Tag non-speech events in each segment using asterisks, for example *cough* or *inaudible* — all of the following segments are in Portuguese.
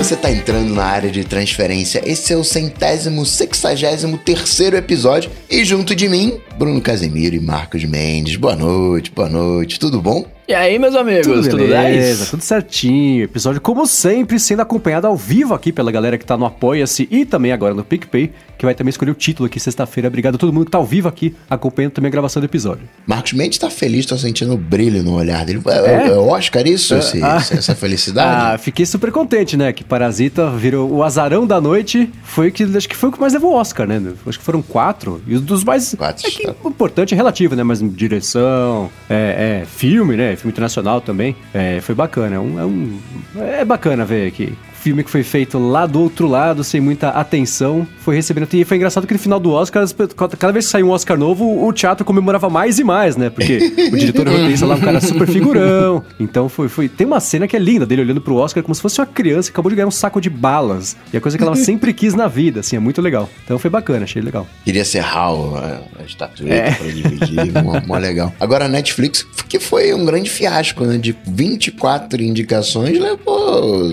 Você tá entrando na área de transferência. Esse é o centésimo, sexagésimo terceiro episódio. E junto de mim, Bruno Casemiro e Marcos Mendes. Boa noite, boa noite, tudo bom? E aí, meus amigos, tudo, tudo beleza, tudo certinho. Episódio, como sempre, sendo acompanhado ao vivo aqui pela galera que tá no Apoia-se e também agora no PicPay, que vai também escolher o título aqui sexta-feira. Obrigado a todo mundo que tá ao vivo aqui, acompanhando também a gravação do episódio. Marcos Mendes tá feliz, tô sentindo brilho no olhar dele. É, é? é Oscar isso, é, esse, ah, essa felicidade? *laughs* Ah, fiquei super contente, né? Que Parasita virou o azarão da noite. Foi que, acho que foi o que mais levou o Oscar, né? Acho que foram quatro. E os dos mais... Quatro. É que, importante é relativo, né? Mas direção, é, é filme, né? Filme internacional também. É, foi bacana. É, um, é, um, é bacana ver aqui filme que foi feito lá do outro lado, sem muita atenção, foi recebendo. E foi engraçado que no final do Oscar, cada vez que saiu um Oscar novo, o teatro comemorava mais e mais, né? Porque o diretor roteirista lá, um cara super figurão. Então foi, foi. Tem uma cena que é linda dele olhando pro Oscar como se fosse uma criança que acabou de ganhar um saco de balas. E a coisa que ela sempre quis na vida, assim, é muito legal. Então foi bacana, achei legal. Queria ser Hal, a estatueta é. pra dividir, mó, mó legal. Agora a Netflix, que foi um grande fiasco, né? De 24 indicações, levou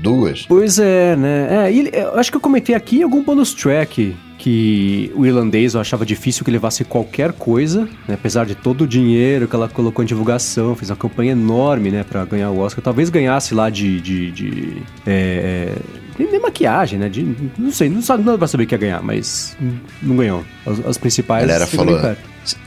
duas. Pois é, né? É, ele, eu acho que eu comentei aqui em algum bonus track que o irlandês eu achava difícil que levasse qualquer coisa, né? apesar de todo o dinheiro que ela colocou em divulgação, fez uma campanha enorme, né, para ganhar o Oscar. Talvez ganhasse lá de, de, de é, de maquiagem, né? De, não sei, não, sabe, não vai saber que ia ganhar, mas não ganhou. As, as principais. A galera falou.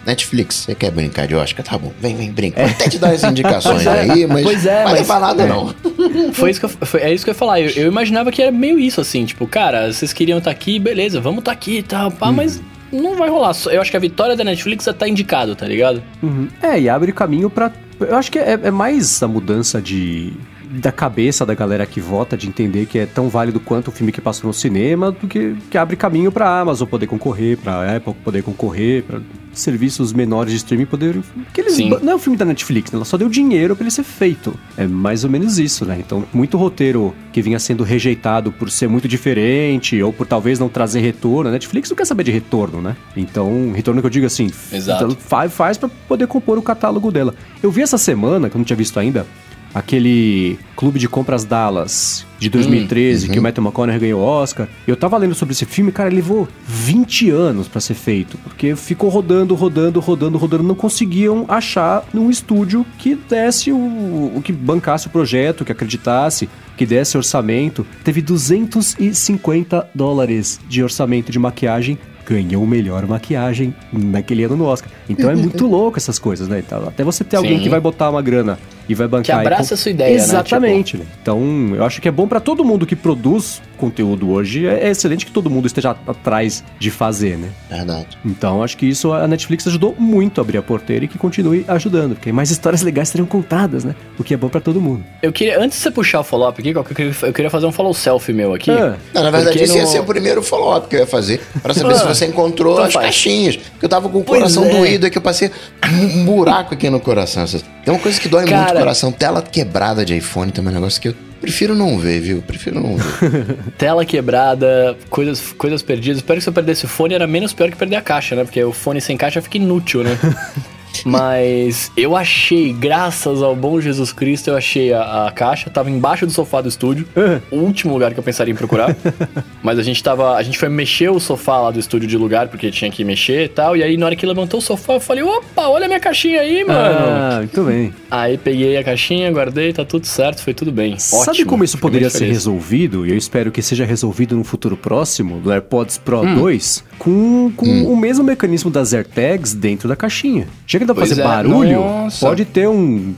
Netflix, você quer brincar de Oscar? Tá bom, vem, vem, brinca. Vou até te dar as indicações *laughs* é, aí, mas pois é, não vai levar nada, é. não. *laughs* Foi isso que eu, foi, é isso que eu ia falar. Eu, eu, imaginava que era meio isso, assim, tipo, cara, vocês queriam estar tá aqui, beleza, vamos estar tá aqui e tal, pá, hum. mas não vai rolar. Eu acho que a vitória da Netflix já tá indicado, tá ligado? Uhum. É, e abre caminho para Eu acho que é, é mais a mudança de da cabeça da galera que vota de entender que é tão válido quanto o filme que passou no cinema, do que, que abre caminho para Amazon poder concorrer, para Apple poder concorrer, para serviços menores de streaming poder que eles Sim. não é um filme da Netflix, né? ela só deu dinheiro para ele ser feito. É mais ou menos isso, né? Então, muito roteiro que vinha sendo rejeitado por ser muito diferente ou por talvez não trazer retorno. A Netflix não quer saber de retorno, né? Então, retorno que eu digo assim, Exato. Então, faz, faz para poder compor o catálogo dela. Eu vi essa semana, que eu não tinha visto ainda, aquele Clube de Compras Dallas de 2013, hum, uhum. que o Matthew McConaughey ganhou o Oscar. Eu tava lendo sobre esse filme, cara, ele levou 20 anos para ser feito, porque ficou rodando, rodando, rodando, rodando, não conseguiam achar um estúdio que desse o, o que bancasse o projeto, que acreditasse, que desse orçamento. Teve 250 dólares de orçamento de maquiagem ganhou melhor maquiagem naquele ano no Oscar. Então é muito *laughs* louco essas coisas, né? Até você ter Sim. alguém que vai botar uma grana e vai bancar. Que abraça a sua ideia, Exatamente, né? Tipo... Então, eu acho que é bom para todo mundo que produz conteúdo hoje. É, é excelente que todo mundo esteja atrás de fazer, né? Verdade. Então, acho que isso a Netflix ajudou muito a abrir a porteira e que continue ajudando, porque mais histórias legais seriam contadas, né? O que é bom para todo mundo. Eu queria, antes de você puxar o follow-up aqui, eu queria fazer um follow selfie meu aqui. Ah. Não, na verdade, esse no... ia ser o primeiro follow-up que eu ia fazer, para saber ah. se você encontrou então as faz. caixinhas. Porque eu tava com o pois coração é. doído aqui, eu passei um buraco aqui no coração. Tem uma coisa que dói Cara, muito o coração, tela quebrada de iPhone também é um negócio que eu prefiro não ver, viu? Prefiro não ver. *laughs* Tela quebrada, coisas, coisas perdidas. Espero que se eu perdesse o fone era menos pior que perder a caixa, né? Porque o fone sem caixa fica inútil, né? *laughs* Mas eu achei, graças ao bom Jesus Cristo, eu achei a, a caixa, tava embaixo do sofá do estúdio. o último lugar que eu pensaria em procurar. *laughs* Mas a gente tava. A gente foi mexer o sofá lá do estúdio de lugar, porque tinha que mexer e tal. E aí, na hora que levantou o sofá, eu falei, opa, olha a minha caixinha aí, mano. Ah, muito bem. Aí peguei a caixinha, guardei, tá tudo certo, foi tudo bem. Sabe Ótimo, como isso poderia ser resolvido? E eu espero que seja resolvido no futuro próximo, do AirPods Pro hum. 2, com, com hum. o mesmo mecanismo das AirTags dentro da caixinha. Chega de fazer é, barulho, nossa. pode ter um,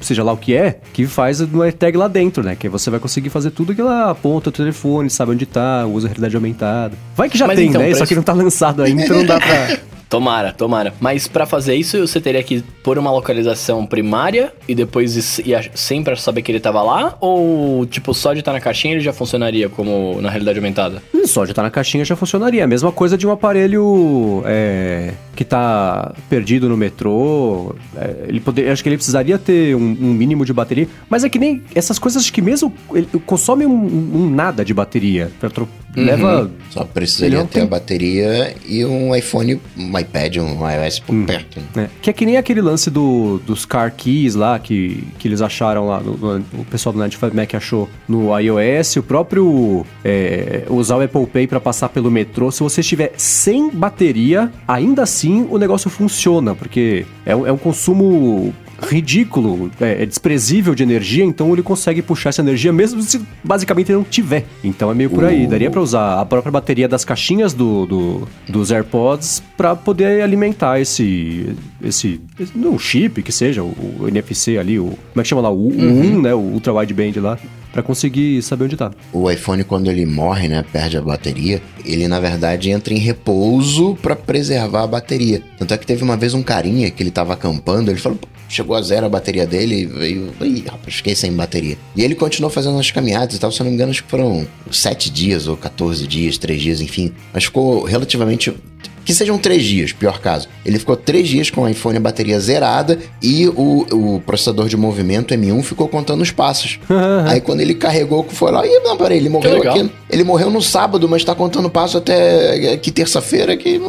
seja lá o que é, que faz no AirTag lá dentro, né? Que você vai conseguir fazer tudo que ela aponta o telefone, sabe onde tá, usa realidade aumentada. Vai que já Mas tem, então, né? Só que não tá lançado ainda, então *laughs* não dá pra... *laughs* Tomara, tomara. Mas para fazer isso, você teria que pôr uma localização primária e depois ir sempre saber que ele tava lá? Ou, tipo, só de estar na caixinha ele já funcionaria como na realidade aumentada? Só de estar na caixinha já funcionaria. A mesma coisa de um aparelho. É que tá perdido no metrô. É, ele poder, acho que ele precisaria ter um, um, mínimo de bateria. Mas é que nem essas coisas que mesmo ele consome um, um nada de bateria. Uhum. Leva. Só precisaria ter tem... a bateria e um iPhone, um iPad, um iOS por hum. perto. Né? É. Que é que nem aquele lance do, dos car keys lá que, que eles acharam lá, no, no, o pessoal do Night Mac achou no iOS, o próprio é, usar o Apple Pay para passar pelo metrô. Se você estiver sem bateria, ainda assim o negócio funciona, porque é, é um consumo ridículo, é, é, desprezível de energia, então ele consegue puxar essa energia mesmo se basicamente não tiver. Então é meio por aí. Daria para usar a própria bateria das caixinhas do, do dos AirPods para poder alimentar esse esse, esse chip que seja o, o, NFC ali, o como é que chama lá, o, uhum. 1, né, o ultra wideband lá para conseguir saber onde tá. O iPhone quando ele morre, né, perde a bateria, ele na verdade entra em repouso para preservar a bateria. Tanto é que teve uma vez um carinha que ele tava acampando, ele falou: chegou a zero a bateria dele e veio. Ih, rapaz, fiquei sem bateria. E ele continuou fazendo as caminhadas e tal. Se eu não me engano, acho que foram 7 dias ou 14 dias, 3 dias, enfim. Mas ficou relativamente que sejam três dias, pior caso. Ele ficou três dias com o iPhone a bateria zerada e o, o processador de movimento M1 ficou contando os passos. *laughs* Aí quando ele carregou, foi lá, e não, peraí, ele morreu aqui. Ele morreu no sábado, mas tá contando passo até que terça-feira. Que,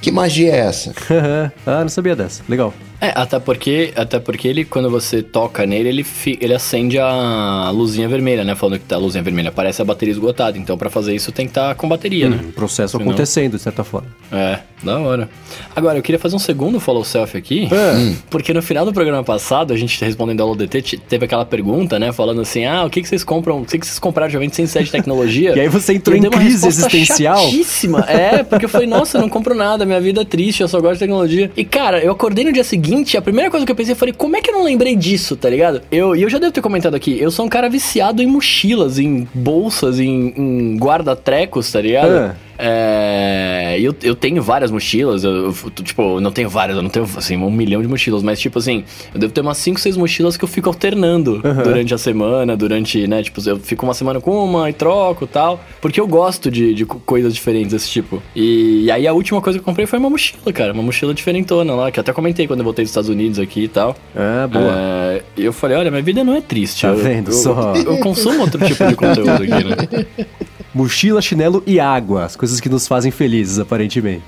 que magia é essa? *laughs* ah, não sabia dessa. Legal. É, até porque, até porque ele, quando você toca nele, ele, fi, ele acende a luzinha vermelha, né? Falando que tá a luzinha vermelha, parece a bateria esgotada. Então, para fazer isso, tem que estar tá com bateria, né? hum, né? Processo Senão... acontecendo, de certa forma. É, da hora. Agora, eu queria fazer um segundo follow self aqui, é. Hum. porque no final do programa passado, a gente respondendo ao LDT, teve aquela pergunta, né? Falando assim, ah, o que, que vocês compram, o que, que vocês compraram geralmente sem ser de tecnologia? *laughs* e aí você entrou em crise existencial. Chatíssima. É, porque eu falei, nossa, eu não compro nada, minha vida é triste, eu só gosto de tecnologia. E, cara, eu acordei no dia seguinte, a primeira coisa que eu pensei, eu falei, como é que eu não lembrei disso, tá ligado? Eu, e eu já devo ter comentado aqui, eu sou um cara viciado em mochilas, em bolsas, em, em guarda-trecos, tá ligado? É. É, eu, eu tenho várias mochilas, eu, eu, tipo, não tenho várias, eu não tenho, assim, um milhão de mochilas, mas, tipo assim, eu devo ter umas 5, 6 mochilas que eu fico alternando uhum. durante a semana, durante, né, tipo, eu fico uma semana com uma e troco tal, porque eu gosto de, de coisas diferentes desse tipo. E, e, aí a última coisa que eu comprei foi uma mochila, cara, uma mochila diferentona lá, que eu até comentei quando eu voltei dos Estados Unidos aqui e tal. É, boa. É, e eu falei, olha, minha vida não é triste. Tá eu, vendo eu, só? Eu, eu consumo outro tipo de conteúdo aqui, né? *laughs* Mochila, chinelo e água. As coisas que nos fazem felizes, aparentemente.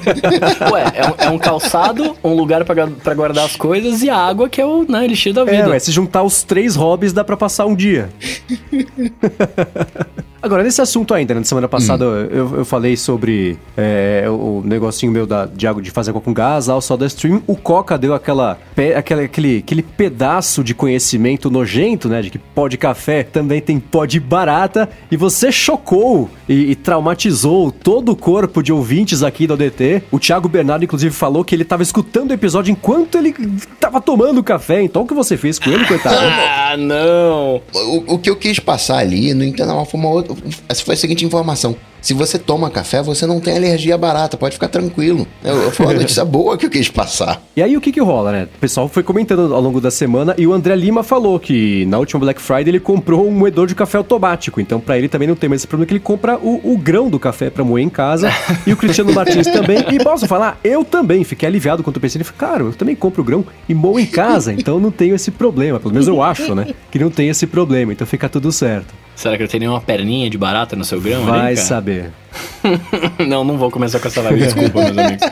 *laughs* ué, é um, é um, calçado, um lugar para guardar as coisas e a água, que é o né, elixir da vida. É, ué, se juntar os três hobbies, dá para passar um dia. *laughs* Agora, nesse assunto ainda, né, semana passada hum. eu, eu falei sobre é, o negocinho meu da, de água de fazer água com gás, lá o Soda Stream. O Coca deu aquela, aquela, aquele, aquele pedaço de conhecimento nojento, né? De que pó de café também tem pó de barata. E você chocou e, e traumatizou todo o corpo de ouvintes aqui do ODT. O Thiago Bernardo, inclusive, falou que ele estava escutando o episódio enquanto ele estava tomando café. Então, o que você fez com ele, coitado? ah, não! O, o que eu quis passar ali, não entendo, uma forma outra essa foi a seguinte informação. Se você toma café, você não tem alergia barata, pode ficar tranquilo. Eu, foi uma *laughs* notícia boa que eu quis passar. E aí o que que rola, né? O pessoal foi comentando ao longo da semana e o André Lima falou que na última Black Friday ele comprou um moedor de café automático. Então para ele também não tem mais esse problema que ele compra o, o grão do café para moer em casa. *laughs* e o Cristiano Martins também. E posso falar, eu também fiquei aliviado quando eu pensei, cara, eu também compro o grão e moo em casa, então não tenho esse problema. Pelo menos eu acho, né? Que não tem esse problema, então fica tudo certo. Será que eu tenho nenhuma perninha de barata no seu grão? Vai ali, saber. *laughs* não, não vou começar com essa live, *laughs* desculpa, meus amigos.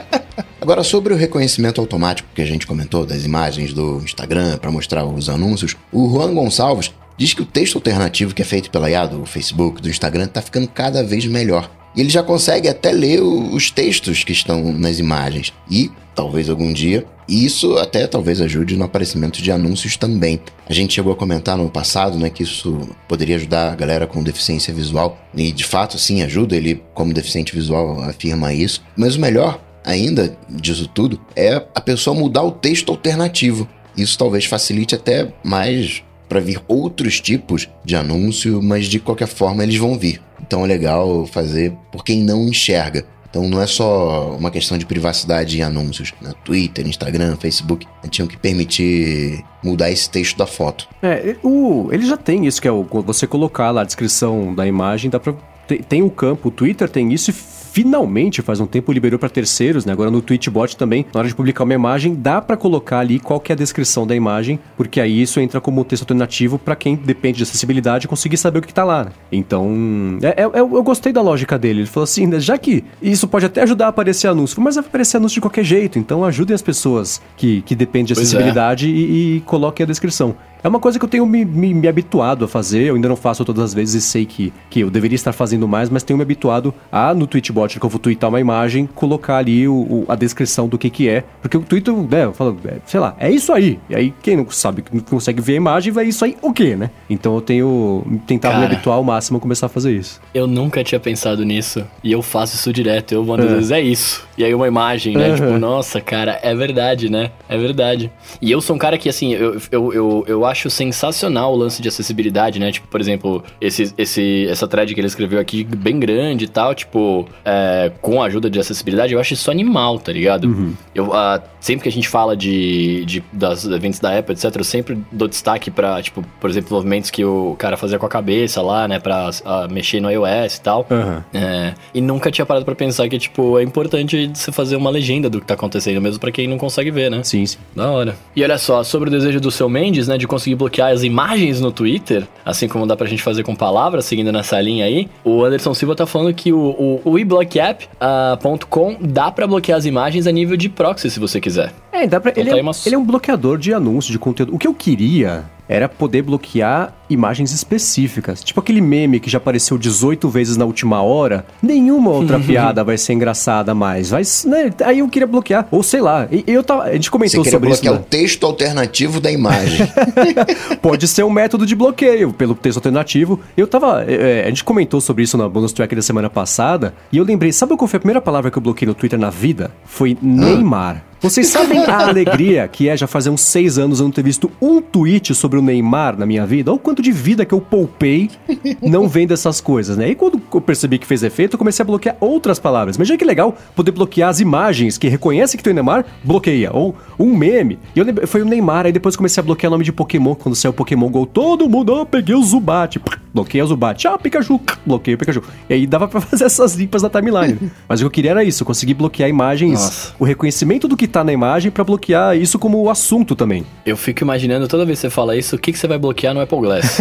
Agora, sobre o reconhecimento automático que a gente comentou das imagens do Instagram para mostrar os anúncios, o Juan Gonçalves diz que o texto alternativo que é feito pela IA do Facebook, do Instagram, está ficando cada vez melhor. E ele já consegue até ler os textos que estão nas imagens. E, talvez algum dia, isso até talvez ajude no aparecimento de anúncios também. A gente chegou a comentar no passado né, que isso poderia ajudar a galera com deficiência visual. E de fato, sim, ajuda. Ele, como deficiente visual, afirma isso. Mas o melhor ainda disso tudo é a pessoa mudar o texto alternativo. Isso talvez facilite até mais para vir outros tipos de anúncio, mas de qualquer forma eles vão vir. Então é legal fazer por quem não enxerga. Então não é só uma questão de privacidade em anúncios. Na Twitter, Instagram, Facebook, tinham que permitir mudar esse texto da foto. É, o, ele já tem isso, que é o, você colocar lá a descrição da imagem, dá pra, tem, tem um campo, o Twitter tem isso e finalmente, faz um tempo, liberou para terceiros, né? Agora no Twitchbot também, na hora de publicar uma imagem, dá para colocar ali qual que é a descrição da imagem, porque aí isso entra como texto alternativo para quem depende de acessibilidade conseguir saber o que, que tá lá. Né? Então, é, é, eu, eu, gostei da lógica dele. Ele falou assim, né, já que isso pode até ajudar a aparecer anúncio, mas vai aparecer anúncio de qualquer jeito, então ajudem as pessoas que, que dependem de é. acessibilidade é. e, e coloquem a descrição. É uma coisa que eu tenho me, me, me, habituado a fazer, eu ainda não faço todas as vezes e sei que, que eu deveria estar fazendo mais, mas tenho me habituado a, no Twitchbot, que eu vou twittar uma imagem, colocar ali o, o, a descrição do que que é, porque o Twitter, né, eu falo, é, sei lá, é isso aí. E aí quem não sabe, não consegue ver a imagem, vai isso aí o quê, né? Então eu tenho tentado Cara, me habituar ao máximo a começar a fazer isso. Eu nunca tinha pensado nisso, e eu faço isso direto, eu mando é. vezes, é isso. E aí uma imagem, né, uhum. tipo, nossa, cara, é verdade, né? É verdade. E eu sou um cara que, assim, eu, eu, eu, eu acho sensacional o lance de acessibilidade, né? Tipo, por exemplo, esse, esse, essa thread que ele escreveu aqui, bem grande e tal, tipo, é, com a ajuda de acessibilidade, eu acho isso animal, tá ligado? Uhum. Eu, uh, sempre que a gente fala de, de das eventos da Apple, etc., eu sempre dou destaque pra, tipo, por exemplo, movimentos que o cara fazia com a cabeça lá, né, pra uh, mexer no iOS e tal. Uhum. É, e nunca tinha parado pra pensar que, tipo, é importante você fazer uma legenda do que tá acontecendo, mesmo pra quem não consegue ver, né? Sim, sim. Da hora. E olha só, sobre o desejo do seu Mendes, né, de conseguir bloquear as imagens no Twitter, assim como dá pra gente fazer com palavras, seguindo nessa linha aí, o Anderson Silva tá falando que o, o, o eblockapp.com uh, dá pra bloquear as imagens a nível de proxy, se você quiser. É, dá pra, então ele, tá é, uma... ele é um bloqueador de anúncio, de conteúdo. O que eu queria era poder bloquear imagens específicas. Tipo aquele meme que já apareceu 18 vezes na última hora. Nenhuma outra *laughs* piada vai ser engraçada mais. Vai, né? Aí eu queria bloquear. Ou sei lá. Eu tava, a gente comentou Você sobre isso. bloquear né? o texto alternativo da imagem. *laughs* Pode ser um método de bloqueio pelo texto alternativo. Eu tava. É, a gente comentou sobre isso na bonus track da semana passada. E eu lembrei, sabe qual foi a primeira palavra que eu bloqueei no Twitter na vida? Foi Neymar. Vocês sabem a alegria que é já fazer uns seis anos eu não ter visto um tweet sobre o Neymar na minha vida? Olha o quanto de vida que eu poupei não vendo essas coisas, né? E quando eu percebi que fez efeito, eu comecei a bloquear outras palavras. Já que legal poder bloquear as imagens que reconhece que tem o Neymar, bloqueia. Ou um meme. E eu, foi o Neymar, aí depois comecei a bloquear o nome de Pokémon. Quando saiu o Pokémon Go, todo mundo, oh, peguei o Zubat. Bloqueei o Zubat. Ah, Pikachu. Bloqueei o Pikachu. E aí dava pra *laughs* fazer essas limpas na timeline. Mas o que eu queria era isso, conseguir bloquear imagens, Nossa. o reconhecimento do que tá na imagem para bloquear isso como assunto também. Eu fico imaginando toda vez que você fala isso, o que, que você vai bloquear no Apple Glass? *laughs*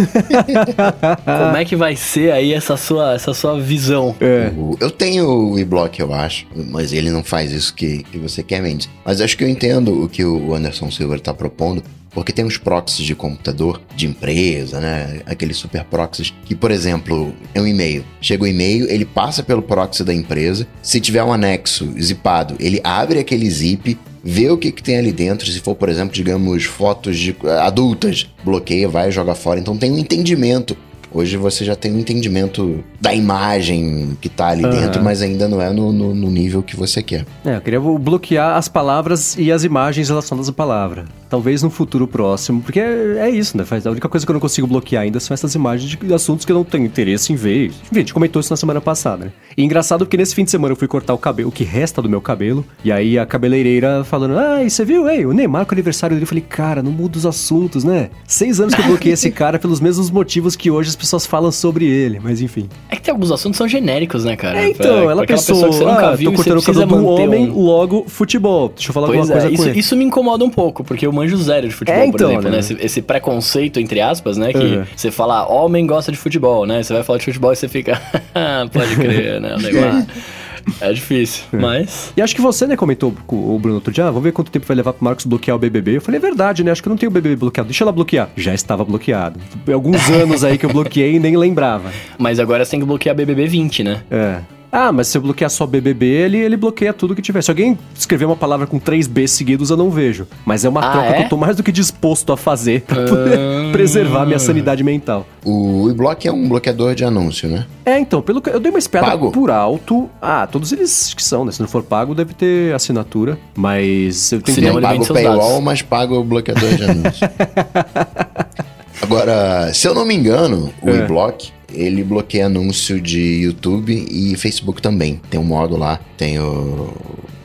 Como é que vai ser aí essa sua, essa sua visão? É. Eu tenho o eBlock, eu acho, mas ele não faz isso que, que você quer, Mendes. Mas acho que eu entendo o que o Anderson Silver está propondo. Porque tem os proxies de computador, de empresa, né? Aqueles super proxies que, por exemplo, é um e-mail. Chega o um e-mail, ele passa pelo proxy da empresa. Se tiver um anexo zipado, ele abre aquele zip, vê o que, que tem ali dentro. Se for, por exemplo, digamos, fotos de adultas, bloqueia, vai joga fora. Então tem um entendimento Hoje você já tem um entendimento da imagem que tá ali uhum. dentro, mas ainda não é no, no, no, nível que você quer. É, eu queria bloquear as palavras e as imagens relacionadas à palavra. Talvez no futuro próximo, porque é, é isso, né? A única coisa que eu não consigo bloquear ainda são essas imagens de assuntos que eu não tenho interesse em ver. Enfim, a gente comentou isso na semana passada, né? E engraçado porque nesse fim de semana eu fui cortar o cabelo, o que resta do meu cabelo, e aí a cabeleireira falando, ah, e você viu, ei, o Neymar com o aniversário dele, eu falei, cara, não muda os assuntos, né? Seis anos que eu bloqueei esse *laughs* cara pelos mesmos motivos que hoje as pessoas falam sobre ele, mas enfim. É que tem alguns assuntos que são genéricos, né, cara? É, então, pra, ela pra pensou, que você nunca ah, viu, tô cortando o cabelo do homem, um... logo futebol. Deixa eu falar pois alguma é, coisa isso, com ele. Isso me incomoda um pouco, porque eu manjo zero de futebol, é, então, por exemplo, né? né? Esse, esse, preconceito, entre aspas, né? Que uhum. você fala, ah, homem gosta de futebol, né? Você vai falar de futebol e você fica, *laughs* pode crer, né? O Neymar... *laughs* É difícil, é. mas. E acho que você, né, comentou com o Bruno outro dia, ah, vamos ver quanto tempo vai levar pro Marcos bloquear o BBB. Eu falei, é verdade, né? Acho que eu não tenho o BBB bloqueado. Deixa ela bloquear. Já estava bloqueado. Alguns anos aí que eu bloqueei e nem lembrava. *laughs* Mas agora você tem que bloquear BBB 20, né? É. Ah, mas se eu bloquear só BBB, ele, ele bloqueia tudo que tiver. Se alguém escrever uma palavra com três B seguidos, eu não vejo. Mas é uma ah, troca é? que eu tô mais do que disposto a fazer pra poder ah. *laughs* preservar minha sanidade mental. O iBlock é um bloqueador de anúncio, né? É, então, pelo que eu dei uma espiada pago? por alto. Ah, todos eles que são, né? Se não for pago, deve ter assinatura. Mas eu tenho que... Não pago o paywall, mas pago o bloqueador de anúncio. *laughs* Agora, se eu não me engano, o é. iBlock ele bloqueia anúncio de YouTube e Facebook também. Tem um modo lá, tem o.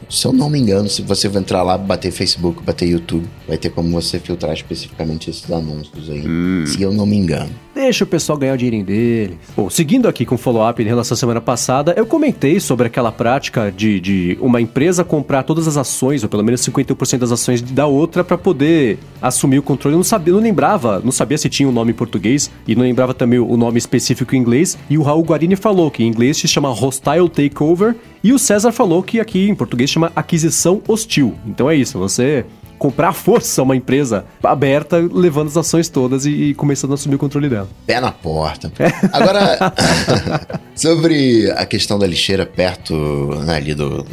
Se eu não me engano, se você entrar lá, bater Facebook, bater YouTube, vai ter como você filtrar especificamente esses anúncios aí. Hum. Se eu não me engano. Deixa o pessoal ganhar o dinheirinho dele. Bom, seguindo aqui com o follow-up em relação à semana passada, eu comentei sobre aquela prática de, de uma empresa comprar todas as ações, ou pelo menos 51% das ações da outra, para poder assumir o controle. Eu não sabia, não lembrava, não sabia se tinha um nome em português e não lembrava também o nome específico em inglês. E o Raul Guarini falou que em inglês se chama Hostile Takeover e o César falou que aqui em português chama aquisição hostil. Então é isso, você comprar à força uma empresa aberta, levando as ações todas e, e começando a assumir o controle dela. Pé na porta. É. Agora, *laughs* sobre a questão da lixeira perto né, ali do,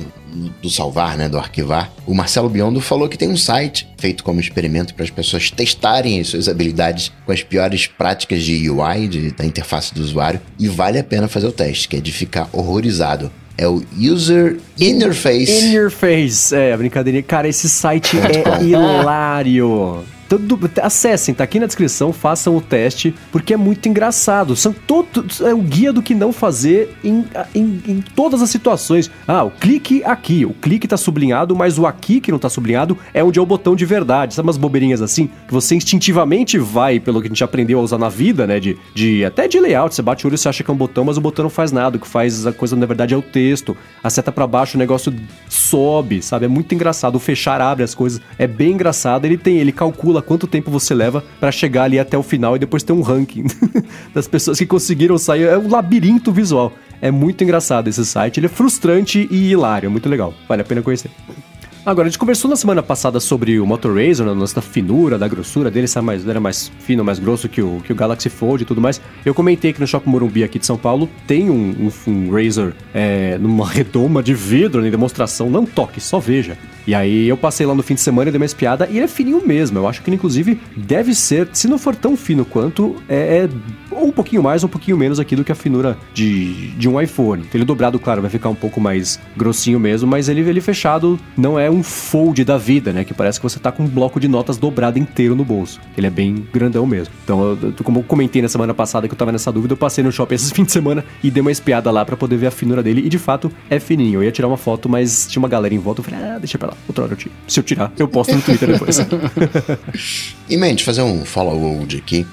do salvar, né, do arquivar, o Marcelo Biondo falou que tem um site feito como experimento para as pessoas testarem as suas habilidades com as piores práticas de UI, de, da interface do usuário, e vale a pena fazer o teste, que é de ficar horrorizado. É o User Interface. Interface, é, a brincadeirinha. Cara, esse site é hilário. Tudo, acessem, tá aqui na descrição, façam o teste, porque é muito engraçado. São todos. É o guia do que não fazer em, em, em, todas as situações. Ah, o clique aqui. O clique tá sublinhado, mas o aqui que não tá sublinhado é onde é o botão de verdade. Sabe umas bobeirinhas assim? Que você instintivamente vai, pelo que a gente aprendeu a usar na vida, né? De, de até de layout. Você bate o olho e você acha que é um botão, mas o botão não faz nada. O que faz a coisa, na verdade, é o texto. A seta para baixo, o negócio sobe, sabe? É muito engraçado. O fechar abre as coisas. É bem engraçado. Ele tem, ele calcula quanto tempo você leva para chegar ali até o final e depois ter um ranking *laughs* das pessoas que conseguiram sair. É um labirinto visual. É muito engraçado esse site, ele é frustrante e hilário, é muito legal. Vale a pena conhecer. Agora, a gente conversou na semana passada sobre o Motor Razr, né, da finura, da grossura dele, se mais, era mais fino, mais grosso que o, que o Galaxy Fold e tudo mais. Eu comentei que no Shopping Morumbi aqui de São Paulo tem um, um, um Razr é, numa *laughs* redoma de vidro em demonstração. Não toque, só veja. E aí eu passei lá no fim de semana e dei uma espiada e ele é fininho mesmo. Eu acho que ele, inclusive, deve ser, se não for tão fino quanto, é, é um pouquinho mais, um pouquinho menos aqui do que a finura de, de um iPhone. Ele dobrado, claro, vai ficar um pouco mais grossinho mesmo, mas ele, ele fechado não é um fold da vida, né? Que parece que você tá com um bloco de notas dobrado inteiro no bolso. Ele é bem grandão mesmo. Então, eu, como eu comentei na semana passada que eu tava nessa dúvida, eu passei no shopping esses *laughs* fins de semana e dei uma espiada lá para poder ver a finura dele. E de fato é fininho. Eu ia tirar uma foto, mas tinha uma galera em volta. Eu falei, ah, deixa pra lá. Outra hora eu tiro. Se eu tirar, eu posto no Twitter depois. *laughs* *laughs* e, mente, fazer um follow-up aqui.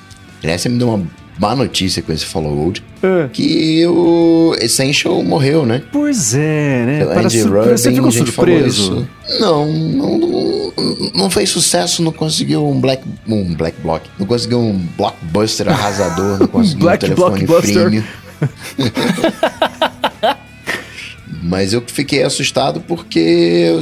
Aliás, você me deu uma má notícia com esse follow-up. É. Que o Essential morreu, né? Pois é, né? Para Andy Rubin, você ficou surpreso? Não, não, não, não fez sucesso, não conseguiu um black, um black block, não conseguiu um blockbuster arrasador, não *laughs* conseguiu black um telefone premium. *laughs* Mas eu fiquei assustado porque eu,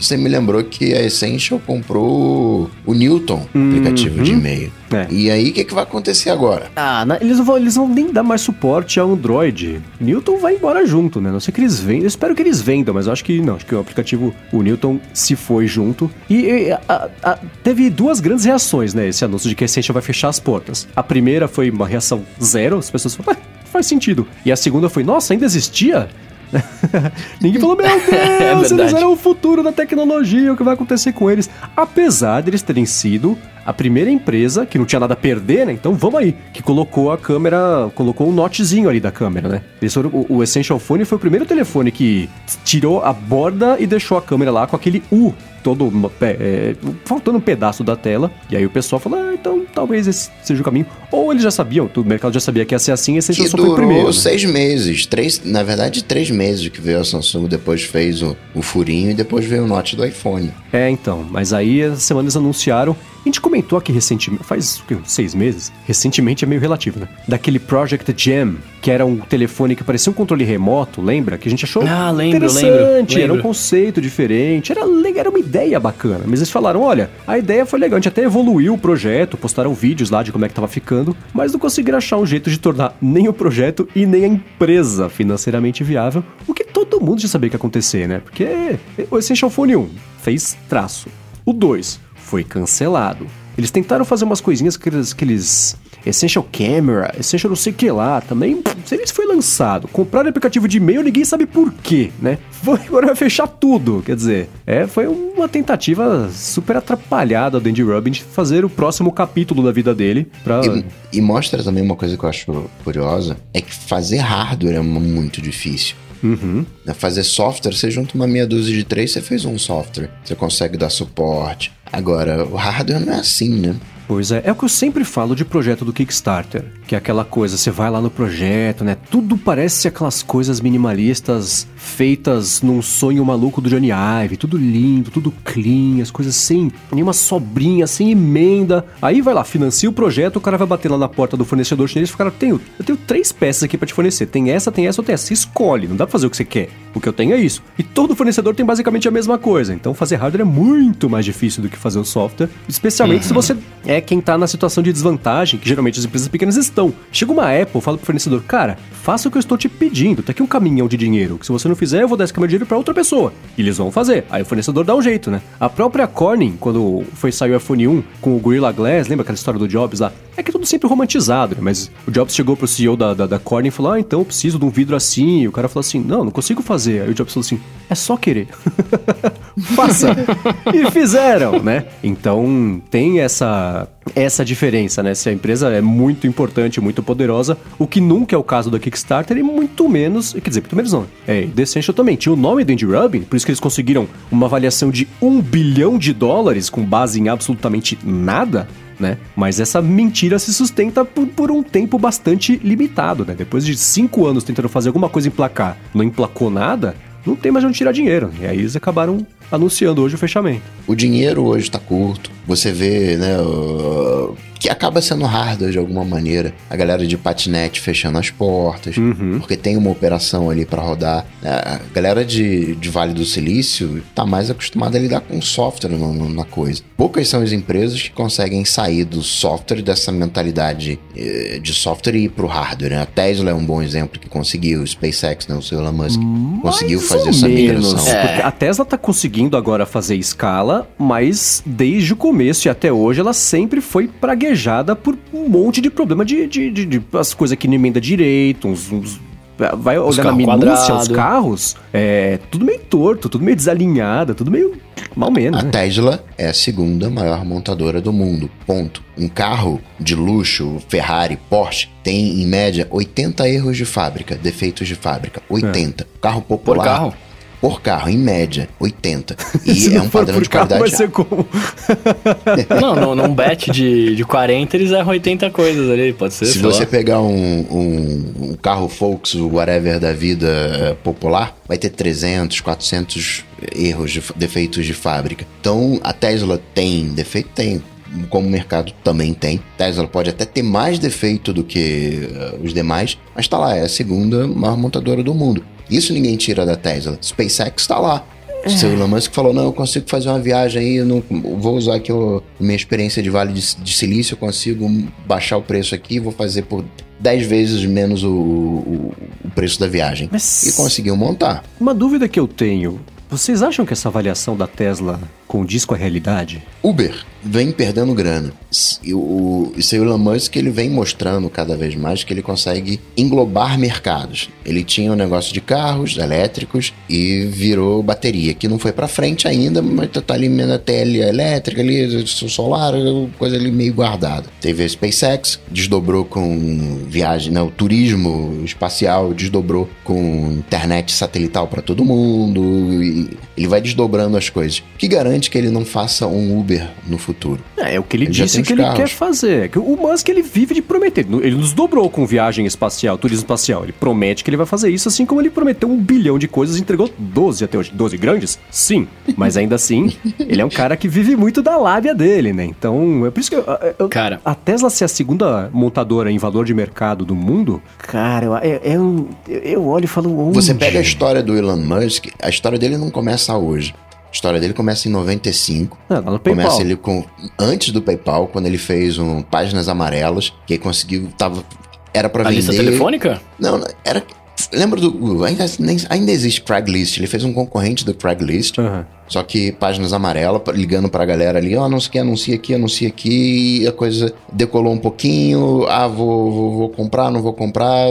você me lembrou que a Essential comprou o Newton, uhum. aplicativo de e-mail. É. E aí, o que, que vai acontecer agora? Ah, eles, não vão, eles vão nem dar mais suporte ao Android. Newton vai embora junto, né? Não sei que eles vendam. Eu espero que eles vendam, mas eu acho que não. Acho que o aplicativo, o Newton, se foi junto. E, e a, a, teve duas grandes reações, né? Esse anúncio de que a Essential vai fechar as portas. A primeira foi uma reação zero. As pessoas falaram, faz sentido. E a segunda foi, nossa, ainda existia? *laughs* Ninguém falou, meu *laughs* é Deus, é eles eram o futuro da tecnologia, o que vai acontecer com eles. Apesar de eles terem sido a primeira empresa que não tinha nada a perder, né? Então vamos aí, que colocou a câmera, colocou um notezinho ali da câmera, né? Foram, o, o Essential Phone foi o primeiro telefone que tirou a borda e deixou a câmera lá com aquele U todo é, faltando um pedaço da tela. E aí o pessoal falou, ah, então talvez esse seja o caminho. Ou eles já sabiam, o mercado já sabia que ia ser assim, esse já só foi o primeiro. Né? seis meses, três, na verdade três meses que veio a Samsung, depois fez o, o furinho e depois veio o Note do iPhone. É, então, mas aí as semanas anunciaram a gente comentou aqui recentemente, faz seis meses, recentemente é meio relativo, né? Daquele Project Jam, que era um telefone que parecia um controle remoto, lembra? Que a gente achou ah, lembro, interessante, lembro, era um conceito diferente, era, era uma ideia bacana. Mas eles falaram, olha, a ideia foi legal, a gente até evoluiu o projeto, postaram vídeos lá de como é que tava ficando, mas não conseguiram achar um jeito de tornar nem o projeto e nem a empresa financeiramente viável, o que todo mundo já sabia que ia acontecer, né? Porque o Essential Phone 1 fez traço. O 2 foi cancelado. Eles tentaram fazer umas coisinhas que eles, Essential Camera, Essential não sei o que lá, também isso foi lançado. Compraram aplicativo de e-mail, ninguém sabe por quê, né? *laughs* Foi, agora vai fechar tudo, quer dizer, é, foi uma tentativa super atrapalhada do Andy Rubin de fazer o próximo capítulo da vida dele. Pra... E, e mostra também uma coisa que eu acho curiosa, é que fazer hardware é muito difícil. Uhum. Fazer software, você junta uma meia dúzia de três, você fez um software. Você consegue dar suporte. Agora, o hardware não é assim, né? Pois é, é o que eu sempre falo de projeto do Kickstarter, que é aquela coisa, você vai lá no projeto, né? Tudo parece aquelas coisas minimalistas feitas num sonho maluco do Johnny Ive, tudo lindo, tudo clean, as coisas sem nenhuma sobrinha, sem emenda. Aí vai lá, financia o projeto, o cara vai bater lá na porta do fornecedor chinês e fala, tenho, eu tenho três peças aqui para te fornecer, tem essa, tem essa, ou tem essa. Você escolhe, não dá pra fazer o que você quer. O que eu tenho é isso. E todo fornecedor tem basicamente a mesma coisa. Então fazer hardware é muito mais difícil do que fazer o software, especialmente uhum. se você é quem tá na situação de desvantagem, que geralmente as empresas pequenas estão. Chega uma Apple, fala pro fornecedor, cara, faça o que eu estou te pedindo, tá aqui um caminhão de dinheiro, que se você não fizer, eu vou dar esse caminhão de dinheiro pra outra pessoa. E eles vão fazer. Aí o fornecedor dá um jeito, né? A própria Corning, quando foi sair o iPhone 1 com o Gorilla Glass, lembra aquela história do Jobs lá? É que é tudo sempre romantizado, né? Mas o Jobs chegou pro CEO da, da, da Corning e falou, ah, então eu preciso de um vidro assim. E o cara falou assim, não, não consigo fazer. Aí o Jobs falou assim, é só querer. *laughs* Faça! *laughs* e fizeram, né? Então tem essa essa diferença, né? Se a empresa é muito importante, muito poderosa, o que nunca é o caso da Kickstarter e muito menos, quer dizer, muito menos não. É, The Essential também tinha o nome do Andy Rubin, por isso que eles conseguiram uma avaliação de um bilhão de dólares com base em absolutamente nada né? Mas essa mentira se sustenta por, por, um tempo bastante limitado, né? Depois de cinco anos tentando fazer alguma coisa emplacar, não emplacou nada, não tem mais onde tirar dinheiro. E aí eles acabaram anunciando hoje o fechamento. O dinheiro hoje está curto. Você vê, né, que acaba sendo hardware de alguma maneira. A galera de patinete fechando as portas, uhum. porque tem uma operação ali para rodar. A galera de, de Vale do Silício tá mais acostumada a lidar com software no, no, na coisa. Poucas são as empresas que conseguem sair do software, dessa mentalidade eh, de software e ir pro hardware. Né? A Tesla é um bom exemplo que conseguiu, o SpaceX, né, o Elon Musk, Mais conseguiu fazer essa menos. migração. É. a Tesla tá conseguindo agora fazer escala, mas desde o começo e até hoje ela sempre foi pragueada praguejada por um monte de problema de, de, de, de as coisas que não emenda direito, uns, uns vai olhar na minúcia quadrado. os carros, é tudo meio torto, tudo meio desalinhado, tudo meio mal menos. A né? Tesla é a segunda maior montadora do mundo. Ponto. Um carro de luxo, Ferrari, Porsche, tem em média 80 erros de fábrica, defeitos de fábrica. 80. É. Carro popular. Por carro? Por carro, em média, 80. E *laughs* é um padrão de qualidade. Carro, vai ser como... *laughs* não, não, num bet de, de 40 eles erram 80 coisas ali, pode ser. Se você lá. pegar um, um, um, carro Volks, whatever da vida eh, popular, vai ter 300, 400 erros, de, defeitos de fábrica. Então a Tesla tem defeito? Tem como o mercado também tem. Tesla pode até ter mais defeito do que uh, os demais, mas está lá, é a segunda maior montadora do mundo. Isso ninguém tira da Tesla. SpaceX está lá. É. Seu Elon Musk falou: não, eu consigo fazer uma viagem aí, eu não, vou usar aqui a minha experiência de Vale de, de, Silício, eu consigo baixar o preço aqui, vou fazer por 10 vezes menos o, o, o preço da viagem. Mas e conseguiu montar. Uma dúvida que eu tenho: vocês acham que essa avaliação da Tesla condiz com a realidade? Uber vem perdendo grana. E o, o Elon Musk ele vem mostrando cada vez mais que ele consegue englobar mercados. Ele tinha um negócio de carros elétricos e virou bateria, que não foi para frente ainda, mas tá ali na tele elétrica ali, solar, coisa ali meio guardada. Teve a SpaceX, desdobrou com viagem, não, turismo espacial, desdobrou com internet satelital para todo mundo. ele vai desdobrando as coisas. Que garante que ele não faça um Uber no futuro. É, é o que ele, ele disse que ele carros. quer fazer. Que o Musk ele vive de prometer. Ele nos dobrou com viagem espacial, turismo espacial. Ele promete que ele vai fazer isso, assim como ele prometeu um bilhão de coisas e entregou 12 até hoje. 12 grandes? Sim. Mas ainda assim, *laughs* ele é um cara que vive muito da lábia dele, né? Então, é por isso que eu, eu, cara, a Tesla ser a segunda montadora em valor de mercado do mundo, cara, eu, eu, eu, eu olho e falo. Onde? Você pega a história do Elon Musk, a história dele não começa hoje. A história dele começa em 95. É, lá no PayPal. Começa ele com antes do PayPal, quando ele fez um Páginas Amarelas, que aí conseguiu tava era para vender. lista telefônica? Não, era Lembra do. Ainda, ainda existe Craigslist. Ele fez um concorrente do Craigslist. Uhum. Só que páginas amarelas, ligando pra galera ali, ó, oh, não sei o que, anuncia aqui, anuncia aqui, e a coisa decolou um pouquinho, ah, vou, vou, vou comprar, não vou comprar,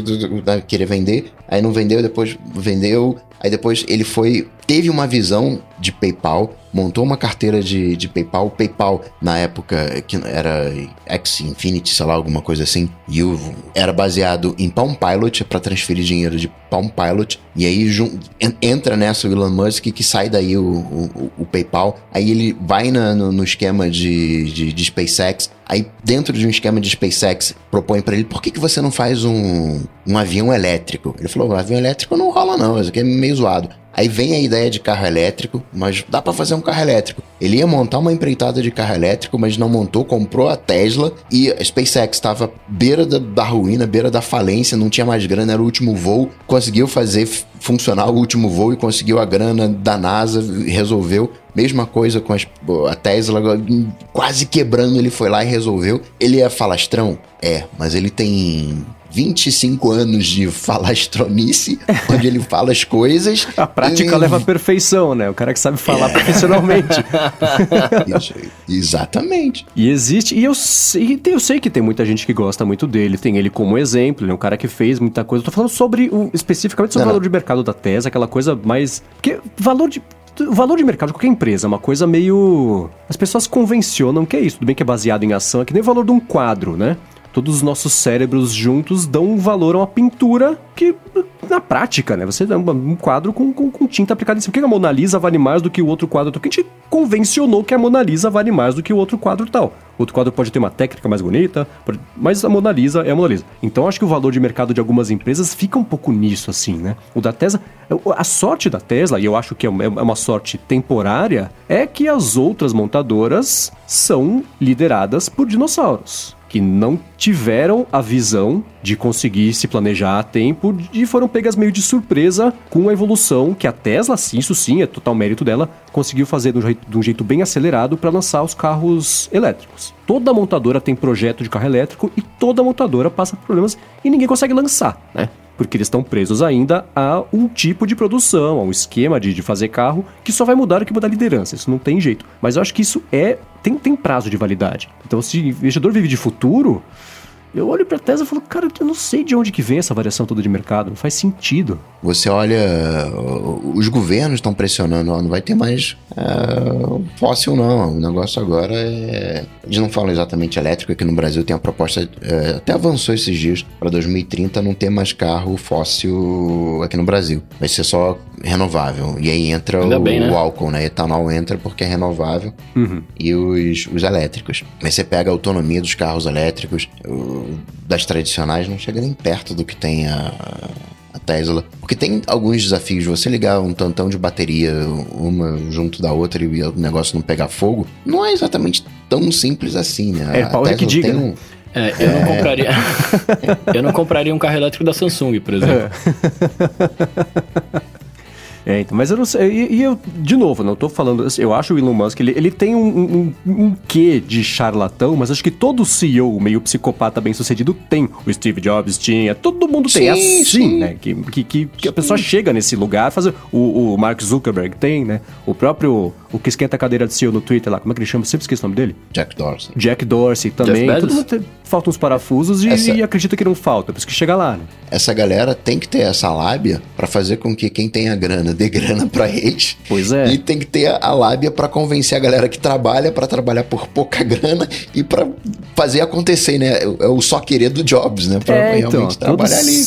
*laughs* querer vender, aí não vendeu, depois vendeu, Aí depois ele foi. Teve uma visão de PayPal, montou uma carteira de, de PayPal. PayPal, na época, que era X Infinity, sei lá, alguma coisa assim. E o, era baseado em Palm Pilot para transferir dinheiro de Palm Pilot. E aí entra nessa o Elon Musk que sai daí o, o, o PayPal. Aí ele vai na, no, no, esquema de, de, de, SpaceX. Aí dentro de um esquema de SpaceX propõe para ele por que, que você não faz um, um avião elétrico? Ele falou: avião elétrico não rola não, isso aqui é meio zoado. Aí vem a ideia de carro elétrico, mas dá para fazer um carro elétrico. Ele ia montar uma empreitada de carro elétrico, mas não montou, comprou a Tesla e a SpaceX estava beira da, da ruína, beira da falência, não tinha mais grana, era o último voo, conseguiu fazer funcionar o último voo e conseguiu a grana da NASA, resolveu. Mesma coisa com as, a Tesla, quase quebrando, ele foi lá e resolveu. Ele é falastrão? É, mas ele tem 25 anos de falastronice, *laughs* onde ele fala as coisas. A prática e... leva à perfeição, né? O cara que sabe falar é. profissionalmente. *laughs* Exatamente. E existe, e eu sei, eu sei que tem muita gente que gosta muito dele, tem ele como exemplo, ele é um cara que fez muita coisa. Eu tô falando sobre o, especificamente sobre não, o valor de mercado da Tesla, aquela coisa mais. Porque valor de o valor de mercado de qualquer empresa é uma coisa meio. As pessoas convencionam que é isso. Tudo bem que é baseado em ação, é que nem o valor de um quadro, né? Todos os nossos cérebros juntos dão um valor a uma pintura que, na prática, né? Você dá um quadro com, com, com tinta aplicada em cima. Por que a Mona Lisa vale mais do que o outro quadro? Porque a gente convencionou que a Mona Lisa vale mais do que o outro quadro tal. O outro quadro pode ter uma técnica mais bonita, mas a Mona Lisa é a Mona Lisa. Então acho que o valor de mercado de algumas empresas fica um pouco nisso, assim, né? O da Tesla. A sorte da Tesla, e eu acho que é, é uma sorte temporária, é que as outras montadoras são lideradas por dinossauros que não tiveram a visão de conseguir se planejar a tempo e foram pegas meio de surpresa com a evolução que a Tesla, sim, isso sim, é total mérito dela, conseguiu fazer de um jeito, de um jeito bem acelerado para lançar os carros elétricos. Toda montadora tem projeto de carro elétrico e toda montadora passa por problemas e ninguém consegue lançar, né? Porque eles estão presos ainda a um tipo de produção, a um esquema de, de fazer carro que só vai mudar o que mudar a liderança. Isso não tem jeito. Mas eu acho que isso é tem, tem prazo de validade. Então, se o investidor vive de futuro, eu olho para a Tesla e falo, cara, eu não sei de onde que vem essa variação toda de mercado, não faz sentido. Você olha, os governos estão pressionando, ó, não vai ter mais é, fóssil não, o negócio agora é... Eles não falam exatamente elétrico, aqui no Brasil tem a proposta, é, até avançou esses dias, para 2030 não ter mais carro fóssil aqui no Brasil. Vai ser só renovável. E aí entra o, bem, né? o, álcool, né? Etanol entra porque é renovável. Uhum. E os, os elétricos. Mas você pega a autonomia dos carros elétricos, das tradicionais, não chega nem perto do que tem a, a Tesla. Porque tem alguns desafios. Você ligar um tantão de bateria, uma junto da outra e o negócio não pegar fogo, não é exatamente tão simples assim, né? É, a Paulo que diga. Um, é, eu não é. compraria. *laughs* eu não compraria um carro elétrico da Samsung, por exemplo. É, então, mas eu não sei. E, e, eu, de novo, não tô falando. Assim, eu acho o Elon Musk, ele, ele tem um, um, um quê de charlatão, mas acho que todo CEO meio psicopata bem sucedido tem. O Steve Jobs tinha, todo mundo tem. É sim, é assim, sim. né? Que, que, que, que a pessoa chega nesse lugar, fazer. O, o Mark Zuckerberg tem, né? O próprio. O que esquenta a cadeira de CEO no Twitter lá, como é que ele chama? Sempre esqueço o nome dele? Jack Dorsey. Jack Dorsey também. Todo mundo tem, faltam uns parafusos e, essa... e, acredita que não falta, por isso que chega lá, né? Essa galera tem que ter essa lábia para fazer com que quem tem a grana dê grana para eles. Pois é. E tem que ter a lábia para convencer a galera que trabalha para trabalhar por pouca grana e para fazer acontecer, né? É o só querer do Jobs, né? Pra é, realmente então, trabalhar ali.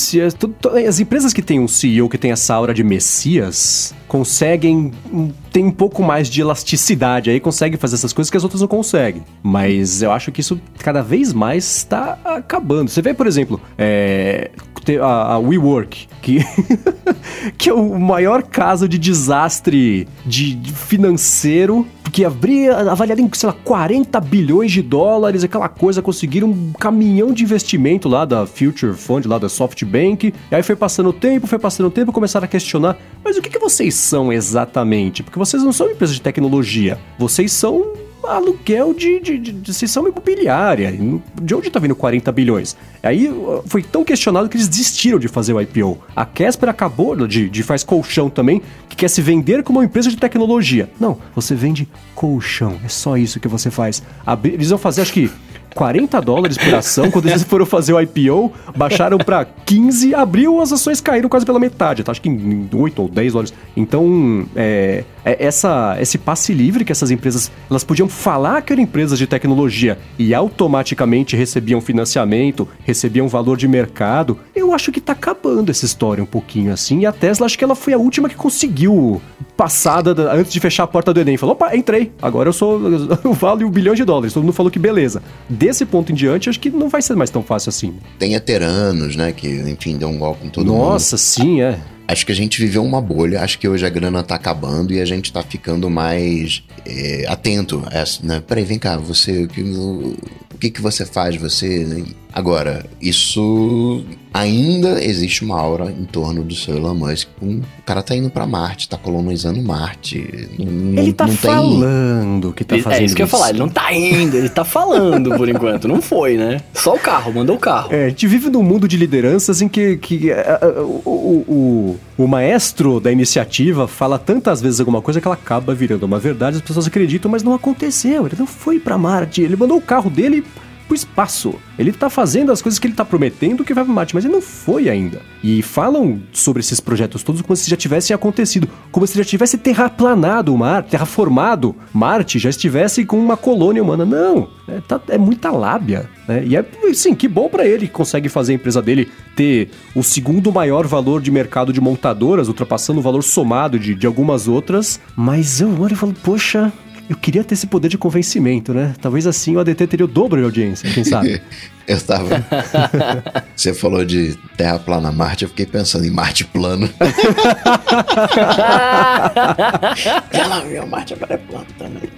As empresas que têm um CEO que tem essa aura de messias conseguem tem um pouco mais de elasticidade aí, conseguem fazer essas coisas que as outras não conseguem. Mas eu acho que isso cada vez mais está acabando. Você vê, por exemplo, é, a, a WeWork, que, *laughs* que é o maior caso de desastre de, financeiro que abria, avaliado em, sei lá, 40 bilhões de dólares, aquela coisa, conseguiram um caminhão de investimento lá da Future Fund, lá da SoftBank, e aí foi passando o tempo, foi passando o tempo, começaram a questionar, mas o que, que vocês são exatamente? Porque vocês não são empresas de tecnologia, vocês são aluguel de, de, de, de sessão imobiliária. De onde está vindo 40 bilhões? Aí foi tão questionado que eles desistiram de fazer o IPO. A Casper acabou de, de faz colchão também, que quer se vender como uma empresa de tecnologia. Não, você vende colchão. É só isso que você faz. Eles vão fazer, acho que 40 dólares por ação. Quando eles foram fazer o IPO, baixaram para 15, abriu, as ações caíram quase pela metade. Tá? Acho que em 8 ou 10 dólares. Então, é, é, essa, esse passe livre que essas empresas elas podiam falar que eram empresas de tecnologia e automaticamente recebiam financiamento, recebiam valor de mercado. Eu acho que tá acabando essa história um pouquinho assim. E a Tesla, acho que ela foi a última que conseguiu passada antes de fechar a porta do Enem. Falou: opa, entrei. Agora eu sou. *laughs* Eu valo um bilhão de dólares. Todo mundo falou que beleza. Desse ponto em diante, acho que não vai ser mais tão fácil assim. Tem Eteranos, né? Que, enfim, deu um golpe em todo Nossa, mundo. Nossa, sim, é acho que a gente viveu uma bolha, acho que hoje a grana tá acabando e a gente tá ficando mais é, atento. É, né? Peraí, vem cá, você. Que, que você faz? Você. Né? Agora, isso ainda existe uma aura em torno do seu Elon Musk. Um, o cara tá indo para Marte, tá colonizando Marte. Não, ele tá não falando que tá ele, fazendo É isso que eu ia falar, ele não tá indo, ele tá falando por enquanto. Não foi, né? Só o carro, mandou o carro. É, a gente vive num mundo de lideranças em que, que uh, uh, o, o, o maestro da iniciativa fala tantas vezes alguma coisa que ela acaba virando uma verdade, as pessoas acreditam, mas não aconteceu. Ele não foi para Marte, ele mandou o carro dele pro espaço. Ele tá fazendo as coisas que ele tá prometendo que vai pro Marte, mas ele não foi ainda. E falam sobre esses projetos todos como se já tivessem acontecido, como se já tivesse terraplanado o mar, terraformado Marte, já estivesse com uma colônia humana. Não, é, tá, é muita lábia. Né? E é, sim, que bom para ele que consegue fazer a empresa dele ter o segundo maior valor de mercado de montadoras, ultrapassando o valor somado de, de algumas outras. Mas eu olho e falo, poxa, eu queria ter esse poder de convencimento, né? Talvez assim o ADT teria o dobro de audiência, quem sabe? *laughs* eu tava. *laughs* Você falou de Terra plana Marte, eu fiquei pensando em Marte plano. *laughs* Ela viu, Marte agora é plano também.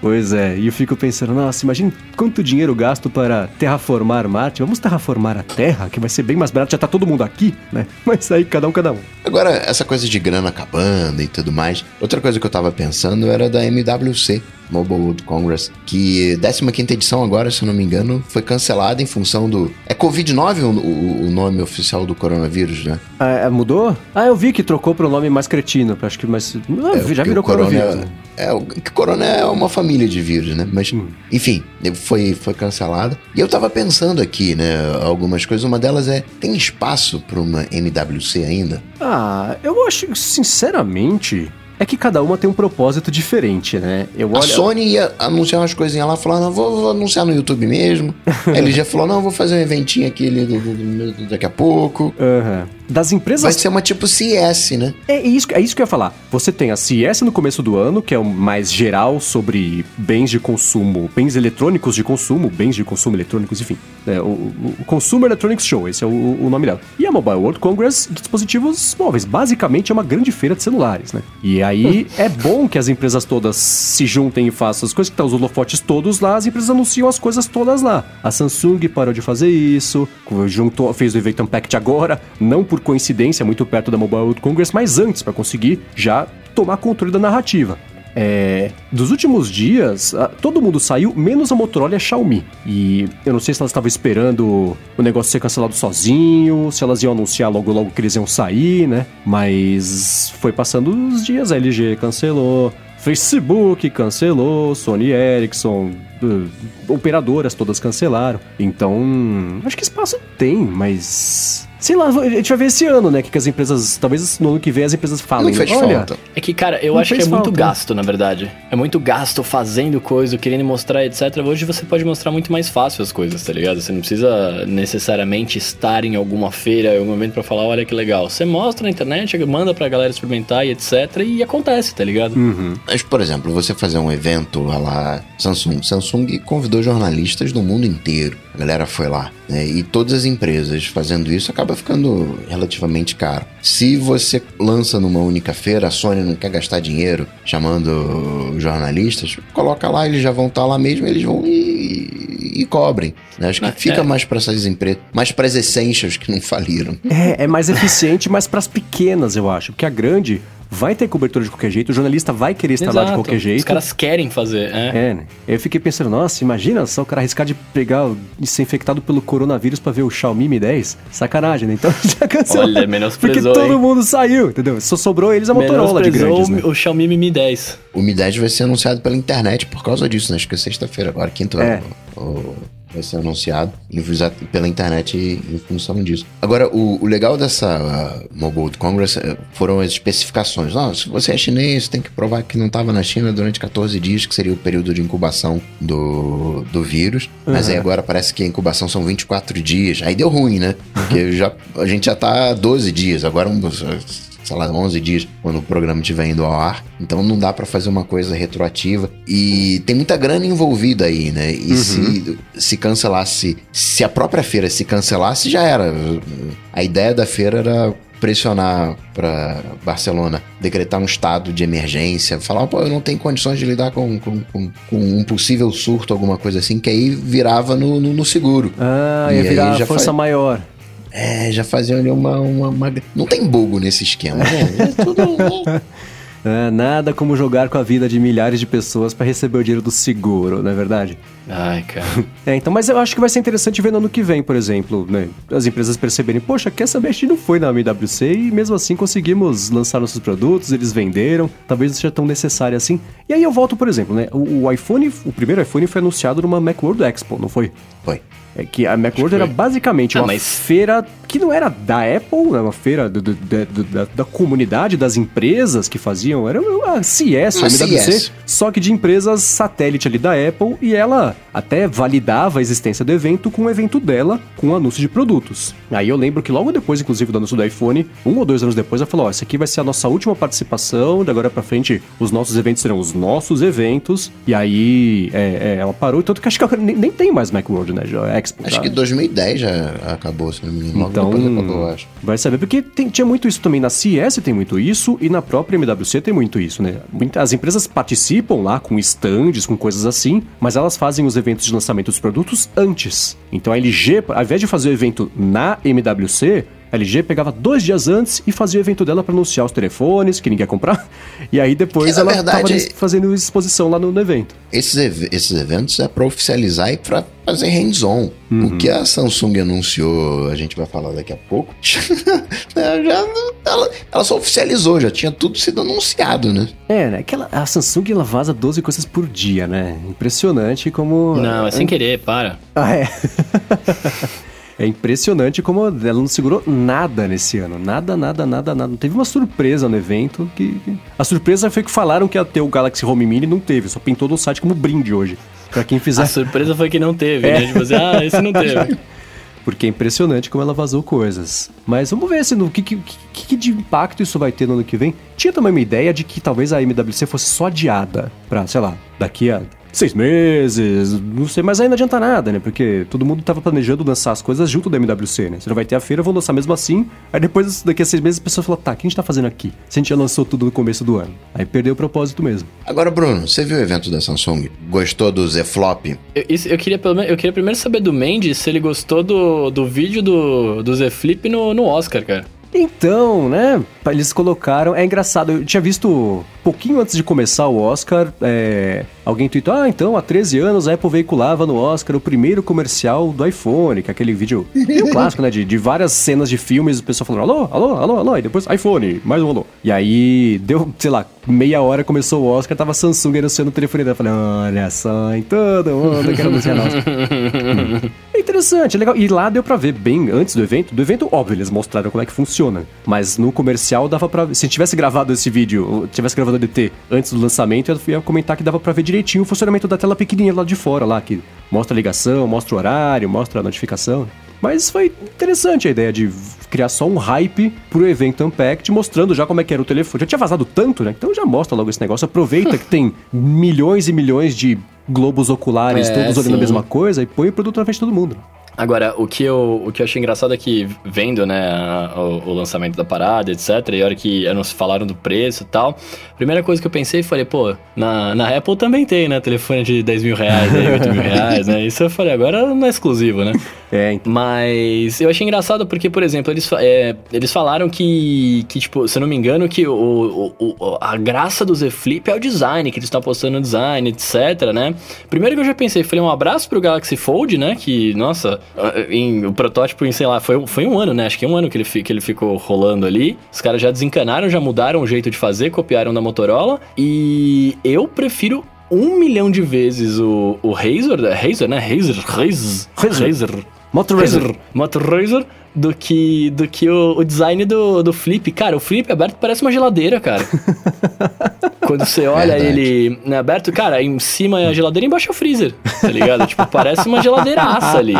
Pois é, e eu fico pensando, nossa, imagina quanto dinheiro gasto para terraformar Marte. Vamos terraformar a Terra, que vai ser bem mais barato, já tá todo mundo aqui, né? Mas aí cada um, cada um. Agora, essa coisa de grana acabando e tudo mais. Outra coisa que eu tava pensando era da MWC, Mobile World Congress, que 15 edição agora, se eu não me engano, foi cancelada em função do... É Covid-19 o, o, nome oficial do coronavírus, né? Ah, é, mudou? Ah, eu vi que trocou para o nome mais cretino, acho que mais... Ah, é, já virou coronavírus. Corona, é, o corona é uma família de vírus, né? Mas, hum. enfim, foi, foi cancelada. E eu tava pensando aqui, né, algumas coisas. Uma delas é, tem espaço para uma MWC ainda? Ah, eu acho, sinceramente, é que cada uma tem um propósito diferente, né? Eu olho... A Sony ia anunciar umas coisinhas lá, falando, não, vou, vou, anunciar no YouTube mesmo. *laughs* ele já falou, não, vou fazer um eventinho aqui daqui a pouco. Uhum. Das empresas... Vai ser uma tipo CS, né? É isso, é isso que eu ia falar. Você tem a CS no começo do ano, que é o mais geral sobre bens de consumo, bens eletrônicos de consumo, bens de consumo eletrônicos, enfim. É, o, o Consumer Electronics Show, esse é o, o nome dela. E a Mobile World Congress de dispositivos móveis. Basicamente é uma grande feira de celulares, né? E aí *laughs* é bom que as empresas todas se juntem e façam as coisas que estão os holofotes todos lá, as empresas anunciam as coisas todas lá. A Samsung parou de fazer isso, juntou, fez o Event Unpacked agora, não por coincidência, muito perto da Mobile World Congress, mas antes, para conseguir já tomar controle da narrativa. É, dos últimos dias, todo mundo saiu, menos a Motorola e a Xiaomi. E eu não sei se elas estavam esperando o negócio ser cancelado sozinho, se elas iam anunciar logo logo que eles iam sair, né? Mas foi passando os dias, a LG cancelou, Facebook cancelou, Sony Ericsson, uh, operadoras todas cancelaram. Então, acho que espaço tem, mas Sei lá, a gente vai ver esse ano, né? Que, que as empresas. Talvez no ano que vem as empresas falem. Não fez Olha, falta. É que, cara, eu acho que é falta. muito gasto, na verdade. É muito gasto fazendo coisa, querendo mostrar, etc. Hoje você pode mostrar muito mais fácil as coisas, tá ligado? Você não precisa necessariamente estar em alguma feira, em algum evento pra falar, olha que legal. Você mostra na internet, manda pra galera experimentar e etc. E acontece, tá ligado? Uhum. Mas, por exemplo, você fazer um evento lá, Samsung. Samsung convidou jornalistas do mundo inteiro. A galera foi lá. Né? E todas as empresas fazendo isso acaba ficando relativamente caro. Se você lança numa única feira, a Sony não quer gastar dinheiro chamando jornalistas, coloca lá, eles já vão estar lá mesmo, eles vão e, e cobrem. Né? Acho que fica é. mais para essas empresas, mais para as essências que não faliram. É, é mais eficiente, mas para as pequenas, eu acho. Porque a grande, vai ter cobertura de qualquer jeito, o jornalista vai querer estar Exato. lá de qualquer jeito. Os caras querem fazer, é. É, né? Eu fiquei pensando, nossa, imagina só o cara arriscar de pegar e ser infectado pelo coronavírus pra ver o Xiaomi Mi 10. Sacanagem, né? Então *laughs* já cansou. Olha, menosprezou, Porque todo hein? mundo saiu, entendeu? Só sobrou eles a Motorola de grandes, né? o Xiaomi Mi 10. O Mi 10 vai ser anunciado pela internet por causa disso, né? Acho que é sexta-feira agora, quinta. É. O, vai ser anunciado pela internet em função disso. Agora, o, o legal dessa uh, Mobile World Congress uh, foram as especificações. Ah, se você é chinês, tem que provar que não estava na China durante 14 dias, que seria o período de incubação do, do vírus. Uhum. Mas aí agora parece que a incubação são 24 dias. Aí deu ruim, né? Porque já, a gente já tá 12 dias. Agora um, sei lá, 11 dias quando o programa estiver indo ao ar. Então não dá para fazer uma coisa retroativa. E tem muita grana envolvida aí, né? E uhum. se, se cancelasse, se a própria feira se cancelasse, já era. A ideia da feira era pressionar para Barcelona decretar um estado de emergência, falar, pô, eu não tenho condições de lidar com, com, com, com um possível surto, alguma coisa assim, que aí virava no, no, no seguro. Ah, e ia virar a força maior. É, já faziam ali uma, uma, uma, Não tem bobo nesse esquema, né? *laughs* É tudo. É, nada como jogar com a vida de milhares de pessoas para receber o dinheiro do seguro, não é verdade? Ai, cara. *laughs* É, então, mas eu acho que vai ser interessante ver no ano que vem, por exemplo, né? As empresas perceberem, poxa, quer saber, a gente não foi na MWC e mesmo assim conseguimos lançar nossos produtos, eles venderam, talvez não seja tão necessário assim. E aí eu volto, por exemplo, né? O, o iPhone, o primeiro iPhone foi anunciado numa Macworld Expo, não foi? Foi. É que a Macworld era basicamente ah, uma mas... feira que não era da Apple, era uma feira do, do, do, da, da, comunidade, das empresas que faziam. Era uma CS, uma MWC, CS. só que de empresas satélite ali da Apple, e ela até validava a existência do evento com o evento dela, com o anúncio de produtos. Aí eu lembro que logo depois, inclusive, do anúncio do iPhone, um ou dois anos depois, ela falou: Ó, essa aqui vai ser a nossa última participação, de agora pra frente os nossos eventos serão os nossos eventos. E aí é, é, ela parou, tanto que acho que nem, nem tem mais Macworld, né? Expo. Acho tá? que 2010 já acabou, se não me engano. Então, acabou, acho. Vai saber, porque tem, tinha muito isso também na CS, tem muito isso, e na própria MWC tem muito isso, né? As empresas participam lá com stands, com coisas assim, mas elas fazem os eventos de lançamento dos produtos antes. Então a LG, ao invés de fazer o evento na MWC, a LG pegava dois dias antes e fazia o evento dela para anunciar os telefones que ninguém ia comprar. *laughs* E aí depois que, ela verdade, tava fazendo exposição lá no, no evento. Esses, ev esses eventos é para oficializar e para fazer hands-on. Uhum. O que a Samsung anunciou, a gente vai falar daqui a pouco, *laughs* é, já, ela, ela, só oficializou, já tinha tudo sido anunciado, né? É, né? Aquela, a Samsung ela vaza 12 coisas por dia, né? Impressionante como. Não, é sem querer, para. Ah, é. *laughs* É impressionante como ela não segurou nada nesse ano. Nada, nada, nada, nada. Teve uma surpresa no evento que. A surpresa foi que falaram que ia ter o Galaxy Home Mini e não teve. Só pintou no site como brinde hoje. Pra quem fizer. A surpresa foi que não teve, é. né? Tipo assim, ah, esse não teve. *laughs* Porque é impressionante como ela vazou coisas. Mas vamos ver se no que, que, que, de impacto isso vai ter no ano que vem. Tinha também uma ideia de que talvez a MWC fosse só adiada pra, sei lá, daqui a seis meses, não sei, mas aí não adianta nada, né? Porque todo mundo tava planejando lançar as coisas junto da MWC, né? Você não vai ter a feira, vou lançar mesmo assim. Aí depois, daqui a seis meses, a pessoa fala, tá, o que a gente tá fazendo aqui? Se a gente já lançou tudo no começo do ano. Aí perdeu o propósito mesmo. Agora, Bruno, você viu o evento da Samsung? Gostou do Z Flop? Eu, isso, eu, queria, eu queria primeiro saber do Mendes se ele gostou do, do vídeo do, do Z Flip no, no Oscar, cara. Então, né? Eles colocaram. É engraçado, eu tinha visto pouquinho antes de começar o Oscar, é, alguém tweetou: Ah, então há 13 anos a Apple veiculava no Oscar o primeiro comercial do iPhone, que é aquele vídeo *laughs* clássico, né? De, de várias cenas de filmes, o pessoal falando: alô, alô, alô, alô, e depois iPhone, mais um alô. E aí deu, sei lá, meia hora começou o Oscar, tava Samsung anunciando o telefone dela. Falei: Olha só, em todo mundo quero anunciar hum. *laughs* É interessante, é legal. E lá deu pra ver bem antes do evento. Do evento, óbvio, eles mostraram como é que funciona. Mas no comercial dava pra. Se tivesse gravado esse vídeo, tivesse gravado DT antes do lançamento, eu ia comentar que dava para ver direitinho o funcionamento da tela pequenininha lá de fora, lá, que mostra a ligação, mostra o horário, mostra a notificação. Mas foi interessante a ideia de criar só um hype pro evento Unpacked, mostrando já como é que era o telefone. Já tinha vazado tanto, né? Então já mostra logo esse negócio. Aproveita que tem milhões e milhões de globos oculares, é, todos olhando a mesma coisa, e põe o produto na frente de todo mundo. Agora, o que eu, o que eu achei engraçado é que, vendo, né, o, o, lançamento da parada, etc., e a hora que nos falaram do preço e tal, a primeira coisa que eu pensei, falei, pô, na, na Apple também tem, né, telefone de 10 mil reais, aí, 8 mil reais, né, isso eu falei, agora não é exclusivo, né. É, então. Mas eu achei engraçado porque, por exemplo, eles, é, eles falaram que, que, tipo, se eu não me engano, que o, o, o a graça do Z Flip é o design, que eles estão apostando no design, etc, né? Primeiro que eu já pensei, falei um abraço pro Galaxy Fold, né? Que, nossa, em, o protótipo em, sei lá, foi, foi um ano, né? Acho que um ano que ele, que ele ficou rolando ali. Os caras já desencanaram, já mudaram o jeito de fazer, copiaram da Motorola. E eu prefiro um milhão de vezes o, o Razer, Razer, né? Razer, Razer, Razer. Razer. Moto Razer. Moto Razer do que, do que o, o, design do, do Flip. Cara, o Flip aberto parece uma geladeira, cara. *laughs* Quando você olha Verdade. ele né, aberto, cara, em cima é a geladeira e embaixo é o freezer, tá ligado? tipo, parece uma geladeiraça ali.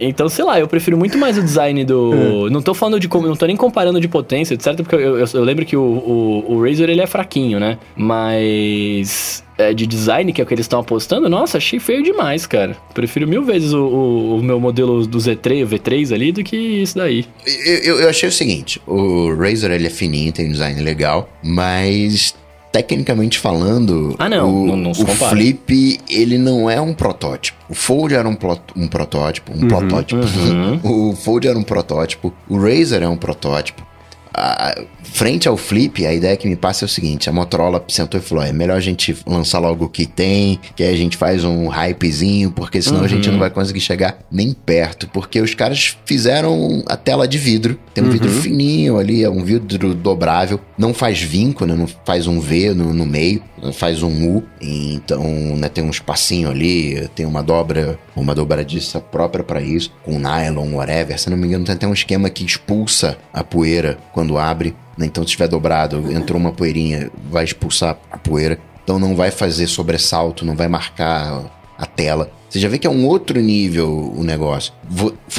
Então, sei lá, eu prefiro muito mais o design do... É. Não tô falando de... Não tô nem comparando de potência, etc. Porque eu, eu, eu lembro que o, o, o Razer, ele é fraquinho, né? Mas é, de design, que é o que eles estão apostando, nossa, achei feio demais, cara. Prefiro mil vezes o, o, o, meu modelo do Z3, o V3 ali, do que isso daí. Eu, eu, eu achei o seguinte, o Razer ele é fininho, tem um design legal, mas tecnicamente falando, ah, não, o, não, não o Flip ele não é um protótipo. O Fold era um, plot, um protótipo, um uhum, protótipo. Uhum. *laughs* o Fold era um protótipo, o Razer é um protótipo a, frente ao Flip, a ideia que me passa é o seguinte: a Motorola sentou e falou: é melhor a gente lançar logo o que tem, que aí a gente faz um hypezinho, porque senão uhum. a gente não uhum. vai conseguir chegar nem perto. Porque os caras fizeram a tela de vidro, tem um uhum. vidro fininho ali, é um vidro dobrável, não faz vinco, né? Não faz um V no, no meio, faz um U, então né, tem um espacinho ali, tem uma dobra, uma dobradiça própria para isso, com nylon, whatever. Se não me engano, tem até um esquema que expulsa a poeira quando quando abre. Né? Então, se estiver dobrado, entrou uma poeirinha, vai expulsar a poeira. Então, não vai fazer sobressalto, não vai marcar a tela. Você já vê que é um outro nível o negócio.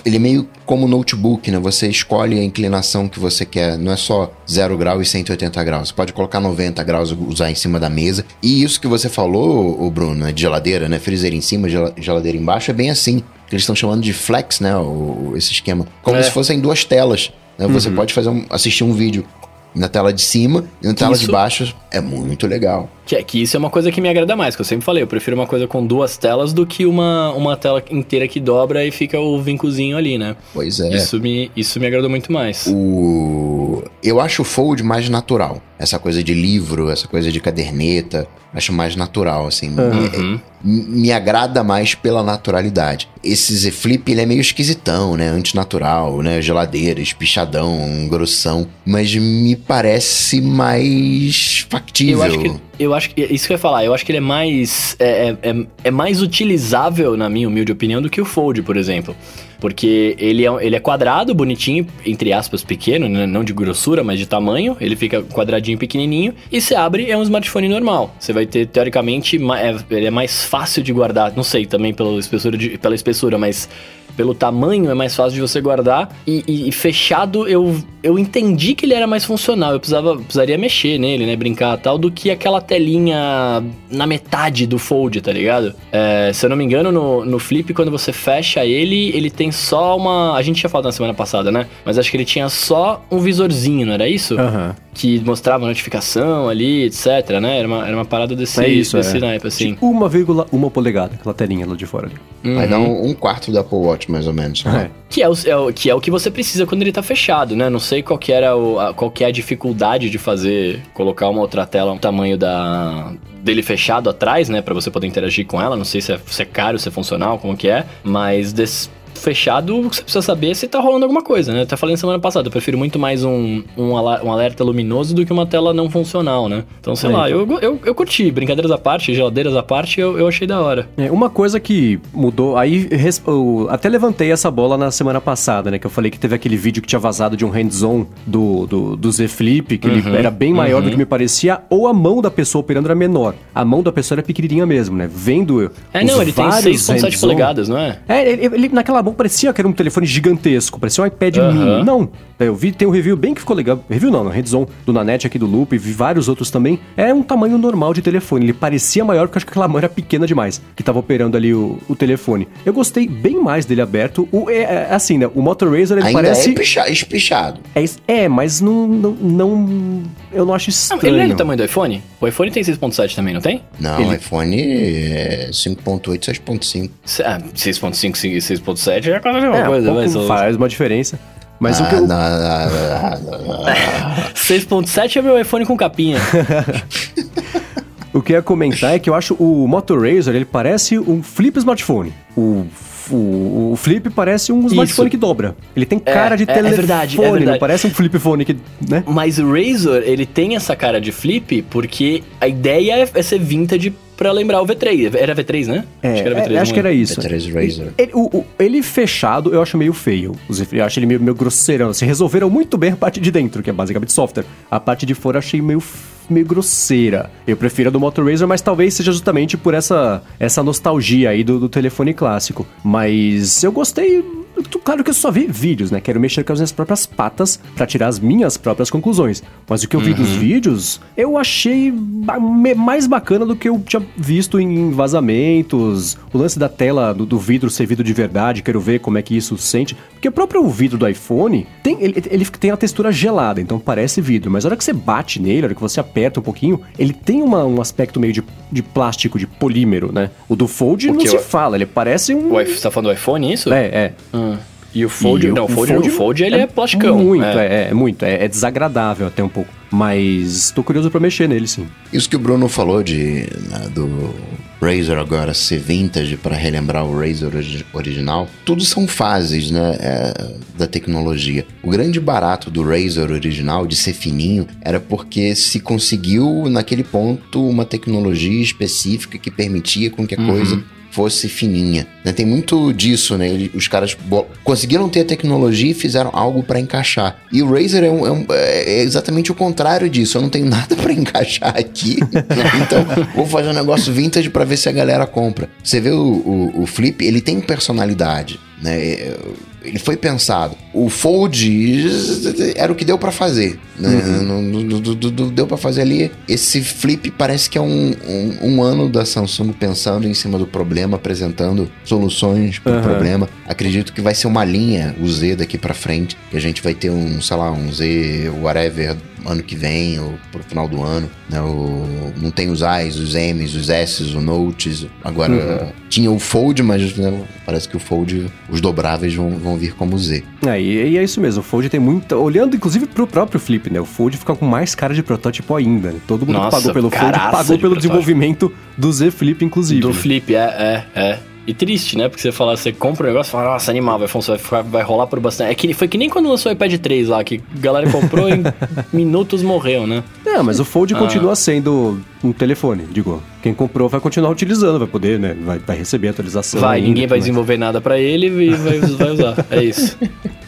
Ele é meio como notebook, né? Você escolhe a inclinação que você quer. Não é só 0 grau e 180 graus. Você pode colocar 90 graus e usar em cima da mesa. E isso que você falou, o Bruno, de geladeira, né? Freezer em cima, geladeira embaixo, é bem assim. Eles estão chamando de flex, né? O, esse esquema. Como é. se fossem duas telas. Né? Você uhum. pode fazer um, assistir um vídeo na tela de cima e na tela isso... de baixo é muito legal. Que, é, que isso é uma coisa que me agrada mais, que eu sempre falei, eu prefiro uma coisa com duas telas do que uma, uma tela inteira que dobra e fica o vincozinho ali, né? Pois é. Isso me, isso me agradou muito mais. O... Eu acho o Fold mais natural. Essa coisa de livro, essa coisa de caderneta, acho mais natural, assim. Uhum. Me, me, agrada mais pela naturalidade. Esse Z Flip, ele é meio esquisitão, né? Antinatural, né? Geladeira, espichadão, grossão. Mas me parece mais factível. Eu acho que, eu acho que isso que eu ia falar, eu acho que ele é mais é, é, é, é mais utilizável, na minha humilde opinião, do que o Fold, por exemplo. Porque ele é, ele é quadrado, bonitinho, entre aspas, pequeno, né? não de grossura, mas de tamanho. Ele fica quadradinho, pequenininho. E você abre, é um smartphone normal. Você vai ter, teoricamente, é, ele é mais fácil de guardar. Não sei também pela espessura, de, pela espessura mas pelo tamanho é mais fácil de você guardar. E, e, e, fechado, eu, eu entendi que ele era mais funcional. Eu precisava, precisaria mexer nele, né? Brincar tal, do que aquela telinha na metade do fold, tá ligado? É, se eu não me engano, no, no Flip, quando você fecha ele, ele tem só uma. A gente tinha falado na semana passada, né? Mas acho que ele tinha só um visorzinho, não era isso? Aham. Uhum que mostrava notificação ali, etc, né? Era uma, era uma parada desse, é isso, desse é. naipe, assim. Uma vírgula, uma polegada, aquela telinha lá de fora ali. Uhum. Vai dar um, um, quarto da Apple Watch, mais ou menos. Né? É. Que, é o, é o, que é o que você precisa quando ele tá fechado, né? Não sei qual que era o, a, qual que é a dificuldade de fazer, colocar uma outra tela no tamanho da, dele fechado atrás, né? para você poder interagir com ela. Não sei se é, se é caro, se é funcional, como que é. Mas desse, fechado, você precisa saber se tá rolando alguma coisa, né? Eu até falei semana passada, eu prefiro muito mais um, um, um alerta luminoso do que uma tela não funcional, né? Então, sei é, lá, eu, eu, eu curti, brincadeiras à parte, geladeiras à parte, eu, eu achei da hora. É, uma coisa que mudou, aí eu até levantei essa bola na semana passada, né? Que eu falei que teve aquele vídeo que tinha vazado de um hands-on do, do, do Z Flip, que uhum, ele era bem maior uhum. do que me parecia, ou a mão da pessoa operando era menor. A mão da pessoa era pequenininha mesmo, né? Vendo. É, não, ele tem 6,7 polegadas, não é? É, ele, ele, naquela bom, parecia que era um telefone gigantesco, parecia um iPad uhum. mini. Não. Eu vi, tem um review bem que ficou legal. Review não, na Redzone, do Nanete aqui do Loop, vi vários outros também. É um tamanho normal de telefone. Ele parecia maior porque acho que aquela mão era pequena demais, que tava operando ali o, o telefone. Eu gostei bem mais dele aberto. O, é, é, é assim, né? O Motor Razor, ele Ainda parece... é picha, espichado. É, é mas não, não, não, Eu não acho ah, estranho. Ele é do tamanho do iPhone? O iPhone tem 6.7 também, não tem? Não, ele... o iPhone é 5.8, 6.5. Ah, 6.5, 6.7 7 é quase a mesma é, coisa, mas. Faz uma diferença. Mas ah, o que eu... 6.7 *laughs* é meu iPhone com capinha. *laughs* o que eu ia comentar é que eu acho o Moto Razor ele parece um flip smartphone. O o, o, flip parece um Isso. smartphone que dobra. Ele tem cara é, de é, é telefone, é verdade, é verdade. não parece um flip phone que, né? Mas o Razor, ele tem essa cara de flip porque a ideia é, é ser vintage pra lembrar o V3. Era V3, né? É, acho que era, V3, é, acho que era isso. V3 Razor. Ele, o, o, ele, fechado eu acho meio feio. Eu acho ele meio, meio grosseirão. Se resolveram muito bem a parte de dentro, que é basicamente software. A parte de fora eu achei meio meio grosseira. Eu prefiro a do Moto Razr, mas talvez seja justamente por essa, essa nostalgia aí do, do telefone clássico. Mas eu gostei Claro que eu só vi vídeos, né? Quero mexer com as minhas próprias patas para tirar as minhas próprias conclusões. Mas o que eu vi dos uhum. vídeos, eu achei mais bacana do que eu tinha visto em vazamentos. O lance da tela do, do vidro ser vidro de verdade, quero ver como é que isso sente. Porque o próprio vidro do iPhone tem, ele, ele tem a textura gelada, então parece vidro. Mas a hora que você bate nele, a hora que você aperta um pouquinho, ele tem uma, um aspecto meio de, de plástico, de polímero, né? O do Fold não se fala, ele parece um. O, você tá falando do iPhone, isso? É, é. Hum. E o Fold, e não, o Fold, Fold, o Fold ele é, é plasticão. Muito, é, é, é muito. É, é, desagradável até um pouco. Mas tô curioso para mexer nele, sim. Isso que o Bruno falou de né, do Razer agora ser vintage para relembrar o Razer original, tudo são fases, né, é, da tecnologia. O grande barato do Razer original de ser fininho era porque se conseguiu naquele ponto uma tecnologia específica que permitia com que a uhum. coisa fosse fininha. Né? Tem muito disso, né? Os caras conseguiram ter a tecnologia e fizeram algo para encaixar. E o Razer é, um, é, um, é, exatamente o contrário disso. Eu não tenho *laughs* nada para encaixar aqui, *laughs* então vou fazer um negócio vintage para ver se a galera compra. Você vê o, o, o Flip, ele tem personalidade, né? ele foi pensado. O Fold era o que deu para fazer. Né? Uhum. deu para fazer ali. Esse flip parece que é um, um, um, ano da Samsung pensando em cima do problema, apresentando soluções para o uhum. problema. Acredito que vai ser uma linha, o Z daqui para frente, que a gente vai ter um, sei lá, um Z, whatever, ano que vem ou pro final do ano. Né? O, não tem os I's, os M's, os S's, os Notes. Agora uhum. tinha o Fold, mas né, parece que o Fold, os dobráveis vão, vão vir como Z. É, e, e, é isso mesmo. O Fold tem muita. Olhando inclusive pro próprio Flip, né? O Fold fica com mais cara de protótipo ainda. Né? Todo mundo Nossa, pagou pelo Fold pagou de pelo protótipo. desenvolvimento do Z Flip, inclusive. Do Flip, é, é, é. E triste, né? Porque você fala, você compra um negócio e fala, nossa, animal, vai, vai, ficar, vai rolar por bastante. É que foi que nem quando lançou o iPad 3 lá, que a galera comprou em *laughs* minutos morreu, né? É, mas o Fold ah. continua sendo um telefone, digo. Quem comprou vai continuar utilizando, vai poder, né? Vai, vai receber atualização. Vai, ainda, ninguém vai mas... desenvolver nada para ele e vai, vai usar. É isso. *laughs*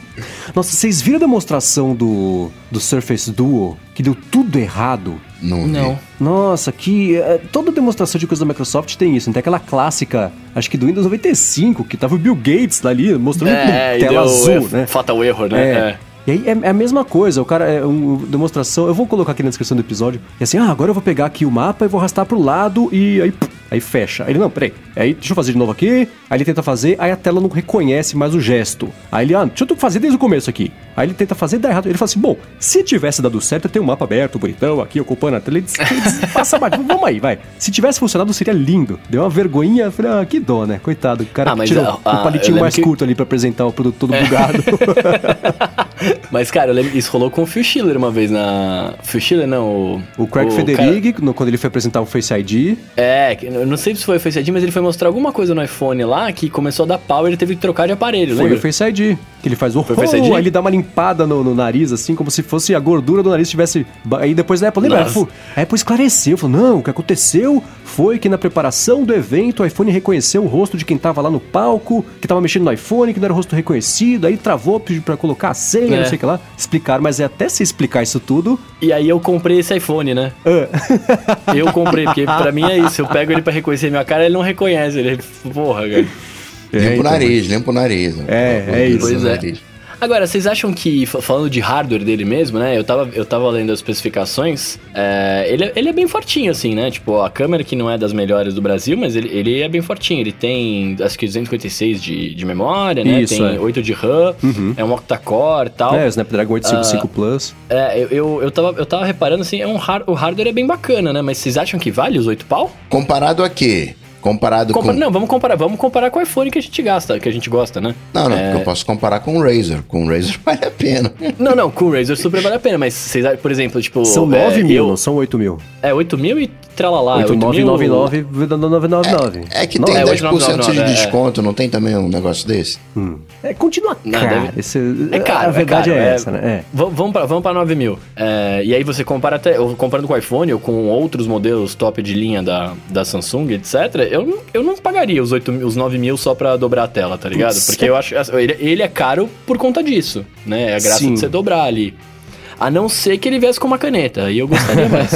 Nossa, vocês viram a demonstração do, do Surface Duo? Que deu tudo errado. Não. Não. Nossa, que. É, toda demonstração de coisa da Microsoft tem isso. Não tem aquela clássica, acho que do Windows 95, que tava o Bill Gates lá ali, mostrando é, tela azul, né? Fatal error, né? É. E aí é, é, a mesma coisa, o cara é uma demonstração. Eu vou colocar aqui na descrição do episódio. E assim, ah, agora eu vou pegar aqui o mapa e vou arrastar pro lado e aí. Aí fecha. Aí ele, não, peraí. Aí deixa eu fazer de novo aqui. Aí ele tenta fazer, aí a tela não reconhece mais o gesto. Aí ele, ah, deixa eu fazer desde o começo aqui. Aí ele tenta fazer e dá errado. Ele fala assim: bom, se tivesse dado certo, eu tenho um mapa aberto, bonitão, aqui, ocupando a tela. Ele, ele passa mais. Vamos aí, vai. Se tivesse funcionado, seria lindo. Deu uma vergonhinha. Falei, ah, que dó, né? Coitado. O cara ah, tirou o palitinho mais que... curto ali pra apresentar o produto todo bugado. *laughs* mas, cara, eu lembro, isso rolou com o Phil Schiller uma vez na. Phil Schiller, não. O, o Craig o Federighi, cara... quando ele foi apresentar o Face ID. É, eu não sei se foi o Face ID, mas ele foi mostrar alguma coisa no iPhone lá que começou a dar pau e ele teve que trocar de aparelho, Foi lembra? o Face ID. Que ele faz o oh, aí ele dá uma limpada no, no, nariz, assim, como se fosse a gordura do nariz tivesse. Aí depois da Apple, lembra? A Apple esclareceu, falou: não, o que aconteceu foi que na preparação do evento o iPhone reconheceu o rosto de quem tava lá no palco, que tava mexendo no iPhone, que não era o rosto reconhecido, aí travou para colocar a senha, é. não sei o que lá. Explicar, mas é até se explicar isso tudo. E aí eu comprei esse iPhone, né? Uh. eu comprei, porque pra mim é isso. Eu pego ele para reconhecer minha cara, ele não reconhece. Ele, porra, cara. É, limpa o então, nariz, limpa o nariz. É, é isso. Pois é. Agora, vocês acham que, falando de hardware dele mesmo, né? Eu tava, eu tava lendo as especificações. É, ele, ele é bem fortinho, assim, né? Tipo, a câmera que não é das melhores do Brasil, mas ele, ele é bem fortinho. Ele tem, acho que 256 de, de memória, né? Isso, tem é. 8 de RAM, uhum. é um octa-core e tal. É, Snapdragon 855 uh, Plus. É, eu, eu, eu, tava, eu tava reparando, assim, é um hard, o hardware é bem bacana, né? Mas vocês acham que vale os 8 pau? Comparado a quê? Comparado Compa com... Não, vamos comparar, vamos comparar com o iPhone que a gente gasta, que a gente gosta, né? Não, não, é... eu posso comparar com o Razer. Com o Razer *laughs* vale a pena. Não, não, com o Razer super vale a pena, mas vocês, por exemplo, tipo... São 9 é, mil, eu... não são 8 mil. É, 8 mil e tralalá. 8999 dando 999. É, é que tem é, 10% de é. desconto, não tem também um negócio desse? Hum. É, continua caro. Esse, é caro, A verdade é, caro, é essa, né? É. Vamos pra, vamos pra 9 mil. É, e aí você compara até, comparando com o iPhone ou com outros modelos top de linha da, da Samsung, etc., eu, eu não pagaria os, 8, os 9 mil só pra dobrar a tela, tá ligado? Porque eu acho ele, ele é caro por conta disso, né? É a graça Sim. de você dobrar ali. A não ser que ele viesse com uma caneta. E eu gostaria mais.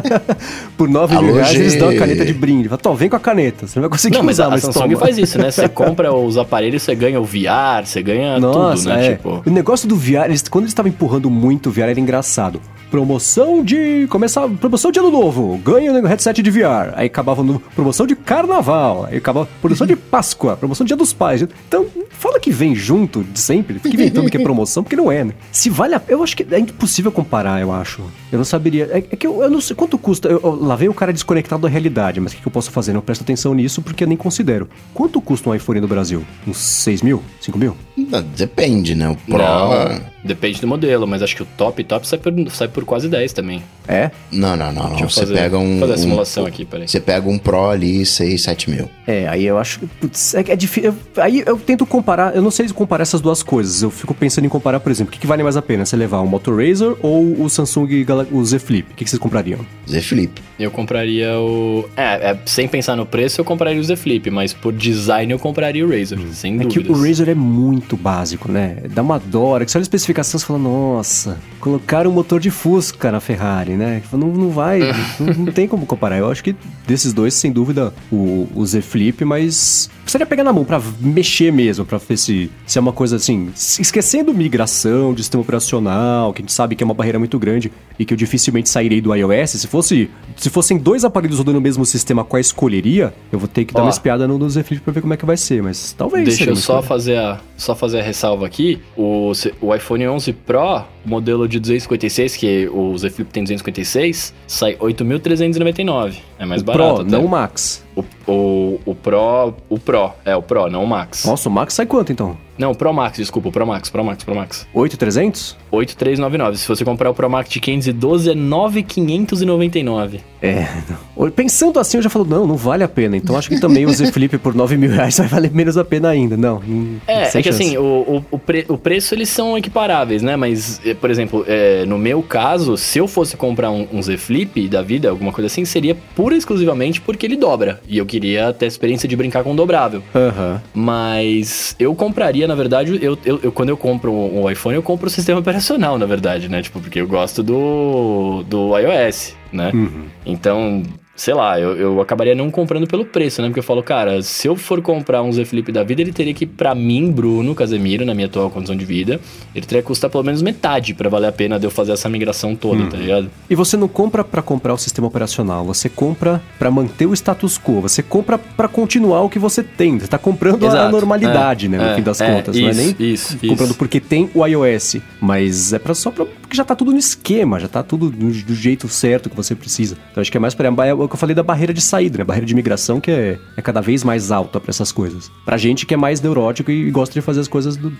*laughs* Por 9 mil reais, eles dão a caneta de brinde. Fala, vem com a caneta. Você não vai conseguir não, usar, mas a, a Samsung faz isso, né? Você *laughs* compra os aparelhos, você ganha o VR, você ganha Nossa, tudo, né? É. Tipo... O negócio do VR, eles, quando eles estavam empurrando muito o VR, era engraçado. Promoção de. Começar. Promoção de ano novo. Ganha o headset de VR. Aí acabava no. Promoção de carnaval. Aí acabava. Promoção de Páscoa. Promoção de Dia dos Pais. Então, fala que vem junto de sempre. Fica inventando que é promoção, porque não é, né? Se vale a. Eu acho que é impossível comparar, eu acho. Eu não saberia. É, é que eu, eu, não sei quanto custa. Eu, eu, lá vem o cara desconectado da realidade, mas o que, que, eu posso fazer? Não presto atenção nisso porque eu nem considero. Quanto custa um iPhone no Brasil? Uns 6 mil? 5 mil? Depende, né? O Pro. Não. Depende do modelo, mas acho que o top top sai por, sai por quase 10 também. É? Não, não, não. não. Você fazer, pega um. Fazer a simulação um, aqui, peraí. Você pega um Pro ali, 6, 7 mil. É, aí eu acho que. Putz, é, é difícil. Aí eu tento comparar. Eu não sei comparar essas duas coisas. Eu fico pensando em comparar, por exemplo, o que, que vale mais a pena? Você levar o Moto Razr ou o Samsung o Z Flip? O que, que vocês comprariam? Z Flip. Eu compraria o. É, é, sem pensar no preço, eu compraria o Z Flip, mas por design eu compraria o Razer, hum. sem é dúvidas. que o Razer é muito básico, né? Dá uma dora. Que você olha a especificação e fala, nossa, colocaram um motor de Fusca na Ferrari, né? Não, não vai, *laughs* não, não, tem como comparar. Eu acho que desses dois, sem dúvida, o, o Z Flip, mas precisaria pegar na mão para mexer mesmo, para ver se, se é uma coisa assim, esquecendo migração de sistema operacional, que a gente sabe que é uma barreira muito grande e que eu dificilmente sairei do iOS. Se fosse, se fossem dois aparelhos rodando o mesmo sistema, qual escolheria? Eu vou ter que Ó, dar uma espiada no, no Z Flip para ver como é que vai ser, mas talvez. Deixa eu só fazer a só fazer a ressalva aqui, o, o iPhone 11 Pro, modelo de 256, que o Z Flip tem 256, sai 8.399. É mais barato. Pro, até. não o Max. O, o, o Pro, o Pro, é o Pro, não o Max. Nossa, o Max sai quanto então? Não, o Pro Max, desculpa, o Pro Max, Pro Max, Pro Max. 8,300? 8,399. Se você comprar o Pro Max de 512 é 9,599. É, não. pensando assim eu já falo, não, não vale a pena. Então acho que também o Z *laughs* Flip por 9 mil reais vai valer menos a pena ainda. Não, É, é que assim, o, o, o, pre, o, preço eles são equiparáveis, né? Mas, por exemplo, é, no meu caso, se eu fosse comprar um, um Z Flip da vida, alguma coisa assim, seria pura e exclusivamente porque ele dobra. E eu queria ter a experiência de brincar com o dobrável. Uhum. Mas eu compraria na verdade, eu, eu, eu, quando eu compro um iPhone, eu compro o sistema operacional, na verdade, né? Tipo, porque eu gosto do, do iOS, né? Uhum. Então, sei lá, eu, eu acabaria não comprando pelo preço, né? Porque eu falo, cara, se eu for comprar um Z Flip da vida, ele teria que, para mim, Bruno Casemiro, na minha atual condição de vida, ele teria que custar pelo menos metade para valer a pena de eu fazer essa migração toda, tá hum. ligado? E você não compra para comprar o sistema operacional, você compra para manter o status quo, você compra para continuar o que você tem. Você tá comprando Exato. a normalidade, é, né? No é, fim das é, contas. Isso, não é nem isso, comprando isso. porque tem o iOS, mas é pra, só pra, porque já tá tudo no esquema, já tá tudo do, do jeito certo que você precisa. Então acho que é mais para que eu falei da barreira de saída, né? Barreira de migração que é, é cada vez mais alta para essas coisas. Pra gente que é mais neurótico e gosta de fazer as coisas do,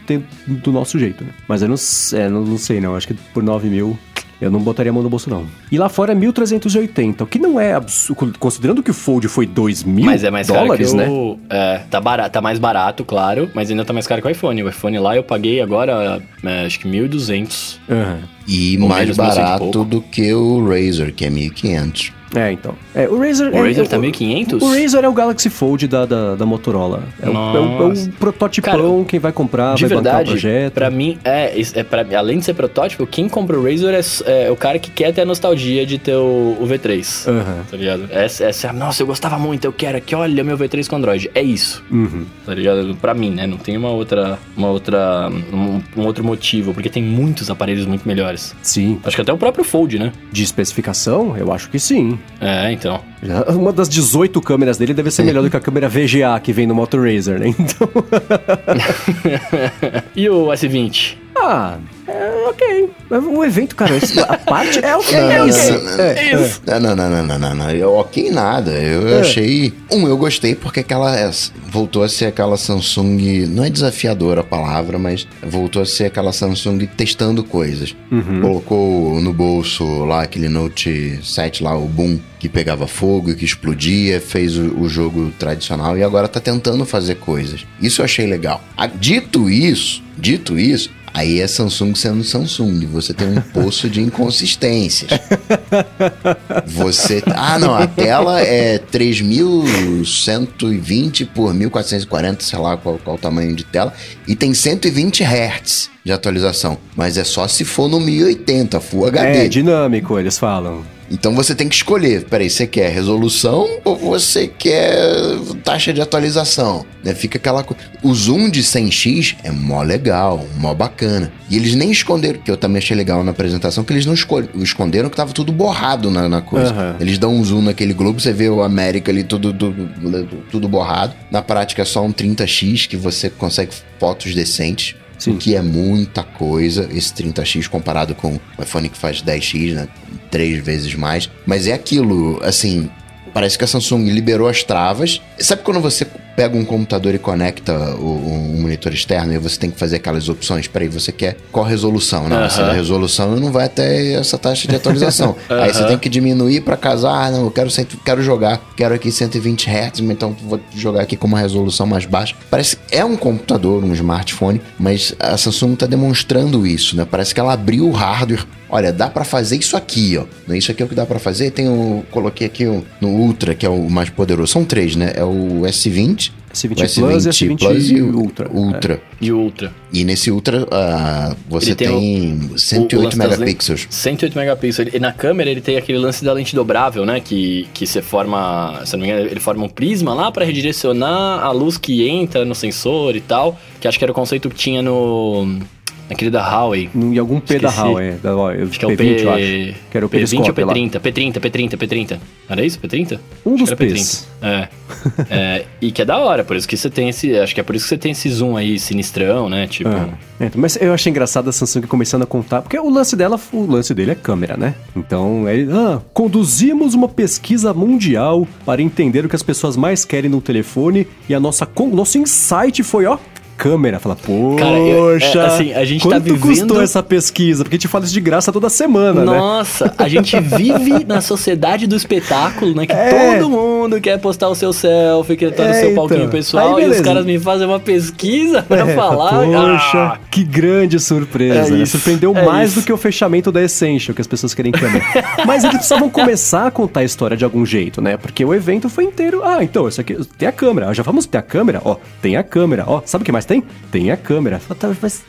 do nosso jeito, né? Mas eu não, é, não, não sei, não. Acho que por 9 mil eu não botaria a mão no bolso, não. E lá fora é 1.380, o que não é absurdo, considerando que o Fold foi 2 mil mas é mais dólares, caro que o, né? É, tá, barato, tá mais barato, claro, mas ainda tá mais caro que o iPhone. O iPhone lá eu paguei agora, é, acho que 1.200. Uhum. E mais barato do que o Razer, que é 1.500. É, então. É, o Razer... O é, Razer tá 1500? O Razer é o Galaxy Fold da, da, da Motorola. É o, é, o, é o prototipão, Cara, quem vai comprar, de vai verdade, o projeto. Pra mim, é, é pra, além de ser protótipo, quem compra o Razer é, é, o cara que quer ter a nostalgia de ter o, o V3. Uhum. Tá ligado? Essa, essa, nossa, eu gostava muito, eu quero aqui, olha meu V3 com Android. É isso. Uhum. Tá ligado? Pra mim, né? Não tem uma outra, uma outra, um, um outro motivo, porque tem muitos aparelhos muito melhores. Sim. Acho que até o próprio Fold, né? De especificação, eu acho que sim. É, então. Uma das 18 câmeras dele deve ser melhor do que a câmera VGA que vem no Moto Razer, né? Então. *laughs* e o S20? Ah, é, ok. O evento, cara, a parte é ok. *laughs* Não, é okay. Não, é, isso. Não, não, não, não, não, não. Eu, ok nada. Eu, eu é. achei... Um, eu gostei porque aquela... Voltou a ser aquela Samsung... Não é desafiadora a palavra, mas voltou a ser aquela Samsung testando coisas. Uhum. Colocou no bolso lá aquele Note 7 lá, o Boom, que pegava fogo e que explodia, fez o, o, jogo tradicional e agora tá tentando fazer coisas. Isso eu achei legal. Dito isso, dito isso, Aí é Samsung sendo Samsung. Você tem um poço de inconsistências. Você. Ah, não, a tela é 3120 por 1440, sei lá qual, qual o tamanho de tela. E tem 120 Hz de atualização. Mas é só se for no 1080, Full HD. É dinâmico, eles falam. Então você tem que escolher. Peraí, você quer resolução ou você quer taxa de atualização? Né? Fica aquela coisa. O zoom de 100x é mó legal, mó bacana. E eles nem esconderam, que eu também achei legal na apresentação, que eles não esconderam que tava tudo borrado na, na coisa. Uhum. Eles dão um zoom naquele globo, você vê o América ali tudo, tudo, tudo borrado. Na prática é só um 30x que você consegue fotos decentes. Sim. O que é muita coisa, esse 30x comparado com o iPhone que faz 10x, né? Três vezes mais. Mas é aquilo, assim, Parece que a Samsung liberou as travas. Sabe quando você pega um computador e conecta o, um monitor externo e você tem que fazer aquelas opções? Peraí, você quer qual resolução? Não, essa é resolução não vai até essa taxa de atualização. *laughs* Aí você tem que diminuir para casar. Ah, não, eu quero, quero jogar, quero aqui 120 Hz, então vou jogar aqui com uma resolução mais baixa. Parece é um computador, um smartphone, mas a Samsung está demonstrando isso, né? Parece que ela abriu o hardware olha, dá para fazer isso aqui, ó. Isso aqui é o que dá para fazer. Tem o, coloquei aqui o, no Ultra, que é o mais poderoso. São três, né? É o S20, S20, o S20 Plus, S20 Plus e o Ultra. Ultra. É. E o Ultra. E nesse Ultra uh, você tem, tem 108 megapixels. 108 megapixels. E na câmera ele tem aquele lance da lente dobrável, né? Que, que você forma, se não me engano, ele forma um prisma lá para redirecionar a luz que entra no sensor e tal. Que acho que era o conceito que tinha no Aquele da Huawei. Em algum P Esqueci. da Huawei. Da, acho que é o P20, P... eu acho. Que era o P20 ou P30? Lá. P30, P30, P30. Era isso? P30? Um dos P's. É. *laughs* é. E que é da hora, por isso que você tem esse... Acho que é por isso que você tem esse zoom aí sinistrão, né? Tipo... Ah. É, mas eu achei engraçado a Samsung começando a contar... Porque o lance dela, o lance dele é câmera, né? Então, é... Ah, conduzimos uma pesquisa mundial para entender o que as pessoas mais querem no telefone e a nossa... Nosso insight foi, ó câmera. Fala, poxa, Cara, eu, é, assim, a gente tá quanto tá vivendo... custou essa pesquisa? Porque a gente fala isso de graça toda semana, Nossa, né? Nossa, a gente vive *laughs* na sociedade do espetáculo, né? Que é. todo mundo quer postar o seu selfie, quer estar é, no seu então. palquinho pessoal, Aí, e os caras me fazem uma pesquisa pra é, falar. Poxa, ah. que grande surpresa. É né? Surpreendeu é mais isso. do que o fechamento da Essential, que as pessoas querem câmera. *laughs* Mas eles precisavam começar a contar a história de algum jeito, né? Porque o evento foi inteiro. Ah, então, isso aqui tem a câmera. Já vamos ter a câmera? Ó, tem a câmera. Ó, sabe o que mais tem? Tem a câmera. Tá, mas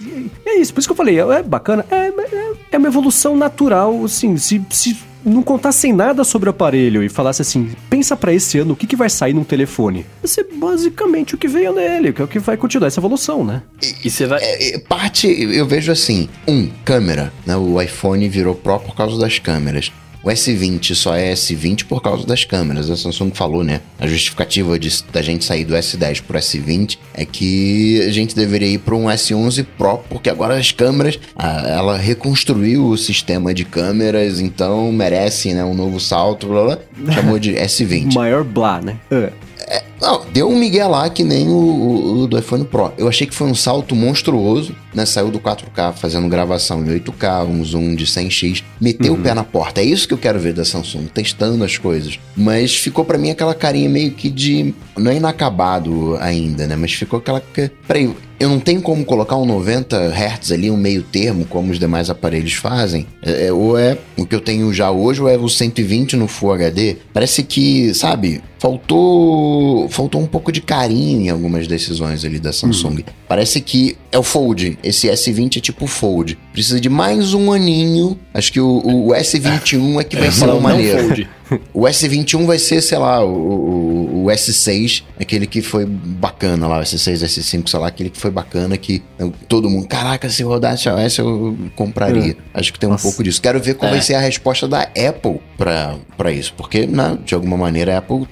é isso, por isso que eu falei, é bacana, é, é, é uma evolução natural, assim, se, se não contassem nada sobre o aparelho e falasse assim, pensa para esse ano o que, que vai sair num telefone. Vai ser basicamente o que veio nele, que é o que vai continuar essa evolução, né? E, você vai... É, parte, eu vejo assim, um, câmera, né? O iPhone virou pró por causa das câmeras. O S20 só é S20 por causa das câmeras. A Samsung falou, né? A justificativa de, da gente sair do S10 pro S20 é que a gente deveria ir para um S11 Pro, porque agora as câmeras, ela reconstruiu o sistema de câmeras, então merece, né, um novo salto, blá, blá, chamou de *laughs* S20. Maior blá, né? É. É, não, deu um migué lá que nem o, o, o, do iPhone Pro. Eu achei que foi um salto monstruoso, né? Saiu do 4K fazendo gravação em 8K, um zoom de 100x, meteu uhum. o pé na porta. É isso que eu quero ver da Samsung, testando as coisas. Mas ficou para mim aquela carinha meio que de. Não é inacabado ainda, né? Mas ficou aquela. Peraí, eu não tenho como colocar um 90 Hz ali, um meio termo, como os demais aparelhos fazem. É, é, ou é o que eu tenho já hoje, ou é o 120 no Full HD. Parece que, sabe, faltou faltou um pouco de carinho em algumas decisões ali da Samsung. Uhum. Parece que é o Fold. Esse S20 é tipo Fold. Precisa de mais um aninho. Acho que o, o S21 é que vai ser o maneiro. *laughs* O S21 vai ser, sei lá, o, o, o, S6, aquele que foi bacana lá, o S6, S5, sei lá, aquele que foi bacana que todo mundo, caraca, se rodasse a S eu compraria. É. Acho que tem um Nossa. pouco disso. Quero ver qual é. vai ser a resposta da Apple para isso, porque, né, de alguma maneira, a Apple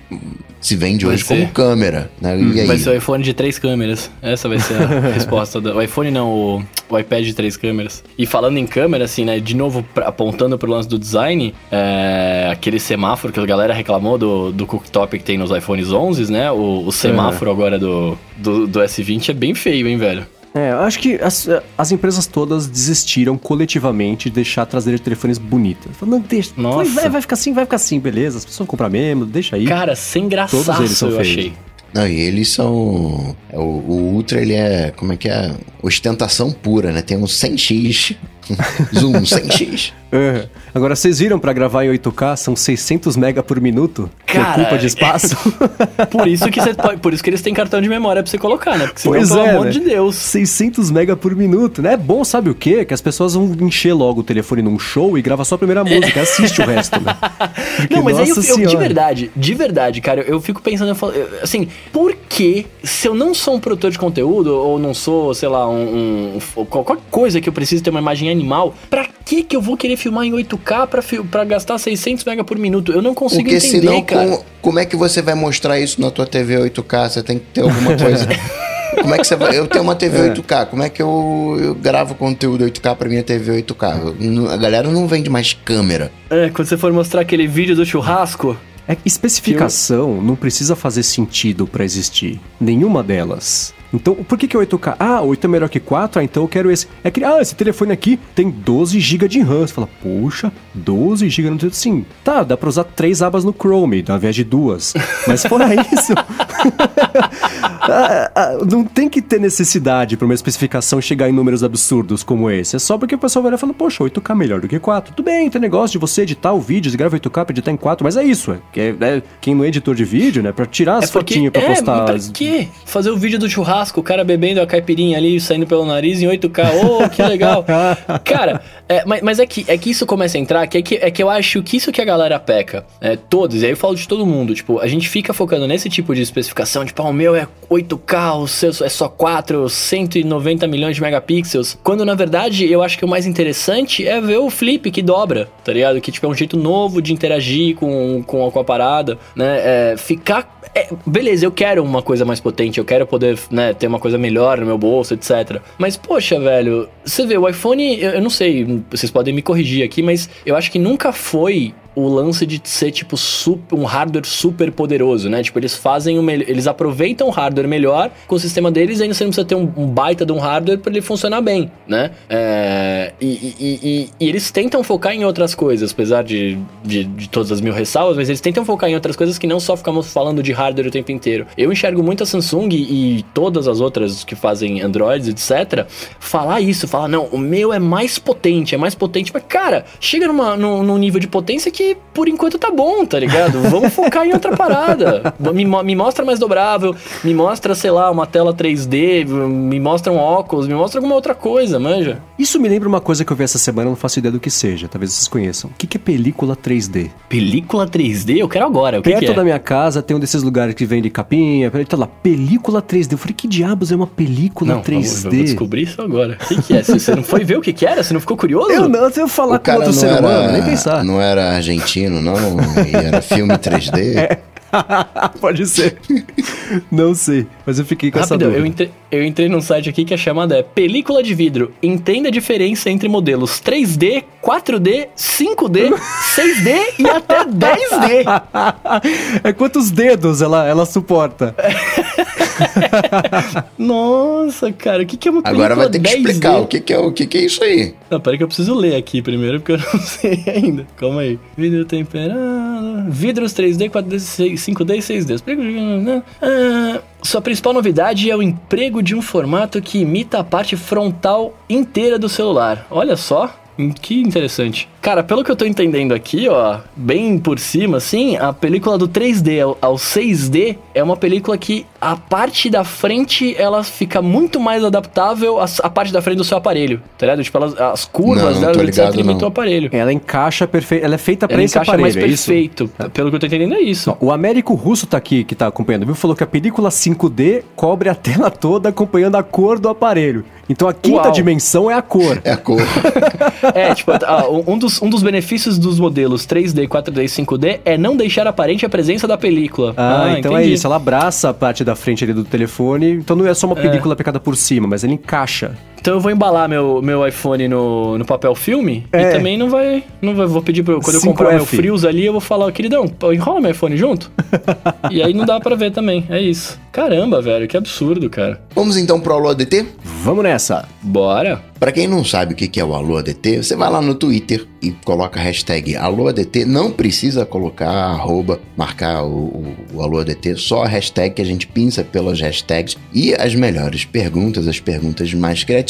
se vende vai hoje ser. como câmera. Né? Hum, vai ser o iPhone de três câmeras. Essa vai ser a *laughs* resposta. Do... O iPhone não, o, o, iPad de três câmeras. E falando em câmera, assim, né? De novo, pra, apontando pro lance do design, é, aquele semáforo que a galera reclamou do, do cooktop que tem nos iPhones 11, né? O, o semáforo é. agora do, do, do S20 é bem feio, hein, velho? É, eu acho que as, as empresas todas desistiram coletivamente de deixar trazer telefones bonitas. Falando, não, deixa. Nossa. Vai, vai ficar assim, vai ficar assim, beleza. As pessoas vão comprar mesmo, deixa aí. Cara, sem graça Todos eles são eu feios. achei. Não, e eles são. O, o Ultra, ele é. Como é que é? Ostentação pura, né? Tem um 100x. *laughs* Zoom 100x. Uhum. Agora, vocês viram para gravar em 8K? São 600 mega por minuto? Cara, que ocupa de espaço. por, isso que pode, por isso que eles têm cartão de memória pra você colocar, né? Porque pois pelo é, amor né? de Deus. 600 mega por minuto, né? É bom, sabe o quê? Que as pessoas vão encher logo o telefone num show e grava só a primeira música, assiste o resto, né? *laughs* Porque, Não, mas aí eu, eu, de verdade, de verdade, cara, eu fico pensando, eu falo, assim, por que se eu não sou um produtor de conteúdo, ou não sou, sei lá, um, um qualquer coisa que eu preciso ter uma imagem animal, pra que que eu vou querer filmar em 8K pra, pra gastar 600 MB por minuto? Eu não consigo Porque entender, senão, cara. Com, como é que você vai mostrar isso na tua TV 8K? Você tem que ter alguma coisa... *laughs* Como é que você vai? Eu tenho uma TV é. 8K, como é que eu, eu gravo conteúdo 8K pra minha TV 8K? A galera não vende mais câmera. É, quando você for mostrar aquele vídeo do churrasco. É, especificação eu... não precisa fazer sentido para existir. Nenhuma delas. Então, por que, que é 8K? Ah, 8 é melhor que 4, ah, então eu quero esse. É que, ah, esse telefone aqui tem 12 GB de RAM. Você fala, poxa, 12 GB no Sim, tá, dá pra usar três abas no Chrome, ao invés de duas. Mas fora *laughs* isso, *laughs* ah, ah, não tem que ter necessidade para uma especificação chegar em números absurdos como esse. É só porque o pessoal vai lá e fala, poxa, 8K melhor do que 4. Tudo bem, tem negócio de você editar o vídeo, grava 8K pra editar em 4, mas é isso. É, é, quem não é editor de vídeo, né, pra tirar as é fotinhas pra é, postar. Pra quê? Fazer o vídeo do churrasco churrasco, o cara bebendo a caipirinha ali, saindo pelo nariz em 8K. Oh, que legal. *laughs* cara, é, mas, mas, é, que, é que isso começa a entrar, que é, que é que eu acho que isso que a galera peca. É, todos, e aí eu falo de todo mundo. Tipo, a gente fica focando nesse tipo de especificação, tipo, ah, o meu é 8K, o seu é só 4, 190 milhões de megapixels. Quando na verdade eu acho que o mais interessante é ver o flip que dobra, tá ligado? Que tipo, é um jeito novo de interagir com, com, com a parada, né? É, ficar. É, beleza, eu quero uma coisa mais potente, eu quero poder, né? Ter uma coisa melhor no meu bolso, etc. Mas, poxa, velho, você vê, o iPhone, eu, eu não sei, vocês podem me corrigir aqui, mas eu acho que nunca foi o lance de ser, tipo, super, um hardware super poderoso, né? Tipo, eles fazem o. Eles aproveitam o hardware melhor com o sistema deles, ainda você não precisa ter um, um baita de um hardware para ele funcionar bem, né? É, e, e, e, e, eles tentam focar em outras coisas, apesar de, de, de, todas as mil ressalvas, mas eles tentam focar em outras coisas que não só ficamos falando de hardware o tempo inteiro. Eu enxergo muito a Samsung e todas as outras que fazem Androids, etc., falar isso, falar, não, o meu é mais potente, é mais potente, mas, cara, chega numa, num, num nível de potência que por enquanto tá bom, tá ligado? Vamos focar em outra parada. Me, me mostra mais dobrável, me mostra, sei lá, uma tela 3D, me mostra um óculos, me mostra alguma outra coisa, manja. Isso me lembra uma coisa que eu vi essa semana, não faço ideia do que seja, talvez vocês conheçam. O que, que é película 3D? Película 3D? Eu quero agora. O que Perto que é? da minha casa tem um desses lugares que vende capinha, tá lá, película 3D. Eu falei, que diabos é uma película não, 3D? Eu vou descobrir isso agora. O que, que é? Você não foi ver o que, que era? Você não ficou curioso? Eu não, se eu falar o com outro ser humano, nem pensar. Não era argentino, não? Era filme 3D? *laughs* É. *laughs* Pode ser. Não sei, mas eu fiquei com Rapidão, essa dúvida. Eu entrei, eu entrei num site aqui que a chamada é Película de Vidro. Entenda a diferença entre modelos 3D, 4D, 5D, 6D e até 10D. *laughs* É quantos dedos ela, ela suporta? *laughs* Nossa, cara, o que, que é uma Agora vai ter que 10D? explicar o que, que, é, o que, que é isso aí. Não, peraí que eu preciso ler aqui primeiro, porque eu *laughs* não sei ainda. Calma aí. Vidro temperado. Vidros 3D, 4D, 5D e 6D. Explica. Ah, sua principal novidade é o emprego de um formato que imita a parte frontal inteira do celular. Olha só, que interessante. Cara, pelo que eu tô entendendo aqui, ó, bem por cima, assim, a película do 3D ao, ao 6D é uma película que a parte da frente ela fica muito mais adaptável à, à parte da frente do seu aparelho, tá ligado? Tipo, elas, as curvas Não, não dela, etc, o aparelho. Ela encaixa perfeito. Ela é feita pra Ela esse encaixa aparelho, mais é isso? perfeito. Pelo que eu tô entendendo, é isso. O Américo Russo tá aqui, que tá acompanhando, viu? Falou que a película 5D cobre a tela toda acompanhando a cor do aparelho. Então a quinta Uau. dimensão é a cor. É a cor. *laughs* É, tipo, um, dos, um dos benefícios dos modelos 3D, 4D e 5D é não deixar aparente a presença da película. Ah, então é entendi. isso. Ela abraça a parte da frente ali do telefone. Então não é só uma película picada por cima, mas ele encaixa. Então eu vou embalar meu, meu iPhone no, no papel filme É. e também não vai. Não vai. Vou pedir. Quando eu 5F. comprar meu frios ali, eu vou falar, queridão, enrola meu iPhone junto. *laughs* e aí não dá pra ver também. É isso. Caramba, velho, que absurdo, cara. Vamos então pro Alô ADT? Vamos nessa. Bora. Pra quem não sabe o que que é o Alô ADT, você vai lá no Twitter e coloca a hashtag Alô ADT. Não precisa colocar arroba, marcar o, o, o Alô ADT, só a hashtag que a gente pinça pelas hashtags. E as melhores perguntas, as perguntas mais criativas,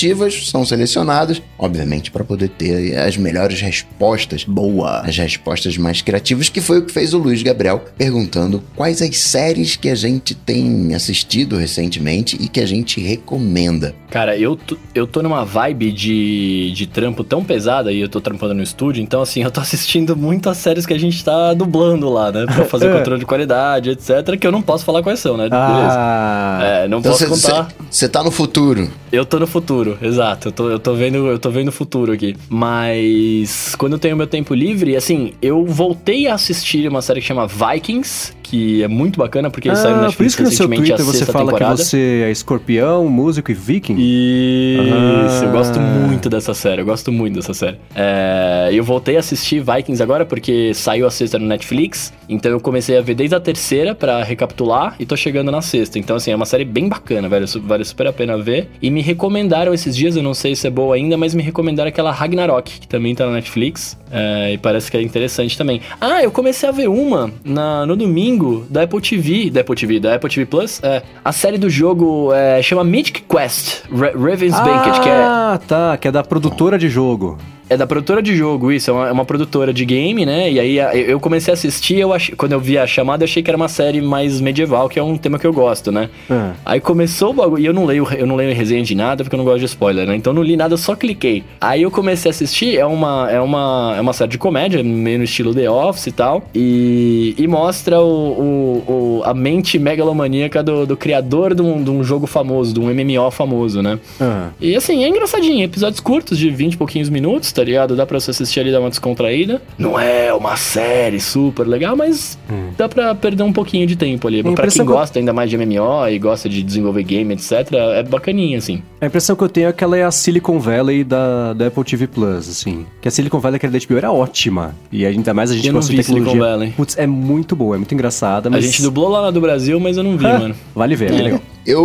são selecionadas, obviamente, para poder ter as melhores respostas. Boa. As respostas mais criativas, que foi o que fez o Luiz Gabriel perguntando quais as séries que a gente tem assistido recentemente e que a gente recomenda. Cara, eu, tô- eu tô numa vibe de, de trampo tão pesada e eu tô trampando no estúdio, então assim, *laughs* eu tô assistindo muitas séries que a gente tá dublando lá, né? Pra fazer *laughs* controle de qualidade, etc. Que eu não posso falar quais são, né? Beleza. Ah. É, não Então posso você contar. você tá no futuro. Eu tô no futuro, exato. Eu tô, eu tô vendo, eu tô vendo o futuro aqui. Mas quando eu tenho meu tempo livre, assim, eu voltei a assistir uma série que chama Vikings, que é muito bacana porque saiu no Ah, Netflix por isso que no seu recentemente Twitter você fala temporada. que você é escorpião, músico e viking. Isso, eu gosto Ah. muito dessa série, eu gosto muito dessa série. É, eu voltei a assistir Vikings agora porque saiu a sexta no Netflix, então eu comecei a ver desde a terceira pra recapitular e tô chegando na sexta. Então, assim, é uma série bem bacana, velho, vale super a pena ver. E me recomendaram esses dias, eu não sei se é boa ainda, mas me recomendaram aquela Ragnarok, que também tá na Netflix, é, e parece que é interessante também. Ah, eu comecei a ver uma na, no domingo da Apple TV, da Apple TV, da Apple TV Plus, é, a série do jogo é, chama Mythic Quest, Ra- Raven's Banquet, que é Ah, tá, que é da produtora de jogo. é da produtora de jogo, isso, é uma, é uma produtora de game, né? E aí eu comecei a assistir, eu ach... quando eu vi a chamada, eu achei que era uma série mais medieval, que é um tema que eu gosto, né? Ah. Aí começou o bagulho, e eu não leio, eu não leio resenha de nada, porque eu não gosto de spoiler, né? Então não li nada, eu só cliquei. Aí eu comecei a assistir, é uma, é uma, é uma série de comédia, meio no estilo The Office e tal, e, e mostra o, o- o- a mente megalomaníaca do, do criador de um, de um jogo famoso, de um MMO famoso, né? Ah. E assim, é engraçadinho, episódios curtos de 20 e pouquinhos minutos, tá ligado? Dá pra você assistir ali, dar uma descontraída. Não é uma série super legal, mas dá pra perder um pouquinho de tempo ali. Pra impressão quem que gosta ainda mais de MMO e gosta de desenvolver game, etc., é bacaninha, assim. A impressão que eu tenho é que ela é a Silicon Valley da, da Apple TV Plus, assim. Que a Silicon Valley que era da HBO era ótima. E ainda mais a gente Eu não vi tecnologia. Silicon Valley. Putz, é muito boa, é muito engraçada, mas... A gente dublou lá do Brasil, mas eu não vi, Ah, *laughs* mano. Vale ver, é bem É. legal. Eu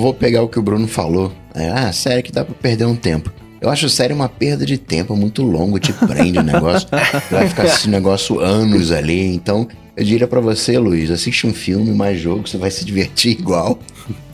vou pegar o que o Bruno falou. É, ah, série que dá pra perder um tempo. Eu acho série uma perda de tempo muito longo, te prende o negócio. *laughs* Vai ficar assistindo negócio anos ali. Então, eu diria pra você, Luiz, assiste um filme, mais jogo, você vai se divertir igual.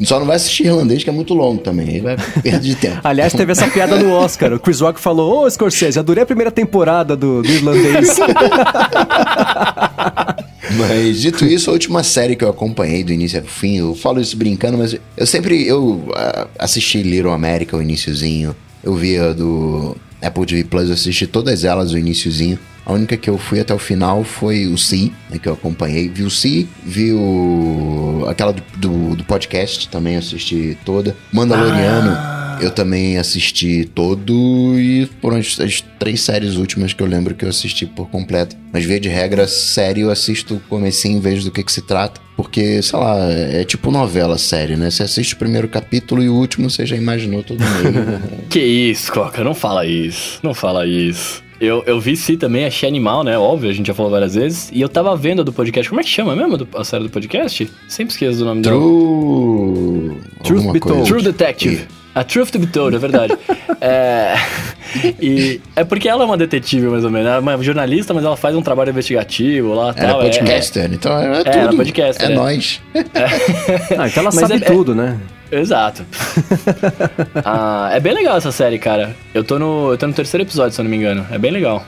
Só não vai assistir irlandês, que é muito longo também. Aí vai perda de tempo. Aliás, teve essa piada no Oscar. O Chris Rock falou: Ô, Scorsese, adorei a primeira temporada do, do irlandês. *laughs* Mas dito isso, a última série que eu acompanhei do início ao fim, eu falo isso brincando, mas eu sempre eu ah, assisti Little America o iniciozinho, eu via do Apple TV Plus, eu assisti todas elas o iniciozinho. A única que eu fui até o final foi o Si, né, que eu acompanhei. Vi o Si, vi o... aquela do, do, do podcast, também assisti toda. Mandaloriano, eu também assisti todo e foram as, as três séries últimas que eu lembro que eu assisti por completo. Mas via de regra, série eu assisto o comecinho, vejo do que que se trata. Porque, sei lá, é tipo novela série, né? Você assiste o primeiro capítulo e o último você já imaginou todo meio. *laughs* Que isso, Coca, não fala isso. Não fala isso. Eu, eu vi sim também, achei animal, né? Óbvio, a gente já falou várias vezes. E eu tava vendo a do podcast. Como é que chama mesmo do- a série do podcast? Sempre esqueço do nome dela. True... Truth alguma be told. True Detective. A Truth to be Told, é verdade. *laughs* é... e é porque ela é uma detetive, mais ou menos. Ela é uma jornalista, mas ela faz um trabalho investigativo lá. Ela tal. é podcaster, é, então é, é tudo. Ela é podcaster. É, é. nós. É. *laughs* Ah, então ela mas sabe é, tudo, né? Exato. *laughs* ah, é bem legal essa série, cara. Eu tô, no, eu tô no terceiro episódio, se eu não me engano. É bem legal.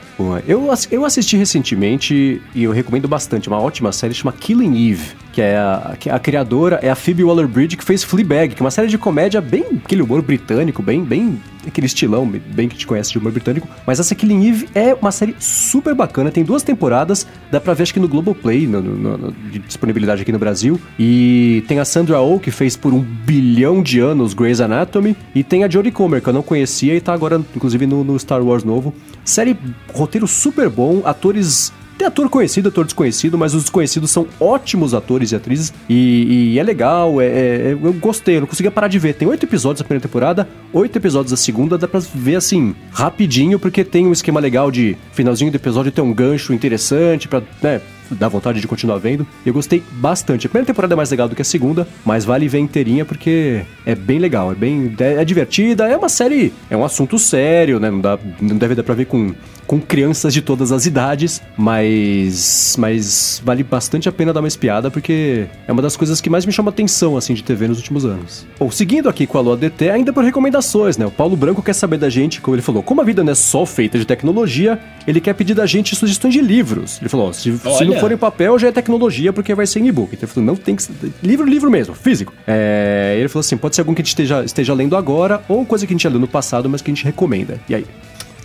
eu, eu assisti recentemente e eu recomendo bastante. Uma ótima série chama Killing Eve que é a, a criadora é a Phoebe Waller-Bridge, que fez Fleabag, que é uma série de comédia bem, aquele humor britânico, bem, bem, aquele estilão, bem que te conhece de humor britânico. Mas essa Killing Eve é uma série super bacana, tem duas temporadas, dá pra ver acho que no Globoplay, no, no, no, de disponibilidade aqui no Brasil. E tem a Sandra Oh, que fez por um bilhão de anos Grey's Anatomy, e tem a Jodie Comer, que eu não conhecia e tá agora, inclusive, no, no Star Wars novo. Série, roteiro super bom, atores tem ator conhecido, ator desconhecido, mas os desconhecidos são ótimos atores e atrizes. E, e é legal, é, é, eu gostei, eu não conseguia parar de ver. Tem oito episódios da primeira temporada, oito episódios da segunda, dá pra ver assim, rapidinho, porque tem um esquema legal de finalzinho do episódio ter um gancho interessante pra, né, dá vontade de continuar vendo. Eu gostei bastante. A primeira temporada é mais legal do que a segunda, mas vale ver inteirinha porque é bem legal, é bem é, divertida, é uma série, é um assunto sério, né? Não dá, não deve dar para ver com com crianças de todas as idades, mas mas vale bastante a pena dar uma espiada porque é uma das coisas que mais me chama atenção assim de TV nos últimos anos. Bom, seguindo aqui com a Lua DT, ainda por recomendações, né? O Paulo Branco quer saber da gente, como ele falou, como a vida não é só feita de tecnologia, ele quer pedir da gente sugestões de livros. Ele falou, se, se não for em papel já é tecnologia porque vai ser em e-book. Então ele falou, não tem que ser... livro, livro mesmo, físico. É... ele falou assim, pode ser algum que a gente esteja, esteja lendo agora ou coisa que a gente já leu no passado, mas que a gente recomenda. E aí?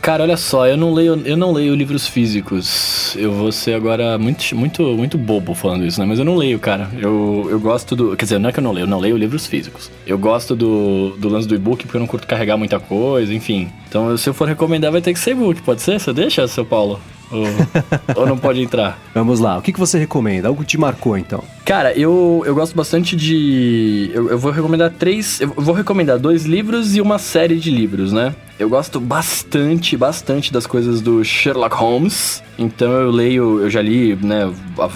Cara, olha só, eu não leio, eu não leio livros físicos. Eu vou ser agora muito, muito, muito bobo falando isso, né? Mas eu não leio, cara. Eu, eu gosto do. Quer dizer, não é que eu não leio, eu não leio livros físicos. Eu gosto do, do lance do e-book porque eu não curto carregar muita coisa, enfim. Então, se eu for recomendar, vai ter que ser e-book, pode ser? Você deixa, seu Paulo? Ou, ou, não pode entrar? Vamos lá, o que, que você recomenda? Algo que te marcou então? Cara, eu, eu gosto bastante de. Eu, eu vou recomendar três. Eu vou recomendar dois livros e uma série de livros, né? Eu gosto bastante, bastante das coisas do Sherlock Holmes. Então eu leio, eu já li, né,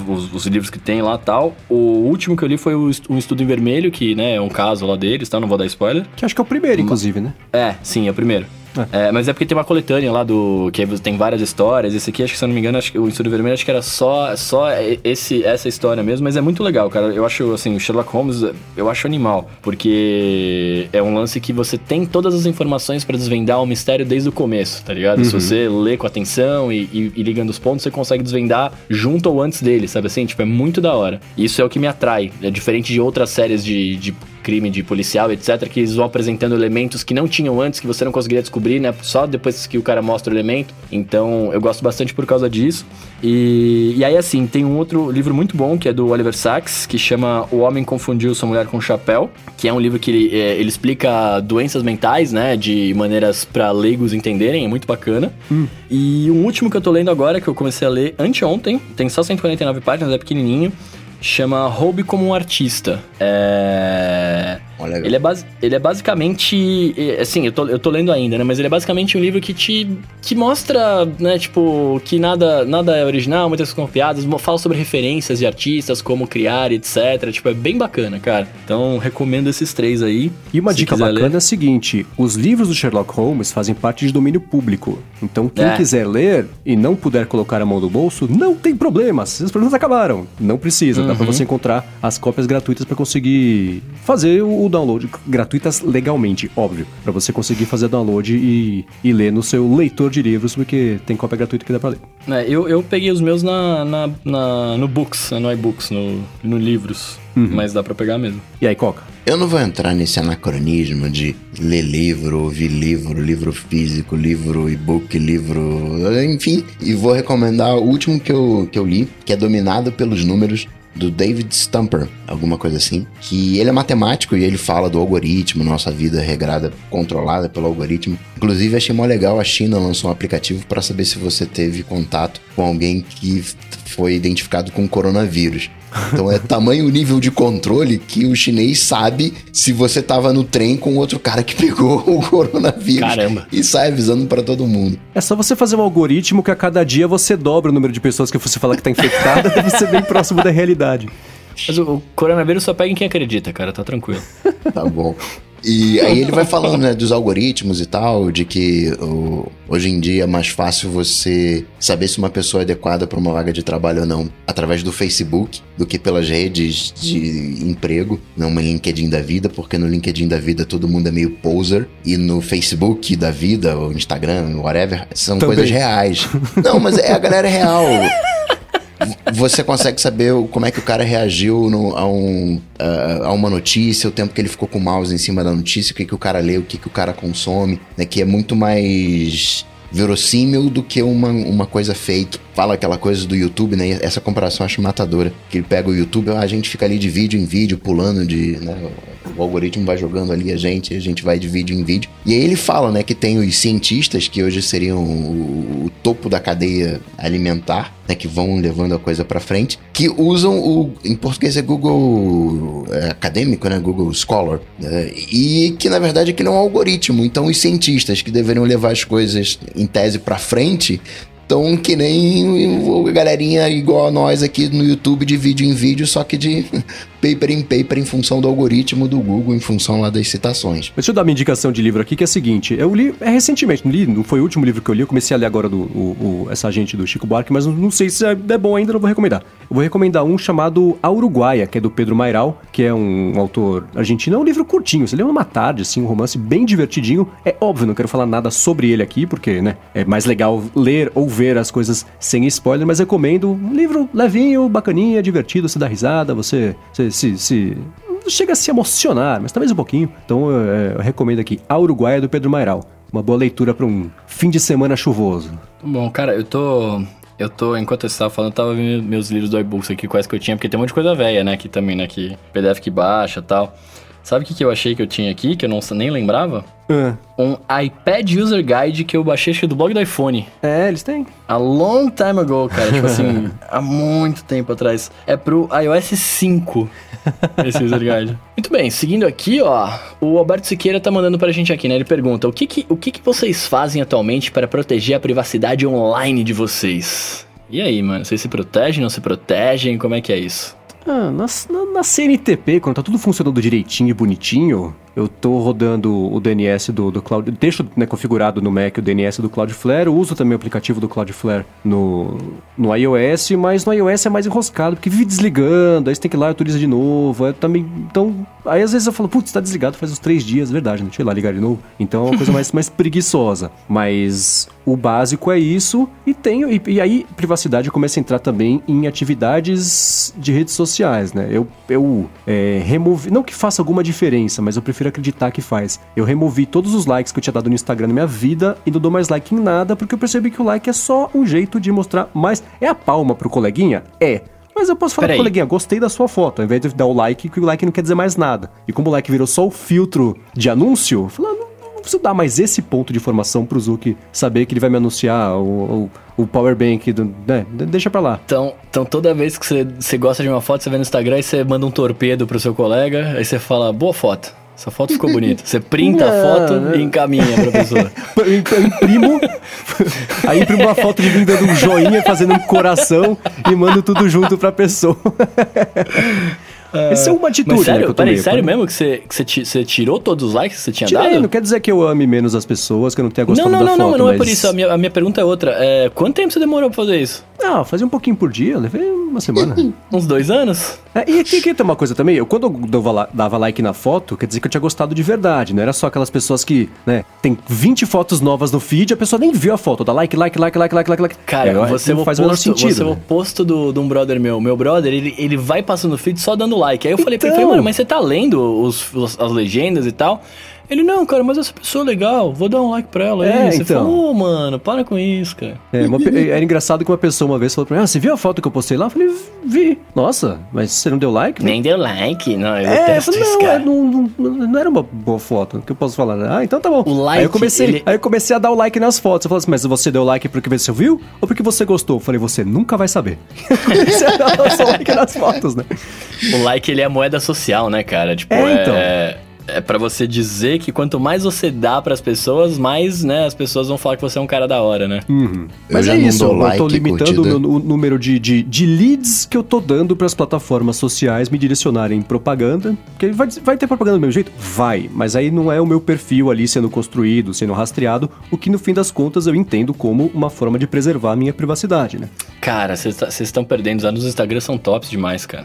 os, os livros que tem lá tal. O último que eu li foi o, Um Estudo em Vermelho, que, né, é um caso lá deles, tá? Não vou dar spoiler. Que acho que é o primeiro, inclusive, né? É, sim, é o primeiro. É. é. mas é porque tem uma coletânea lá do. que tem várias histórias. Esse aqui, acho que se eu não me engano, acho que o Estudo Vermelho acho que era só, só esse, essa história mesmo, mas é muito legal, cara. Eu acho, assim, o Sherlock Holmes, eu acho animal. Porque é um lance que você tem todas as informações para desvendar o mistério desde o começo, tá ligado? Uhum. Se você lê com atenção e, e, e ligando os pontos, você consegue desvendar junto ou antes dele, sabe assim? Tipo, é muito da hora. Isso é o que me atrai. É diferente de outras séries de, de crime, de policial, etc., que eles vão apresentando elementos que não tinham antes, que você não conseguiria descobrir, né? Só depois que o cara mostra o elemento. Então, eu gosto bastante por causa disso. E, e aí, assim, tem um outro livro muito bom, que é do Oliver Sacks, que chama O Homem Confundiu Sua Mulher com Chapéu, que é um livro que ele, é, ele explica doenças mentais, né? De maneiras para leigos entenderem, é muito bacana. Hum. E um último que eu tô lendo agora, que eu comecei a ler anteontem, tem só 149 páginas, é pequenininho, chama Roube como um Artista. É... Ele é, base, ele é basicamente. Assim, eu tô, eu tô lendo ainda, né? Mas ele é basicamente um livro que te que mostra, né? Tipo, que nada, nada é original, muitas coisas copiadas. Fala sobre referências de artistas, como criar, etc. Tipo, é bem bacana, cara. Então, recomendo esses três aí. E uma dica bacana ler. é a seguinte: os livros do Sherlock Holmes fazem parte de domínio público. Então, quem é. quiser ler e não puder colocar a mão no bolso, não tem problema. Os problemas acabaram. Não precisa. Uhum. Dá pra você encontrar as cópias gratuitas para conseguir fazer o download gratuitas legalmente, óbvio, para você conseguir fazer download e, e ler no seu leitor de livros, porque tem cópia gratuita que dá pra ler. É, eu, eu peguei os meus na, na, na no Books, no iBooks, no, no livros. Uhum. Mas dá pra pegar mesmo. E aí, Coca? Eu não vou entrar nesse anacronismo de ler livro, ouvir livro, livro físico, livro e-book, livro. Enfim, e vou recomendar o último que eu, que eu li, que é dominado pelos números do David Stumper, alguma coisa assim, que ele é matemático e ele fala do algoritmo, nossa vida regrada, controlada pelo algoritmo. Inclusive, achei mó legal, a China lançou um aplicativo para saber se você teve contato com alguém que foi identificado com coronavírus. Então é tamanho o nível de controle que o chinês sabe se você tava no trem com outro cara que pegou *laughs* o coronavírus. Caramba. E sai avisando para todo mundo. É só você fazer um algoritmo que a cada dia você dobra o número de pessoas que você fala que tá infectada, *laughs* deve ser bem próximo da realidade. Mas o, o coronavírus só pega em quem acredita, cara, tá tranquilo. tá bom. E aí ele vai falando, né, dos algoritmos e tal, de que hoje em dia é mais fácil você saber se uma pessoa é adequada para uma vaga de trabalho ou não através do Facebook do que pelas redes de emprego, não uma LinkedIn da vida, porque no LinkedIn da vida todo mundo é meio poser e no Facebook da vida, ou Instagram, whatever, são Também. coisas reais. Não, mas é a galera real *laughs* você consegue saber como é que o cara reagiu no, a, um, a, uma notícia, o tempo que ele ficou com o mouse em cima da notícia, o que, que o cara lê, o que, que o cara consome, né? Que é muito mais verossímil do que uma, uma coisa fake. Fala aquela coisa do YouTube, né? Essa comparação acho matadora. Que ele pega o YouTube, a gente fica ali de vídeo em vídeo, pulando de. Né? O algoritmo vai jogando ali a gente, a gente vai de vídeo em vídeo. E aí ele fala, né, que tem os cientistas, que hoje seriam o, o topo da cadeia alimentar, né, que vão levando a coisa para frente, que usam o, em português é Google é, acadêmico, né, Google Scholar, né, e que na verdade aquilo é um algoritmo. Então os cientistas que deveriam levar as coisas em tese para frente Tão que nem a galerinha igual a nós aqui no YouTube de vídeo em vídeo, só que de paper in paper em função do algoritmo do Google, em função lá das citações. Deixa eu dar uma indicação de livro aqui, que é a seguinte, eu li, é recentemente, não li, foi o último livro que eu li, eu comecei a ler agora do, o, o, essa gente do Chico Buarque, mas não, sei se é, é, bom ainda, não vou recomendar. Eu vou recomendar um chamado A Uruguaia, que é do Pedro Mairal, que é um autor argentino, é um livro curtinho, você lê numa tarde, assim, um romance bem divertidinho, é óbvio, não quero falar nada sobre ele aqui, porque, né, é mais legal ler ou ver as coisas sem spoiler, mas recomendo um livro levinho, bacaninha, divertido, você dá risada, você, você se, se chega a se emocionar, mas talvez um pouquinho. Então eu, eu recomendo aqui A Uruguaia do Pedro Mairal. Uma boa leitura para um fim de semana chuvoso. Bom, cara, eu tô eu tô, enquanto você estava falando, eu tava vendo meus livros do iBooks aqui, quais que eu tinha, porque tem um monte de coisa velha, né, aqui também, né, que PDF que baixa tal. Sabe o que, que eu achei que eu tinha aqui, que eu não nem lembrava? Uh. Um iPad User Guide que eu baixei acho que do blog do iPhone. É, eles têm. A long time ago, cara. tipo assim, *laughs* há muito tempo atrás. É pro iOS 5, *laughs* esse User Guide. Muito bem, seguindo aqui, ó. O Alberto Siqueira tá mandando pra gente aqui, né? Ele pergunta, o que que, o que que vocês fazem atualmente para proteger a privacidade online de vocês? E aí, mano? Vocês se protegem, não se protegem? Como é que é isso? Ah, na, na, na, CNTP, quando tá tudo funcionando direitinho e bonitinho, eu tô rodando o DNS do, do Cloud, deixo né, configurado no Mac o DNS do Cloudflare, uso também o aplicativo do Cloudflare no, no iOS, mas no iOS é mais enroscado, porque vive desligando, aí você tem que ir lá e autoriza de novo, é também, então, aí às vezes eu falo, putz, tá desligado faz uns três dias, verdade, não tinha lá ligar de novo, então é uma coisa mais, *laughs* mais preguiçosa, mas o básico é isso, e tenho, e, e aí privacidade começa a entrar também em atividades de redes sociais, né, eu, eu é, removi, não que faça alguma diferença, mas eu prefiro acreditar que faz. Eu removi todos os likes que eu tinha dado no Instagram na minha vida e não dou mais like em nada porque eu percebi que o like é só um jeito de mostrar mais. É a palma pro coleguinha? É. Mas eu posso falar pro coleguinha, gostei da sua foto, ao invés de dar o like, que o like não quer dizer mais nada. E como o like virou só o filtro de anúncio, eu falei, ah, não, não preciso dar mais esse ponto de informação pro Zuki saber que ele vai me anunciar o, o, o power bank, do, né? Deixa pra lá. Então, então toda vez que você, você gosta de uma foto, você vê no Instagram e você manda um torpedo pro seu colega, aí você fala, boa foto. Essa foto ficou bonita. Você printa não, a foto não. e encaminha pra pessoa. *laughs* Eu imprimo, aí imprimo uma foto de mim dando um joinha, fazendo um coração e mando tudo junto pra pessoa. *laughs* Uh, Isso é uma atitude, mas sério, né, peraí, sério mesmo que você, que você, você tirou todos os likes que você tinha Tirei, dado? Não quer dizer que eu ame menos as pessoas, que eu não tenha gostado não, não, da não, foto, Não, não, não, não é por isso. A minha, a minha pergunta é outra. É, quanto tempo você demorou pra fazer isso? Ah, fazia um pouquinho por dia, levei uma semana. *laughs* Uns dois anos? É, e aqui, aqui tem uma coisa também, eu quando eu dava, dava like na foto, quer dizer que eu tinha gostado de verdade, não era só aquelas pessoas que, né, tem 20 fotos novas no feed, a pessoa nem viu a foto, dá like, like, like, like, like, like, like. Cara, é, você não faz o menor sentido. Você é né? o oposto do, de um brother meu. Meu brother, ele, ele vai passando o feed só dando like. Aí eu falei então... pra ele, então. mano, mas você tá lendo os, os, as legendas e tal? Ele, não, cara, mas essa pessoa é legal, vou dar um like pra ela é, aí. Você então. falou, oh, mano, para com isso, cara. É, uma, era engraçado que uma pessoa uma vez falou pra mim, ah, você viu a foto que eu postei lá? Eu falei, vi. Nossa, mas você não deu like? Nem deu like, não, eu é, eu falei, não, é, não, não, não, era uma boa foto, o que eu posso falar? Ah, então tá bom. O like, aí eu comecei, ele... aí eu comecei a dar o like nas fotos. Eu falei assim, mas você deu like porque você viu ou porque você gostou? Eu falei, você nunca vai saber. *laughs* comecei a dar o like nas fotos, né? O like, ele é a moeda social, né, cara? Tipo, é... Então. é é para você dizer que quanto mais você dá para as pessoas, mais, né, as pessoas vão falar que você é um cara da hora, né? Uhum. Mas é isso, eu like, tô limitando o, o, número de, de, de, leads que eu tô dando para as plataformas sociais me direcionarem em propaganda. Porque vai, vai ter propaganda do mesmo jeito? Vai, mas aí não é o meu perfil ali sendo construído, sendo rastreado, o que no fim das contas eu entendo como uma forma de preservar a minha privacidade, né? Cara, vocês tá, estão perdendo. Os anos do Instagram são tops demais, cara.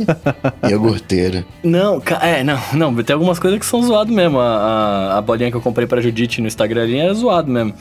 *laughs* Iogurteira. Não, é, não, não. Tem algumas coisas que são zoado mesmo. A, a, a bolinha que eu comprei pra Judite no Instagram ali era zoado mesmo.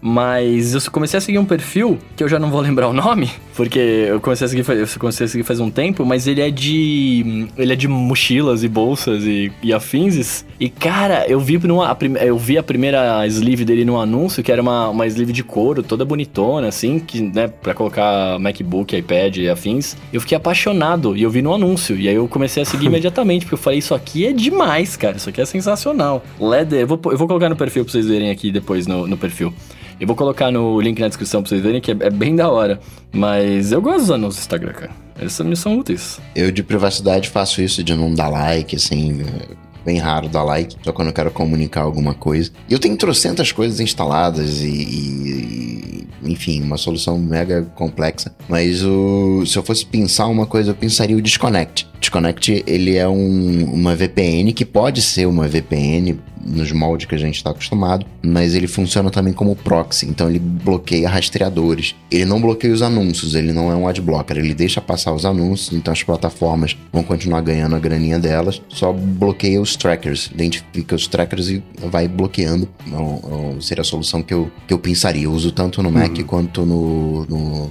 Mas eu comecei a seguir um perfil, que eu já não vou *laughs* lembrar o nome, porque eu comecei a seguir, eu comecei a seguir faz um tempo, mas ele é de. Ele é de mochilas e bolsas e, e afins. E, cara, eu vi, numa, eu vi a primeira sleeve dele num anúncio, que era uma, uma sleeve de couro, toda bonitona, assim, que, né, pra colocar MacBook, iPad e afins. Eu fiquei apaixonado e eu vi no anúncio. E aí eu comecei a seguir *laughs* imediatamente, porque eu falei, isso aqui é demais, cara. Isso aqui é sensacional. Leather, eu vou, eu vou colocar no perfil pra vocês verem aqui depois no, no perfil. Eu vou colocar no link na descrição pra vocês verem que é, é bem da hora. Mas eu gosto dos anúncios do Instagram, cara. Eles me são úteis. Eu de privacidade faço isso de não dar like, assim bem raro dar like, só quando eu quero comunicar alguma coisa. E eu tenho trocentas coisas instaladas e, e, enfim, uma solução mega complexa. Mas o, se eu fosse pensar uma coisa, eu pensaria o Disconnect. Disconnect, ele é um, uma VPN que pode ser uma VPN nos moldes que a gente está acostumado, mas ele funciona também como proxy, então ele bloqueia rastreadores. Ele não bloqueia os anúncios, ele não é um adblocker, ele deixa passar os anúncios, então as plataformas vão continuar ganhando a graninha delas, só bloqueia os trackers, identifica os trackers e vai bloqueando. Então, seria a solução que eu, que eu pensaria. Eu uso tanto no Mac uhum. quanto no, no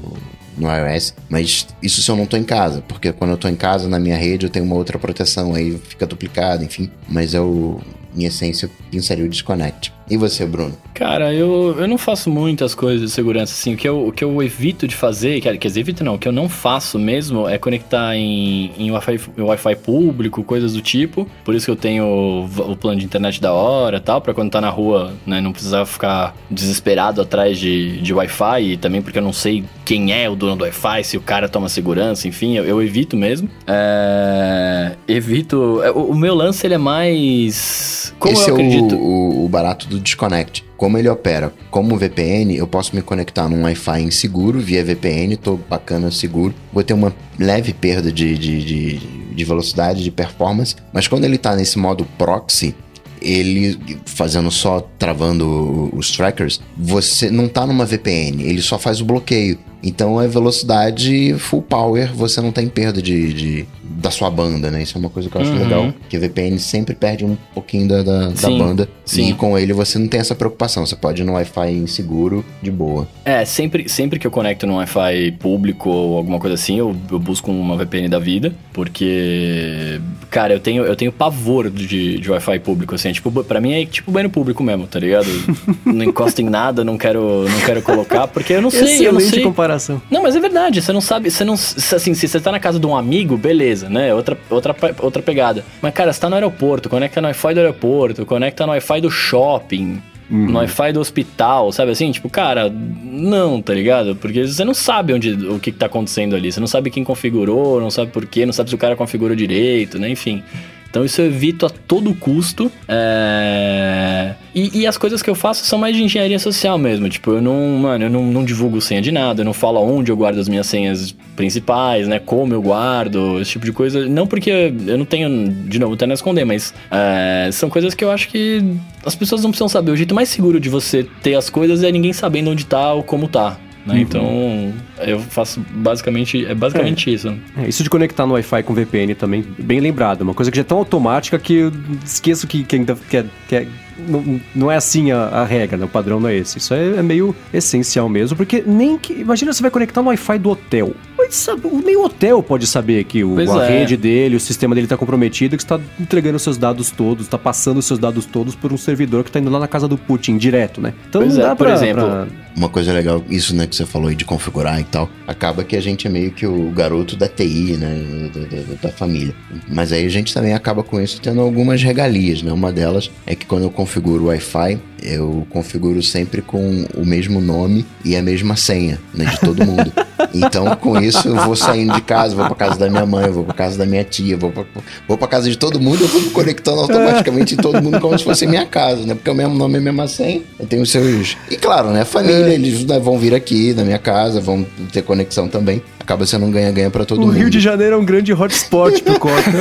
no iOS, mas isso se eu não tô em casa, porque quando eu tô em casa na minha rede eu tenho uma outra proteção, aí fica duplicado, enfim, mas o em essência, pensaria o Disconnect. E você, Bruno? Cara, eu, eu não faço muitas coisas de segurança, assim. O que eu, o que eu evito de fazer, quer, dizer, evito não, o que eu não faço mesmo é conectar em, em Wi-Fi, Wi-Fi público, coisas do tipo. Por isso que eu tenho o, o plano de internet da hora tal, para quando tá na rua, né, não precisar ficar desesperado atrás de, de Wi-Fi. E também porque eu não sei quem é o dono do Wi-Fi, se o cara toma segurança, enfim, eu, eu evito mesmo. É, evito. É, o, o meu lance, ele é mais. Como Esse eu acredito. É o, o barato do do Disconnect. Como ele opera como VPN, eu posso me conectar num Wi-Fi inseguro via VPN, tô bacana, seguro. Vou ter uma leve perda de, de, de, de velocidade, de performance, mas quando ele tá nesse modo proxy, ele fazendo só travando os trackers, você não tá numa VPN, ele só faz o bloqueio. Então é velocidade full power, você não tem perda de, de da sua banda, né? Isso é uma coisa que eu acho uhum. legal. Que VPN sempre perde um pouquinho da, da, da banda. Sim. E com ele você não tem essa preocupação. Você pode ir no Wi-Fi inseguro de boa. É, sempre, sempre que eu conecto no Wi-Fi público ou alguma coisa assim, eu, eu busco uma VPN da vida. Porque, cara, eu tenho, eu tenho pavor de, de Wi-Fi público, assim. Tipo, pra mim é tipo banho público mesmo, tá ligado? *laughs* não encosta em nada, não quero, não quero colocar, porque eu não sei, Excelente eu não sei. comparação. Não, mas é verdade, você não sabe, você não, assim, se você tá na casa de um amigo, beleza né? Outra, outra, outra pegada. Mas, cara, você tá no aeroporto, conecta no Wi-Fi do aeroporto, conecta no Wi-Fi do shopping, uhum. no Wi-Fi do hospital, sabe assim? Tipo, cara, não, tá ligado? Porque você não sabe onde, o que, que tá acontecendo ali. Você não sabe quem configurou, não sabe por quê, não sabe se o cara configurou direito, né? Enfim. Então isso eu evito a todo custo. É... E, e, as coisas que eu faço são mais de engenharia social mesmo. Tipo, eu não, mano, eu não, não, divulgo senha de nada, eu não falo onde eu guardo as minhas senhas principais, né? Como eu guardo, esse tipo de coisa. Não porque eu não tenho, de novo, tenho a esconder, mas é, são coisas que eu acho que as pessoas não precisam saber. O jeito mais seguro de você ter as coisas é ninguém sabendo onde tá ou como tá. Né? Uhum. Então, eu faço basicamente, é basicamente é. isso. É, isso de conectar no Wi-Fi com VPN também, bem lembrado. Uma coisa que já é tão automática que eu esqueço que, que ainda que é, que é não, não é assim a, a, regra, né? o padrão não é esse. Isso é, é, meio essencial mesmo, porque nem que. Imagina você vai conectar no Wi-Fi do hotel. Mas nem o hotel pode saber que o, a é. rede dele, o sistema dele está comprometido, que está entregando seus dados todos, está passando seus dados todos por um servidor que está indo lá na casa do Putin direto, né? Então pois não dá é, por pra, exemplo. Pra... Uma coisa legal, isso né, que você falou aí de configurar e tal, acaba que a gente é meio que o garoto da TI, né? Da, da, da família. Mas aí a gente também acaba com isso tendo algumas regalias, né? Uma delas é que quando eu configuro o Wi-Fi, eu configuro sempre com o mesmo nome e a mesma senha, né, de todo mundo. *laughs* Então, com isso, eu vou saindo de casa, vou pra casa da minha mãe, vou pra casa da minha tia, vou pra, vou pra casa de todo mundo, eu vou me conectando automaticamente em todo mundo como se fosse minha casa, né? Porque o mesmo nome é mesmo senha, eu tenho os seus... E claro, né? Família, é. eles né, vão vir aqui na minha casa, vão ter conexão também. Acaba sendo um ganha-ganha pra todo o mundo. O Rio de Janeiro é um grande hotspot pro *laughs* Coca.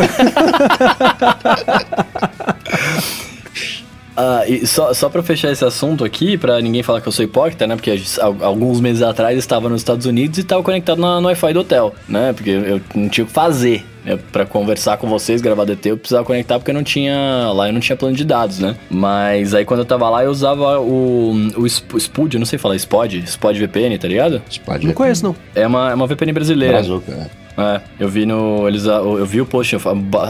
Uh, e só, só pra fechar esse assunto aqui, pra ninguém falar que eu sou hipócrita, né? Porque alguns meses atrás estava nos Estados Unidos e estava conectado no, no Wi-Fi do hotel, né? Porque eu não tinha o que fazer. Né? Pra conversar com vocês, gravar DT, eu precisava conectar porque eu não tinha. Lá eu não tinha plano de dados, né? Mas aí quando eu tava lá, eu usava o, o Spud, eu não sei falar, Spod, Spod VPN, tá ligado? Spod Não conheço, não. É uma, é uma VPN brasileira. Brazuca, é. É, eu vi no. Eles, eu vi o post,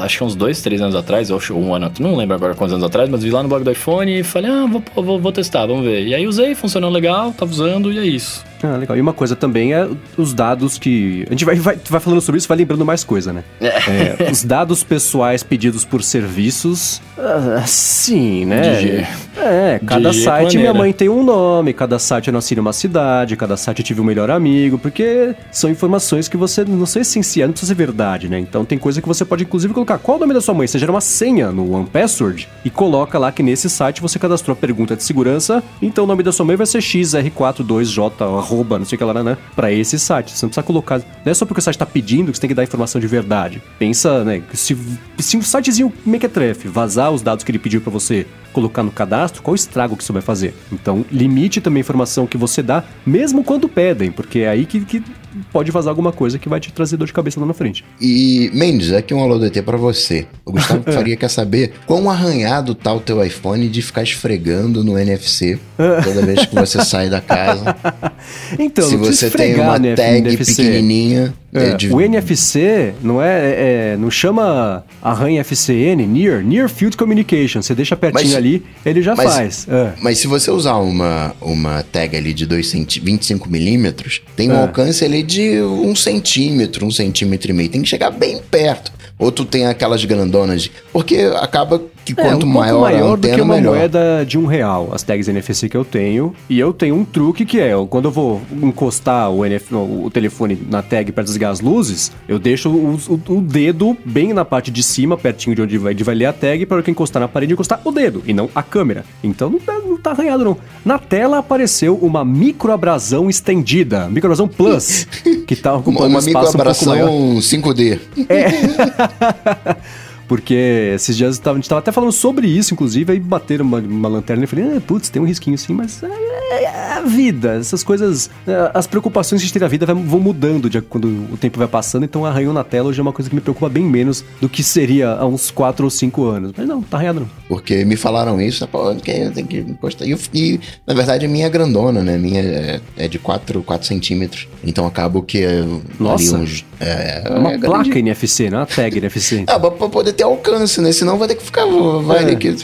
acho que uns dois, três anos atrás, ou um ano, não lembro agora quantos anos atrás, mas vi lá no blog do iPhone e falei, ah, vou, vou, vou testar, vamos ver. E aí usei, funcionou legal, tava usando e é isso. Ah, legal. E uma coisa também é os dados que. A gente vai, vai, vai falando sobre isso, vai lembrando mais coisa, né? É. É, os dados pessoais pedidos por serviços. Uh, sim, né? É, cada de site minha mãe tem um nome, cada site eu nasci numa cidade, cada site eu tive um melhor amigo, porque são informações que você não sei se não precisa ser verdade, né? Então tem coisa que você pode inclusive colocar qual o nome da sua mãe, você gera uma senha no One Password e coloca lá que nesse site você cadastrou a pergunta de segurança, então o nome da sua mãe vai ser XR42J arroba, não sei o que lá, né? Pra esse site. Você não precisa colocar. Não é só porque o site tá pedindo que você tem que dar informação de verdade. Pensa, né? Se, se um sitezinho mequetrefe vazar os dados que ele pediu para você colocar no cadastro, qual o estrago que isso vai fazer? Então, limite também a informação que você dá, mesmo quando pedem, porque é aí que, que pode vazar alguma coisa que vai te trazer dor de cabeça lá na frente. E, Mendes, aqui um alô do ET pra você. O Gustavo *laughs* Faria quer saber quão arranhado tá o teu iPhone de ficar esfregando no NFC toda vez que você *laughs* sai da casa. Então, Se você tem uma tag pequenininha é, de... O NFC não é, é, é, não chama arranha FCN, Near, Near Field Communication. Você deixa pertinho mas, ali, ele já mas, faz. É. Mas se você usar uma, uma tag ali de 2 centi 25 milímetros, tem um é. alcance ali de um centímetro, um centímetro e meio. Tem que chegar bem perto. Ou tu tem aquelas grandonas, porque acaba que é, quanto um maior maior antena, do que uma melhor. moeda de um real, as tags NFC que eu tenho. E eu tenho um truque que é, quando eu vou encostar o, NF, o telefone na tag para desligar as luzes, eu deixo o, o, o, dedo bem na parte de cima, pertinho de onde vai, de vai ler a tag, para que encostar na parede, encostar o dedo, e não a câmera. Então não tá, não tá arranhado não. Na tela apareceu uma microabrasão estendida, microabrasão Plus, *laughs* que tá ocupando uma, uma um espaço microabrasão um 5D. É. *laughs* *laughs* Porque esses dias a gente estava até falando sobre isso, inclusive, aí bateram uma, uma lanterna e falei, ah, putz, tem um risquinho sim, mas é, é a vida, essas coisas, é, as preocupações que a gente tem na vida vão mudando de, quando o tempo vai passando, então arranhão na tela hoje é uma coisa que me preocupa bem menos do que seria há uns 4 ou 5 anos. Mas não, tá arranhado não. Porque me falaram isso, pô, tem que encostar. E, e na verdade a minha é grandona, né? A minha é, é de 4, 4 centímetros. Então acabo que. Nossa. Uns, é, é uma é placa grande. NFC, não é uma tag NFC. Ah, pra poder ter alcance, né? Senão vai ter que ficar. Vai é. que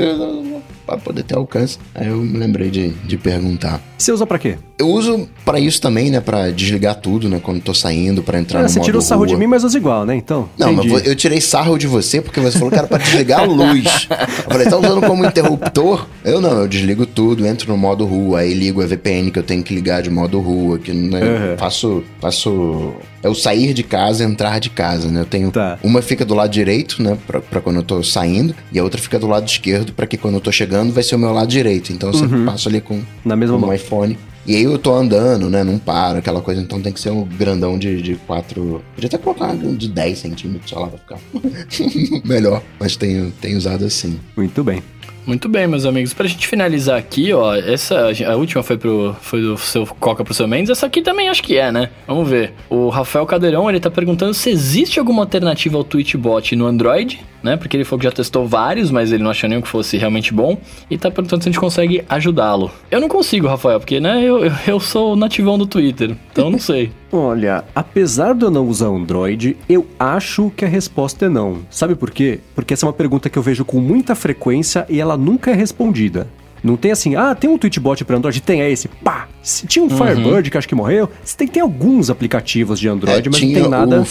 para poder ter alcance. Aí eu me lembrei de, de perguntar. Você usa para quê? Eu uso para isso também, né? Para desligar tudo, né? Quando tô saindo, para entrar é, no você modo tirou sarro de mim, mas usa igual, né? Então. Não, entendi. mas eu tirei sarro de você porque você falou que era para desligar a luz. Eu falei, tá usando como interruptor? Eu não, eu desligo tudo, entro no modo rua, aí ligo a VPN que eu tenho que ligar de modo rua, que né, uhum. faço, faço é o sair de casa, entrar de casa, né? Eu tenho tá. uma fica do lado direito, né, pra, pra, quando eu tô saindo, e a outra fica do lado esquerdo, para que quando eu tô chegando vai ser o meu lado direito. Então eu sempre uhum. passo ali com, Na mesma com o iPhone. E aí eu tô andando, né? Não paro, aquela coisa. Então tem que ser um grandão de, de 4. Podia até colocar de 10 centímetros, sei lá, pra ficar *laughs* melhor. Mas tenho, tenho usado assim. Muito bem. Muito bem, meus amigos. Pra gente finalizar aqui, ó, essa a última foi pro foi do seu Coca pro seu Mendes, essa aqui também acho que é, né? Vamos ver. O Rafael Cadeirão, ele tá perguntando se existe alguma alternativa ao Twitchbot no Android né? Porque ele falou que já testou vários, mas ele não achou nenhum que fosse realmente bom. E tá perguntando se a gente consegue ajudá-lo. Eu não consigo, Rafael, porque, né, eu, eu sou nativão do Twitter, então não sei. *laughs* Olha, apesar de eu não usar Android, eu acho que a resposta é não. Sabe por quê? Porque essa é uma pergunta que eu vejo com muita frequência e ela nunca é respondida. Não tem assim, ah, tem um Tweetbot para Android, tem, é esse, pá. Tinha um uhum. Firebird que acho que morreu. Tem, tem alguns aplicativos de Android, é, mas não tem nada. O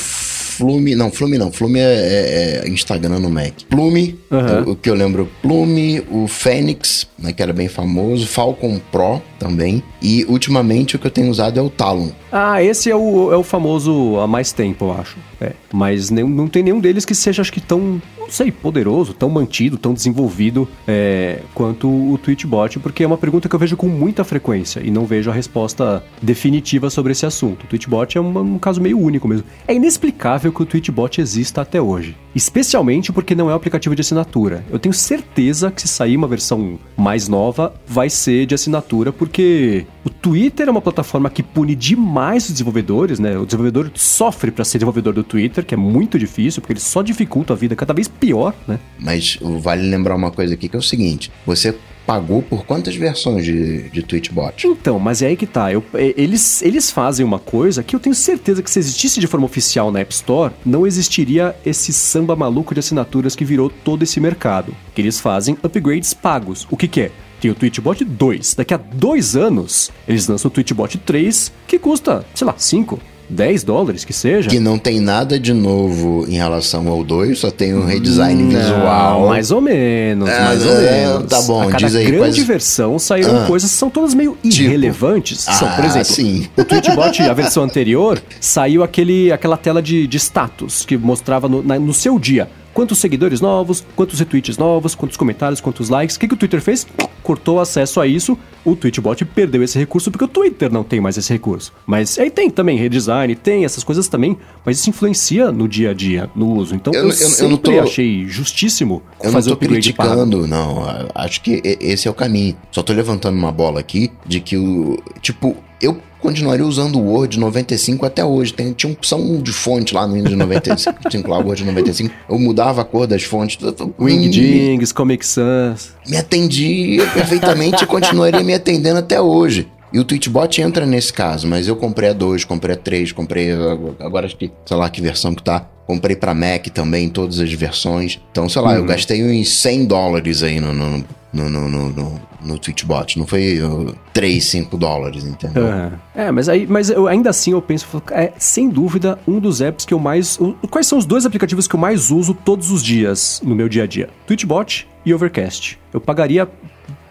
Flume, não, Flume não, Flume é, é, é Instagram no Mac. Plume, uhum. o, o, que eu lembro, Plume, o Fênix, né, que era bem famoso, Falcon Pro também, e ultimamente o que eu tenho usado é o Talon. Ah, esse é o, é o famoso há mais tempo, eu acho. É, mas nem, não tem nenhum deles que seja, acho que tão sei, poderoso, tão mantido, tão desenvolvido é, quanto o Twitchbot, porque é uma pergunta que eu vejo com muita frequência e não vejo a resposta definitiva sobre esse assunto. O Twitchbot é um, um caso meio único mesmo. É inexplicável que o Twitchbot exista até hoje, especialmente porque não é um aplicativo de assinatura. Eu tenho certeza que se sair uma versão mais nova, vai ser de assinatura, porque o Twitter é uma plataforma que pune demais os desenvolvedores, né? O desenvolvedor sofre para ser desenvolvedor do Twitter, que é muito difícil, porque ele só dificulta a vida cada vez pior, né? Mas vale lembrar uma coisa aqui que é o seguinte: você pagou por quantas versões de, de Twitchbot? Então, mas é aí que tá. Eu, eles, eles fazem uma coisa que eu tenho certeza que se existisse de forma oficial na App Store, não existiria esse samba maluco de assinaturas que virou todo esse mercado. Que eles fazem upgrades pagos. O que, que é? Tem o Twitchbot 2. Daqui a dois anos, eles lançam o Twitchbot 3, que custa, sei lá, 5, 10 dólares que seja. Que não tem nada de novo em relação ao 2, só tem um redesign não, visual. Mais ou menos, é, mais ou é, menos. Tá bom, a cada diz aí. grande versão saíram ah, coisas que são todas meio tipo? irrelevantes. Tipo, são, por ah, exemplo, sim. o Twitchbot, a versão anterior, saiu aquele, aquela tela de, de status que mostrava no, na, no seu dia quantos seguidores novos, quantos retweets novos, quantos comentários, quantos likes. O que, que o Twitter fez? Cortou acesso a isso. O Twitchbot perdeu esse recurso porque o Twitter não tem mais esse recurso. Mas aí tem também redesign, tem essas coisas também, mas isso influencia no dia a dia, no uso. Então eu, eu, eu sempre eu não tô, achei justíssimo eu fazer não tô criticando, não. Acho que esse é o caminho. Só tô levantando uma bola aqui de que o tipo eu continuaria usando o Word 95 até hoje. Tem, tinha opção de fonte lá no Windows 95, lá o Word 95. Eu mudava a cor das fontes. Wingdings, Comic Sans. Me atendia perfeitamente e continuaria me atendendo até hoje. E o Twitchbot entra nesse caso, mas eu comprei a 2, comprei a 3, comprei agora acho que, sei lá que versão que tá. Comprei para Mac também, todas as versões. Então, sei lá, uhum. eu gastei uns 100 dólares aí no, no, no, no, no, no Twitchbot. Não foi uh, 3, 5 dólares, entendeu? Uhum. É, mas, aí, mas eu, ainda assim eu penso, é sem dúvida um dos apps que eu mais. Quais são os dois aplicativos que eu mais uso todos os dias no meu dia a dia? Twitchbot e Overcast. Eu pagaria.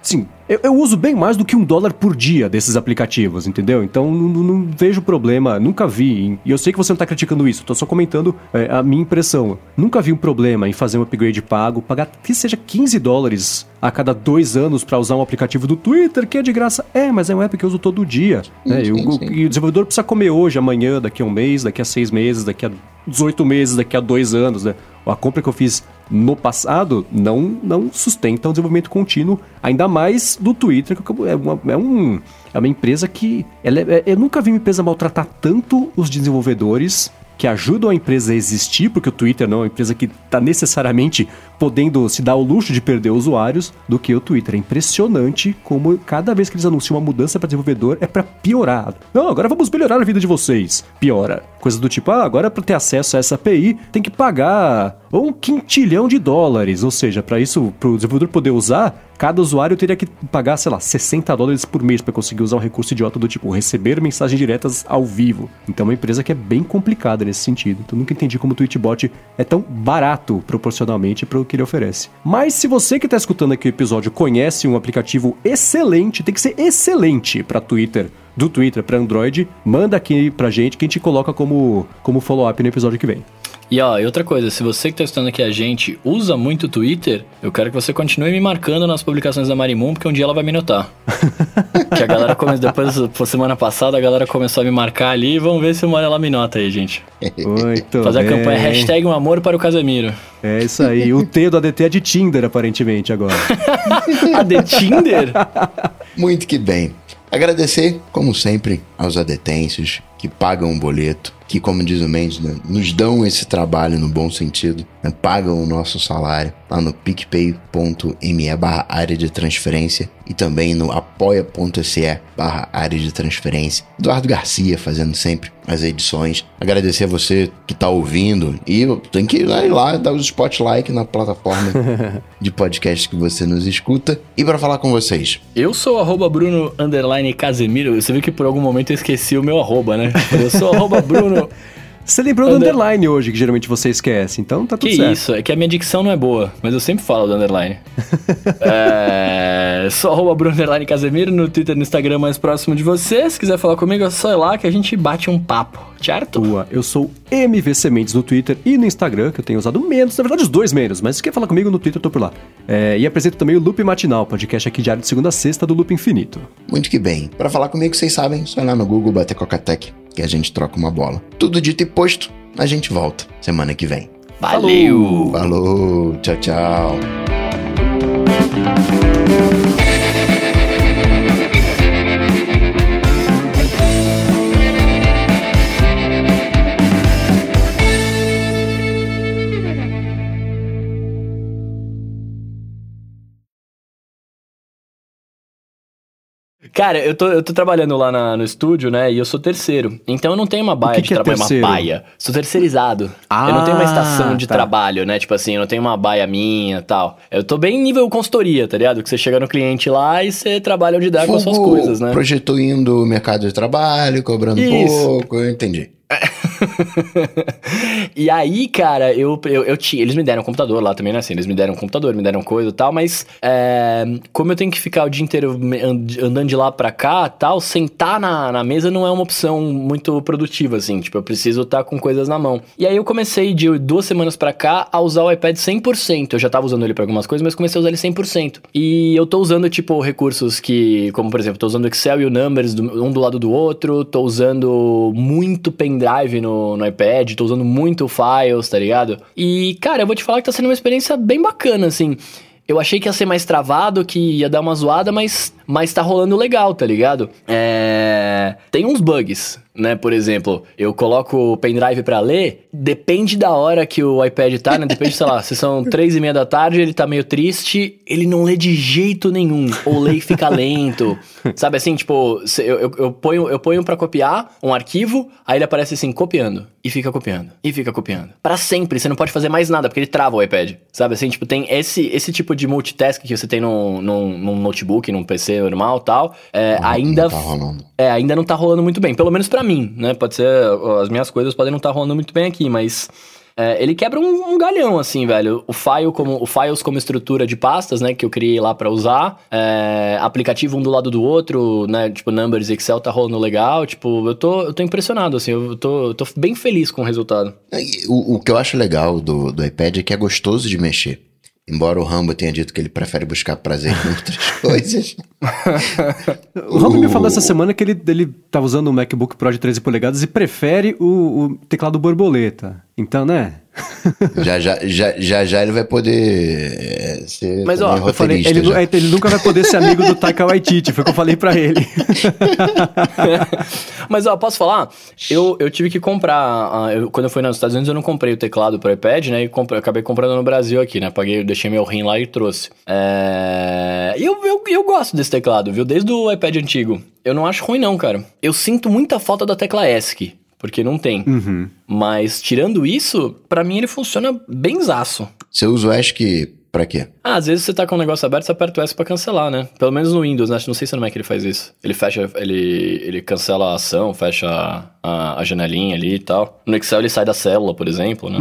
Sim, eu, eu, uso bem mais do que um dólar por dia desses aplicativos, entendeu? Então não, não vejo problema, nunca vi. E eu sei que você não está criticando isso, estou só comentando é, a minha impressão. Nunca vi um problema em fazer um upgrade pago, pagar que seja 15 dólares a cada dois anos para usar um aplicativo do Twitter, que é de graça. É, mas é um app que eu uso todo dia. Né? Sim, sim. E o desenvolvedor precisa comer hoje, amanhã, daqui a um mês, daqui a seis meses, daqui a 18 meses, daqui a dois anos, né? A compra que eu fiz no passado não, não sustenta um desenvolvimento contínuo, ainda mais do Twitter, que é uma, é um, é uma empresa que. Ela é, eu nunca vi uma empresa maltratar tanto os desenvolvedores que ajudam a empresa a existir, porque o Twitter não é uma empresa que está necessariamente podendo se dar o luxo de perder usuários, do que o Twitter. É impressionante como cada vez que eles anunciam uma mudança para desenvolvedor é para piorar. Não, agora vamos melhorar a vida de vocês. Piora. Coisa do tipo, ah, agora para ter acesso a essa API tem que pagar um quintilhão de dólares. Ou seja, para isso, para o desenvolvedor poder usar, cada usuário teria que pagar, sei lá, 60 dólares por mês para conseguir usar um recurso idiota do tipo receber mensagens diretas ao vivo. Então é uma empresa que é bem complicada nesse sentido. Então nunca entendi como o Twitchbot é tão barato proporcionalmente para o que ele oferece. Mas se você que está escutando aqui o episódio conhece um aplicativo excelente, tem que ser excelente para Twitter do Twitter para Android, manda aqui pra gente que a gente coloca como, como follow-up no episódio que vem. E ó, e outra coisa, se você que tá estudando aqui a gente usa muito o Twitter, eu quero que você continue me marcando nas publicações da Marimun, porque um dia ela vai me notar. *laughs* que a galera começou, depois, por semana passada, a galera começou a me marcar ali, vamos ver se uma hora ela me nota aí, gente. Muito Fazer bem. a campanha hashtag um amor para o Casemiro. É isso aí, o T do ADT é de Tinder, aparentemente, agora. *laughs* a de Tinder? Muito que bem. Agradecer, como sempre, aos adetêncios que pagam o boleto, que, como diz o Mendes, né, nos dão esse trabalho no bom sentido, né, pagam o nosso salário lá no picpay.me barra área de transferência e também no apoia.se barra área de transferência. Eduardo Garcia fazendo sempre as edições. Agradecer a você que está ouvindo e tem que ir lá dar os spotlight na plataforma *laughs* de podcast que você nos escuta. E para falar com vocês. Eu sou arroba Bruno Casemiro. Você viu que por algum momento eu esqueci o meu arroba, né? Eu sou arroba Bruno Você lembrou do underline hoje, que geralmente você esquece, então tá tudo que certo. Que isso, é que a minha dicção não é boa, mas eu sempre falo do underline. *laughs* é, só arroba Bruno Underline Casemiro no Twitter e no Instagram mais próximo de você. Se quiser falar comigo, é só ir lá que a gente bate um papo, certo? Tua. Eu sou MV Sementes no Twitter e no Instagram, que eu tenho usado menos, na verdade os dois menos, mas se quer falar comigo no Twitter, eu tô por lá. É, e apresento também o Loop Matinal, podcast aqui diário de segunda a sexta do Loop Infinito. Muito que bem. Para falar comigo, vocês sabem, só ir lá no Google bater Coca-Tech que a gente troca uma bola. Tudo dito e posto, a gente volta semana que vem. Valeu! Falou, tchau, tchau. Cara, eu tô, eu tô trabalhando lá na, no estúdio, né? E eu sou terceiro. Então eu não tenho uma baia que de que é trabalho, uma terceiro? baia. Sou terceirizado. Ah, eu não tenho uma estação de tá. trabalho, né? Tipo assim, eu não tenho uma baia minha e tal. Eu tô bem nível consultoria, tá ligado? Que você chega no cliente lá e você trabalha onde dá com as suas Fogo coisas, né? Projetuindo o mercado de trabalho, cobrando Isso. pouco, eu entendi. *laughs* *laughs* e aí, cara, eu, eu, eu tinha. Eles me deram um computador lá também, né? Assim, eles me deram um computador, me deram coisa e tal, mas é, como eu tenho que ficar o dia inteiro andando de lá pra cá tal, sentar na, na mesa não é uma opção muito produtiva, assim. Tipo, eu preciso estar com coisas na mão. E aí eu comecei de duas semanas pra cá a usar o iPad 100%. Eu já tava usando ele pra algumas coisas, mas comecei a usar ele 100%. E eu tô usando, tipo, recursos que, como por exemplo, tô usando o Excel e o Numbers do- um do lado do outro, tô usando muito pendrive no, no iPad, tô usando muito Files, tá ligado? E, cara, eu vou te falar que tá sendo uma experiência bem bacana, assim. Eu achei que ia ser mais travado, que ia dar uma zoada, mas, mas tá rolando legal, tá ligado? É... Tem uns bugs, né? Por exemplo, eu coloco o pendrive pra ler, depende da hora que o iPad tá, né? Depende, sei lá, se são *laughs* três e meia da tarde, ele tá meio triste, ele não lê de jeito nenhum. Ou lê e fica lento. *laughs* Sabe assim, tipo, eu, eu, eu ponho, eu ponho pra copiar um arquivo, aí ele aparece assim, copiando. E fica copiando. E fica copiando. Pra sempre, você não pode fazer mais nada, porque ele trava o iPad. Sabe assim, tipo, tem esse, esse tipo de multitask que você tem num, num, num notebook, num PC normal e tal. É, ainda. Não tá rolando. É, ainda não tá rolando muito bem. Pelo menos pra mim, né? Pode ser. As minhas coisas podem não estar rolando muito bem aqui, mas. é, ele quebra um, um galhão, assim, velho. O file como, o files como estrutura de pastas, né? Que eu criei lá pra usar. É, aplicativo um do lado do outro, né? Tipo, Numbers Excel tá rolando legal. Tipo, eu tô, eu tô impressionado, assim. Eu tô, eu tô bem feliz com o resultado. O, o que eu acho legal do, do iPad é que é gostoso de mexer. Embora o Rambo tenha dito que ele prefere buscar prazer em outras *laughs* coisas. O Rob me falou essa semana que ele, ele tava usando um MacBook Pro de 13 polegadas e prefere o, o teclado borboleta. Então, né? *laughs* já, já, já, já, já ele vai poder é, ser Mas, ó, Eu falei, ele, ele nunca vai poder ser amigo do Taika Waititi, foi o que eu falei pra ele. *laughs* Mas, ó, posso falar? Eu, eu tive que comprar. ah, eu- quando eu fui nos Estados Unidos, eu não comprei o teclado pro iPad, né? E comprei- eu acabei comprando no Brasil aqui, né? Paguei, deixei meu rim lá e trouxe. É, E eu, eu, eu gosto desse teclado, viu? Desde o iPad antigo. Eu não acho ruim, não, cara. Eu sinto muita falta da tecla ESC, porque não tem. Mas, tirando isso, pra mim ele funciona bem zaço. Você usa o ESC pra quê? Ah, às vezes você tá com o negócio aberto, você aperta o S pra cancelar, né? Pelo menos no Windows, né? Não sei se no Mac ele faz isso. Ele fecha, ele, ele cancela a ação, fecha a, a janelinha ali e tal. No Excel ele sai da célula, por exemplo, né?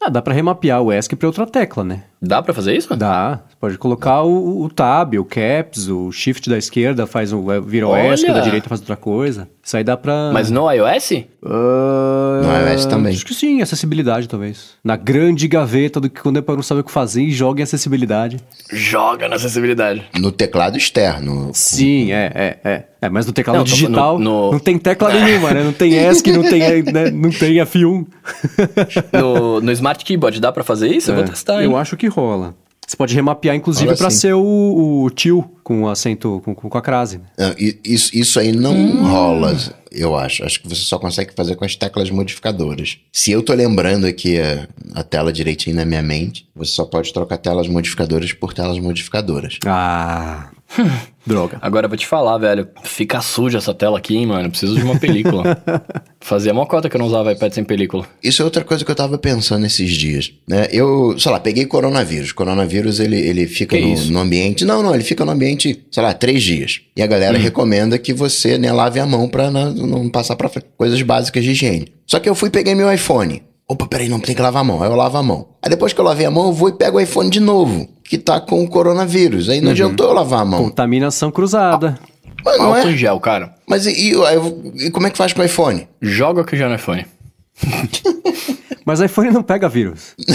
Ah, dá pra remapear o ESC pra outra tecla, né? Dá pra fazer isso? Dá. Você pode colocar o, o Tab, o Caps, o Shift da esquerda faz um, vira o Olha! ESC, da direita faz outra coisa. Isso aí dá pra... Mas no iOS? Ah, No iOS também. Acho que sim, acessibilidade talvez. Na grande gaveta do que quando eu não sabe o que fazer e joga em acessibilidade. Joga na acessibilidade. No teclado externo. Sim, é, é, é. É, mas no teclado Não, digital no- no- não tem tecla nenhuma, né? Não tem ESC, não tem, *laughs* né? não tem F1. No, no Smart Keyboard dá pra fazer isso? Eu vou É, testar, hein? Eu acho que rola. Você pode remapear, inclusive, sim. ser o, o tio com o acento, com, com a crase. né? Isso, isso aí não Hum. rola, eu acho. Acho que você só consegue fazer com as teclas modificadoras. Se eu tô lembrando aqui, ah, a tela direitinho na minha mente. Você só pode trocar telas modificadoras por telas modificadoras. Ah. *laughs* Droga. Agora eu vou te falar, velho. Fica suja essa tela aqui, hein, mano. Preciso de uma película. *laughs* Fazia uma cota que eu não usava iPad sem película. Isso é outra coisa que eu tava pensando esses dias. Né? Eu, sei lá, peguei coronavírus. Coronavírus, ele, ele fica no, no, ambiente. Não, não, ele fica no ambiente, sei lá, três dias. E a galera hum. recomenda que você né, lave a mão pra não, não passar pra coisas básicas de higiene. Só que eu fui e peguei meu iPhone. Opa, peraí, não tem que lavar a mão. Aí eu lavo a mão. Aí depois que eu lavei a mão, eu vou e pego o iPhone de novo, que tá com o coronavírus. Aí não uhum. adiantou eu lavar a mão. Contaminação cruzada. Mas não é? gel, cara. Mas e, e, e, como é que faz com o iPhone? Joga que já no iPhone. *laughs* Mas iPhone não pega vírus. *laughs*